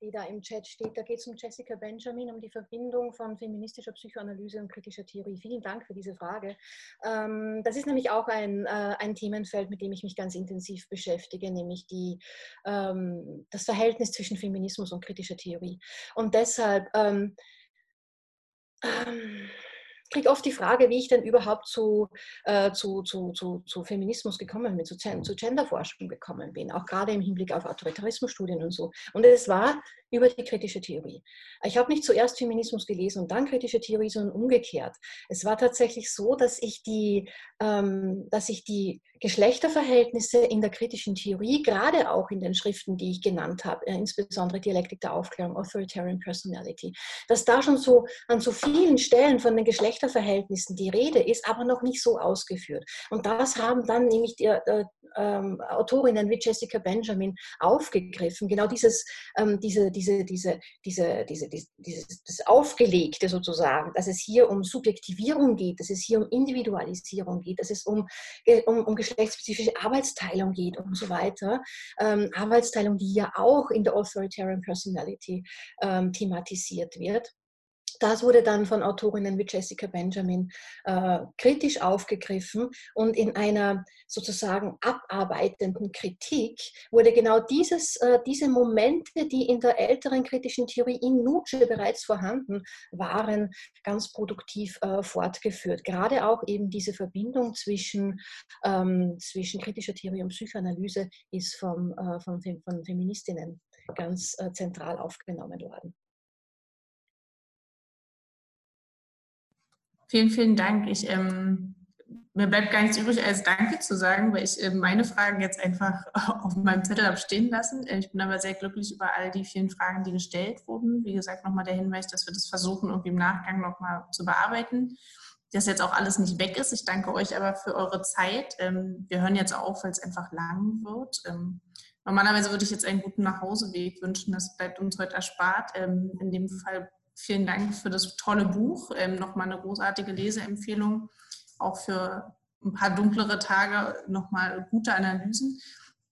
die da im Chat steht. Da geht es um Jessica Benjamin, um die Verbindung von feministischer Psychoanalyse und kritischer Theorie. Vielen Dank für diese Frage. Ähm, das ist nämlich auch ein, äh, ein Themenfeld, mit dem ich mich ganz intensiv beschäftige, nämlich die, ähm, das Verhältnis zwischen Feminismus und kritischer Theorie. Und deshalb ähm, ähm, kriege oft die Frage, wie ich denn überhaupt zu, äh, zu, zu, zu, zu, Feminismus gekommen bin, zu, zu Genderforschung gekommen bin, auch gerade im Hinblick auf Autoritarismusstudien und so. Und es war über die kritische Theorie. Ich habe nicht zuerst Feminismus gelesen und dann kritische Theorie, sondern umgekehrt. Es war tatsächlich so, dass ich die, ähm, dass ich die Geschlechterverhältnisse in der kritischen Theorie, gerade auch in den Schriften, die ich genannt habe, äh, insbesondere Dialektik der Aufklärung, Authoritarian Personality, dass da schon so an so vielen Stellen von den Geschlechterverhältnissen die Rede ist, aber noch nicht so ausgeführt. Und das haben dann nämlich die äh, äh, Autorinnen wie Jessica Benjamin aufgegriffen, genau dieses, ähm, diese, diese, diese, diese, diese, dieses, das Aufgelegte sozusagen, dass es hier um Subjektivierung geht, dass es hier um Individualisierung geht, dass es um, äh, um, um geschlechtsspezifische Arbeitsteilung geht und so weiter. Ähm, Arbeitsteilung, die ja auch in der Authoritarian Personality ähm, thematisiert wird. Das wurde dann von Autorinnen wie Jessica Benjamin äh, kritisch aufgegriffen und in einer sozusagen abarbeitenden Kritik wurde genau dieses, äh, diese Momente, die in der älteren kritischen Theorie in Nietzsche bereits vorhanden waren, ganz produktiv äh, fortgeführt. Gerade auch eben diese Verbindung zwischen, ähm, zwischen kritischer Theorie und Psychoanalyse ist vom, äh, von, von Feministinnen ganz äh, zentral aufgenommen worden.
Vielen, vielen Dank. Ich, ähm, mir bleibt gar nichts übrig, als Danke zu sagen, weil ich äh, meine Fragen jetzt einfach (laughs) auf meinem Zettel habe stehen lassen. Äh, ich bin aber sehr glücklich über all die vielen Fragen, die gestellt wurden. Wie gesagt, nochmal der Hinweis, dass wir das versuchen, irgendwie im Nachgang nochmal zu bearbeiten. Dass jetzt auch alles nicht weg ist. Ich danke euch aber für eure Zeit. Ähm, wir hören jetzt auf, weil es einfach lang wird. Ähm, normalerweise würde ich jetzt einen guten Nachhauseweg wünschen. Das bleibt uns heute erspart. Ähm, in dem Fall vielen Dank für das tolle Buch. Ähm, nochmal eine großartige Leseempfehlung. Auch für ein paar dunklere Tage nochmal gute Analysen.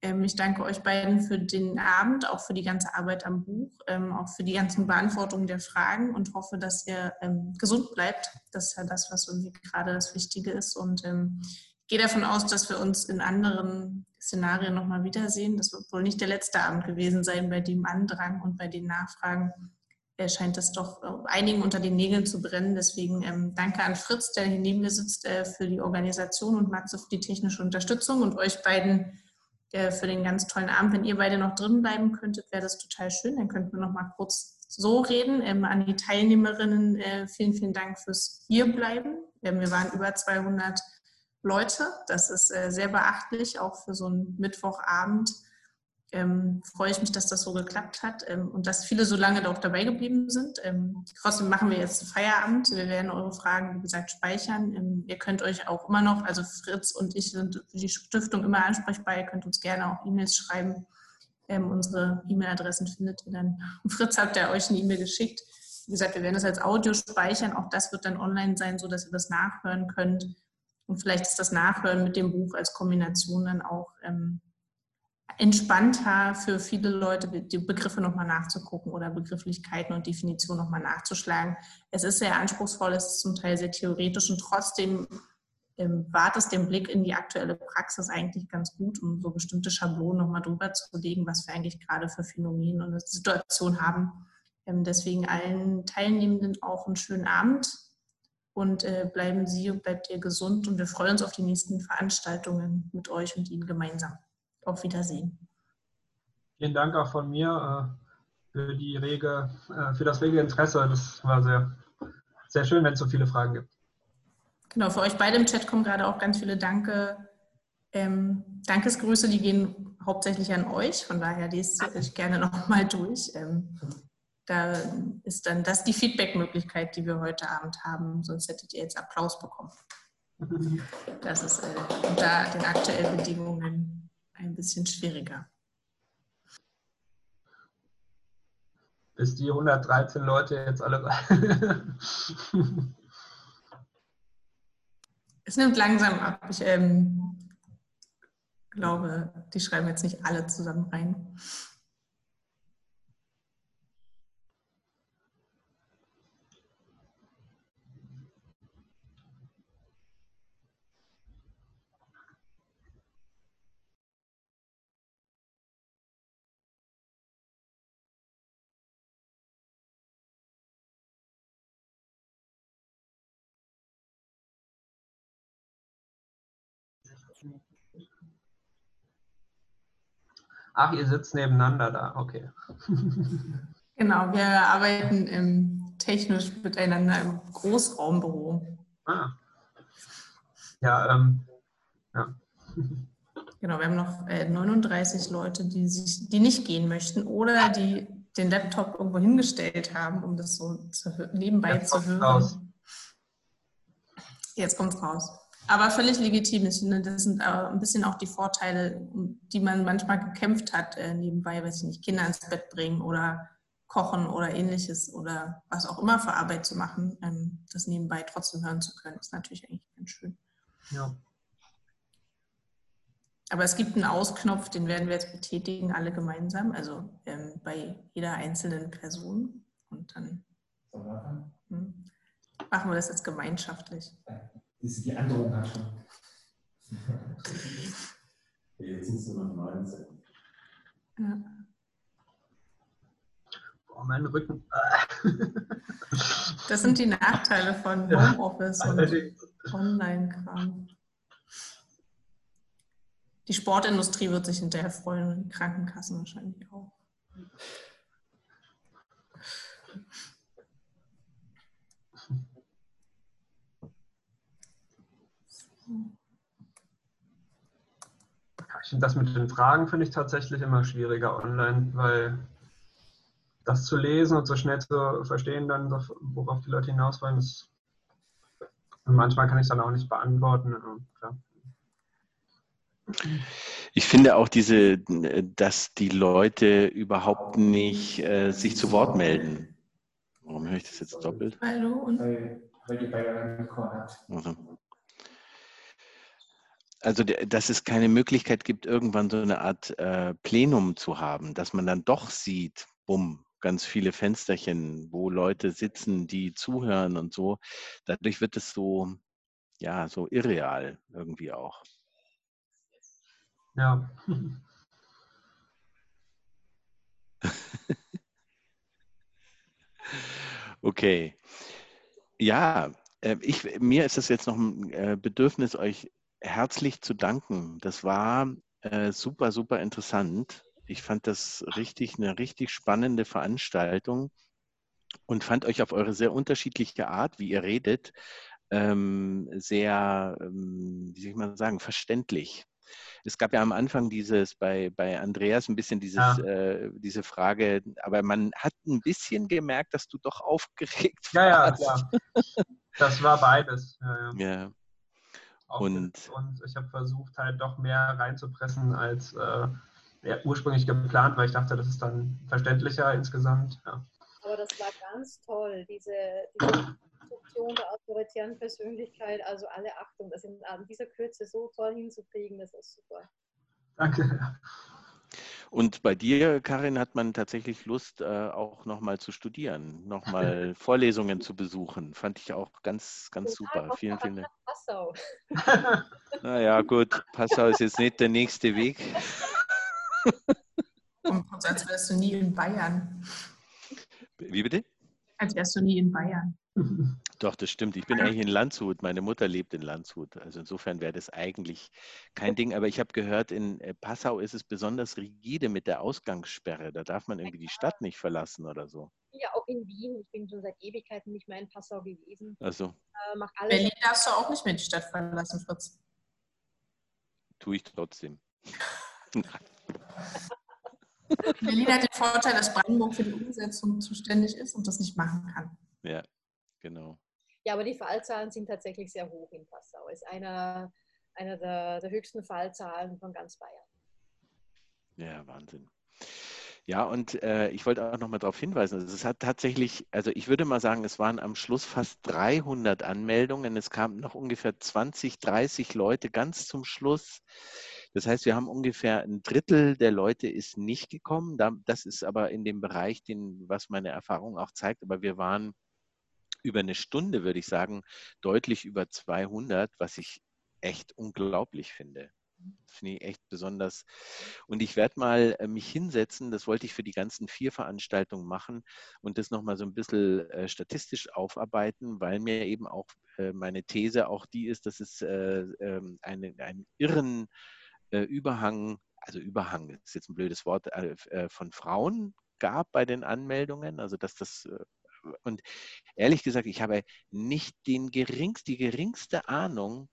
Ähm, ich danke euch beiden für den Abend, auch für die ganze Arbeit am Buch, ähm, auch für die ganzen Beantwortungen der Fragen und hoffe, dass ihr ähm, gesund bleibt. Das ist ja das, was irgendwie gerade das Wichtige ist. Und ähm, gehe davon aus, dass wir uns in anderen Szenarien nochmal wiedersehen. Das wird wohl nicht der letzte Abend gewesen sein bei dem Andrang und bei den Nachfragen scheint das doch äh, einigen unter den Nägeln zu brennen. Deswegen ähm, danke an Fritz, der hier neben mir sitzt, äh, für die Organisation und Matze für die technische Unterstützung und euch beiden äh, für den ganz tollen Abend. Wenn ihr beide noch drin bleiben könntet, wäre das total schön. Dann könnten wir noch mal kurz so reden. Ähm, an die Teilnehmerinnen äh, vielen, vielen Dank fürs Hierbleiben. Ähm, wir waren über 200 Leute. Das ist äh, sehr beachtlich, auch für so einen Mittwochabend ähm, freue ich mich, dass das so geklappt hat ähm, und dass viele so lange auch dabei geblieben sind. Ähm, trotzdem machen wir jetzt Feierabend. Wir werden eure Fragen, wie gesagt, speichern. Ähm, ihr könnt euch auch immer noch, also Fritz und ich sind für die Stiftung immer ansprechbar. Ihr könnt uns gerne auch E-Mails schreiben. Ähm, unsere E-Mail-Adressen findet ihr dann. Und Fritz hat ja euch eine E-Mail geschickt. Wie gesagt, wir werden das als Audio speichern. Auch das wird dann online sein, sodass ihr das nachhören könnt. Und vielleicht ist das Nachhören mit dem Buch als Kombination dann auch ähm, entspannter für viele Leute, die Begriffe nochmal nachzugucken oder Begrifflichkeiten und Definitionen nochmal nachzuschlagen. Es ist sehr anspruchsvoll, es ist zum Teil sehr theoretisch und trotzdem ähm, wahrt es den Blick in die aktuelle Praxis eigentlich ganz gut, um so bestimmte Schablonen nochmal drüber zu legen, was wir eigentlich gerade für Phänomene und Situationen haben. Ähm, deswegen allen Teilnehmenden auch einen schönen Abend und äh, bleiben Sie und bleibt ihr gesund und wir freuen uns auf die nächsten Veranstaltungen mit euch und Ihnen gemeinsam. Auf Wiedersehen.
Vielen Dank auch von mir äh, für, die rege, äh, für das rege Interesse. Das war sehr, sehr schön, wenn es so viele Fragen gibt.
Genau, für euch beide im Chat kommen gerade auch ganz viele Danke, ähm, Dankesgrüße, die gehen hauptsächlich an euch. Von daher lest ich gerne nochmal durch. Ähm, da ist dann das die Feedback-Möglichkeit, die wir heute Abend haben. Sonst hättet ihr jetzt Applaus bekommen. (laughs) Das ist äh, unter den aktuellen Bedingungen ein bisschen schwieriger.
Bis die 113 Leute jetzt alle. (laughs)
es nimmt langsam ab. Ich ähm, glaube, die schreiben jetzt nicht alle zusammen rein.
Ach, ihr sitzt nebeneinander da, okay. (laughs)
Genau, wir arbeiten im, technisch miteinander im Großraumbüro. Ah.
Ja, ähm, ja. (laughs)
Genau, wir haben noch äh, 39 Leute, die, sich, die nicht gehen möchten oder die den Laptop irgendwo hingestellt haben, um das so zu, nebenbei Jetzt zu hören. Raus. Jetzt kommt es raus. Aber völlig legitim. Ich finde, das sind ein bisschen auch die Vorteile, die man manchmal gekämpft hat, äh, nebenbei, weiß ich nicht, Kinder ins Bett bringen oder kochen oder ähnliches oder was auch immer für Arbeit zu machen, ähm, das nebenbei trotzdem hören zu können, ist natürlich eigentlich ganz schön. Ja. Aber es gibt einen Ausknopf, den werden wir jetzt betätigen, alle gemeinsam, also ähm, bei jeder einzelnen Person. Und dann hm, machen wir das jetzt gemeinschaftlich
die Androhung hat schon. Jetzt sind es nur noch 19. Ja.
Boah, mein Rücken.
das sind die Nachteile von Homeoffice ja. und Online-Kram. Die Sportindustrie wird sich hinterher freuen und die Krankenkassen wahrscheinlich auch.
Ich finde das mit den Fragen finde ich tatsächlich immer schwieriger online, weil das zu lesen und so schnell zu verstehen, dann worauf die Leute hinaus wollen, ist, und manchmal kann ich es dann auch nicht beantworten. Klar.
Ich finde auch diese, dass die Leute überhaupt nicht äh, sich zu Wort melden. Warum höre ich das jetzt doppelt?
Hallo und weil, weil die beide
Mikro hat. Also also dass es keine Möglichkeit gibt, irgendwann so eine Art äh, Plenum zu haben, dass man dann doch sieht, bumm, ganz viele Fensterchen, wo Leute sitzen, die zuhören und so. Dadurch wird es so, ja, so irreal irgendwie auch.
Ja. (laughs)
okay. Ja, äh, ich, mir ist es jetzt noch ein äh, Bedürfnis, euch herzlich zu danken. Das war äh, super, super interessant. Ich fand das richtig, eine richtig spannende Veranstaltung und fand euch auf eure sehr unterschiedliche Art, wie ihr redet, ähm, sehr, ähm, wie soll ich mal sagen, verständlich. Es gab ja am Anfang dieses bei, bei Andreas ein bisschen dieses, ja. äh, diese Frage, aber man hat ein bisschen gemerkt, dass du doch (laughs) aufgeregt
ja, warst. Ja, ja, Das war beides.
Ja. ja.
Und, und ich habe versucht, halt doch mehr reinzupressen als äh, ja, ursprünglich geplant, weil ich dachte, das ist dann verständlicher insgesamt. Ja.
Aber das war ganz toll, diese, diese Konstruktion der autoritären Persönlichkeit, also alle Achtung, das in, in dieser Kürze so toll hinzukriegen, das ist super.
Danke.
Und bei dir, Karin, hat man tatsächlich Lust, äh, auch nochmal zu studieren, nochmal (laughs) Vorlesungen zu besuchen. Fand ich auch ganz, ganz super. Vielen, vielen Dank. Passau. (laughs) Naja, gut, Passau ist jetzt nicht der nächste Weg. (laughs)
Und als wärst du nie in Bayern.
Wie bitte?
Als wärst du nie in Bayern.
Doch, das stimmt. Ich bin eigentlich in Landshut. Meine Mutter lebt in Landshut. Also insofern wäre das eigentlich kein Ding. Aber ich habe gehört, in äh, Passau ist es besonders rigide mit der Ausgangssperre. Da darf man irgendwie die Stadt nicht verlassen oder so.
Ja, auch in Wien. Ich bin schon seit Ewigkeiten nicht mehr in Passau gewesen.
Also.
Äh, Berlin darfst du auch nicht mehr die Stadt verlassen, Fritz.
Tue ich trotzdem. (laughs)
Berlin hat den Vorteil, dass Brandenburg für die Umsetzung zuständig ist und das nicht machen kann.
Ja, genau.
Ja, aber die Fallzahlen sind tatsächlich sehr hoch in Passau. Es ist einer, einer der, der höchsten Fallzahlen von ganz Bayern.
Ja, Wahnsinn. Ja, und äh, ich wollte auch noch mal darauf hinweisen, also es hat tatsächlich, also ich würde mal sagen, es waren am Schluss fast 300 Anmeldungen. Es kamen noch ungefähr 20, 30 Leute ganz zum Schluss. Das heißt, wir haben ungefähr ein Drittel der Leute ist nicht gekommen. Das ist aber in dem Bereich, den, was meine Erfahrung auch zeigt. Aber wir waren über eine Stunde, würde ich sagen, deutlich über 200, was ich echt unglaublich finde. Finde ich echt besonders. Und ich werde mal äh, mich hinsetzen, das wollte ich für die ganzen vier Veranstaltungen machen und das nochmal so ein bisschen äh, statistisch aufarbeiten, weil mir eben auch äh, meine These auch die ist, dass es ähm, eine, einen irren Überhang, also Überhang ist jetzt ein blödes Wort, von Frauen gab bei den Anmeldungen, also dass das und ehrlich gesagt, ich habe nicht den geringst, die geringste Ahnung,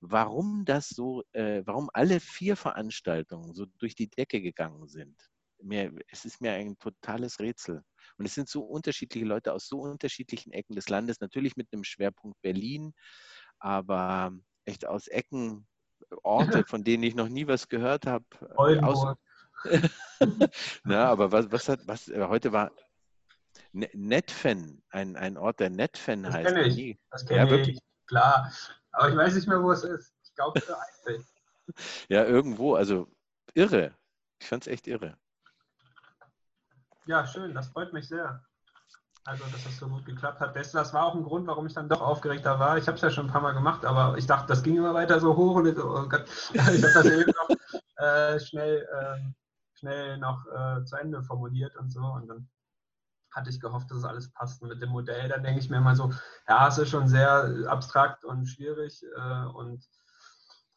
warum das so, äh, warum alle vier Veranstaltungen so durch die Decke gegangen sind. Mir, es ist mir ein totales Rätsel. Und es sind so unterschiedliche Leute aus so unterschiedlichen Ecken des Landes, natürlich mit einem Schwerpunkt Berlin, aber echt aus Ecken, Orte, (laughs) von denen ich noch nie was gehört habe.
Oldenburg. (laughs)
Na, aber was, was hat, was, heute war Netfen, ein, ein Ort, der Netfen heißt.
Kenn ich. Das kenne ja, wirklich? klar. Aber ich weiß nicht mehr, wo es ist. Ich glaube, für Eifel. (laughs)
ja, irgendwo. Also irre. Ich fand es echt irre.
Ja, schön. Das freut mich sehr. Also, dass das so gut geklappt hat. Das, das war auch ein Grund, warum ich dann doch aufgeregter war. Ich habe es ja schon ein paar Mal gemacht, aber ich dachte, das ging immer weiter so hoch und so, oh Gott, (laughs) ich habe das eben noch äh, schnell, äh, schnell noch äh, zu Ende formuliert und so. Und dann hatte ich gehofft, dass es alles passt. Und mit dem Modell, da denke ich mir immer so, ja, es ist schon sehr abstrakt und schwierig, äh, und,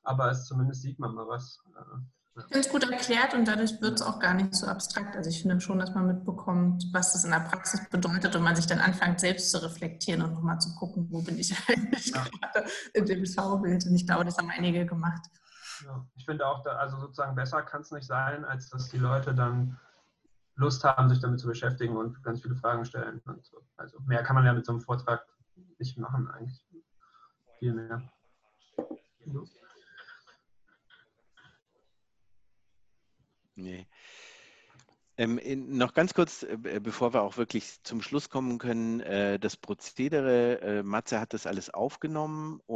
aber es zumindest sieht man mal was.
Äh, ich finde es gut erklärt und dadurch wird es auch gar nicht so abstrakt. Also ich finde schon, dass man mitbekommt, was das in der Praxis bedeutet und man sich dann anfängt, selbst zu reflektieren und nochmal zu gucken, wo bin ich (laughs) eigentlich ja. gerade in dem Schaubild. Und ich glaube, das haben einige gemacht.
Ja, ich finde auch, da, also sozusagen besser kann es nicht sein, als dass die Leute dann Lust haben, sich damit zu beschäftigen und ganz viele Fragen stellen. So. Also mehr kann man ja mit so einem Vortrag nicht machen eigentlich. Viel mehr.
Nee. Ähm, in, noch ganz kurz, äh, bevor wir auch wirklich zum Schluss kommen können, äh, das Prozedere, äh, Matze hat das alles aufgenommen und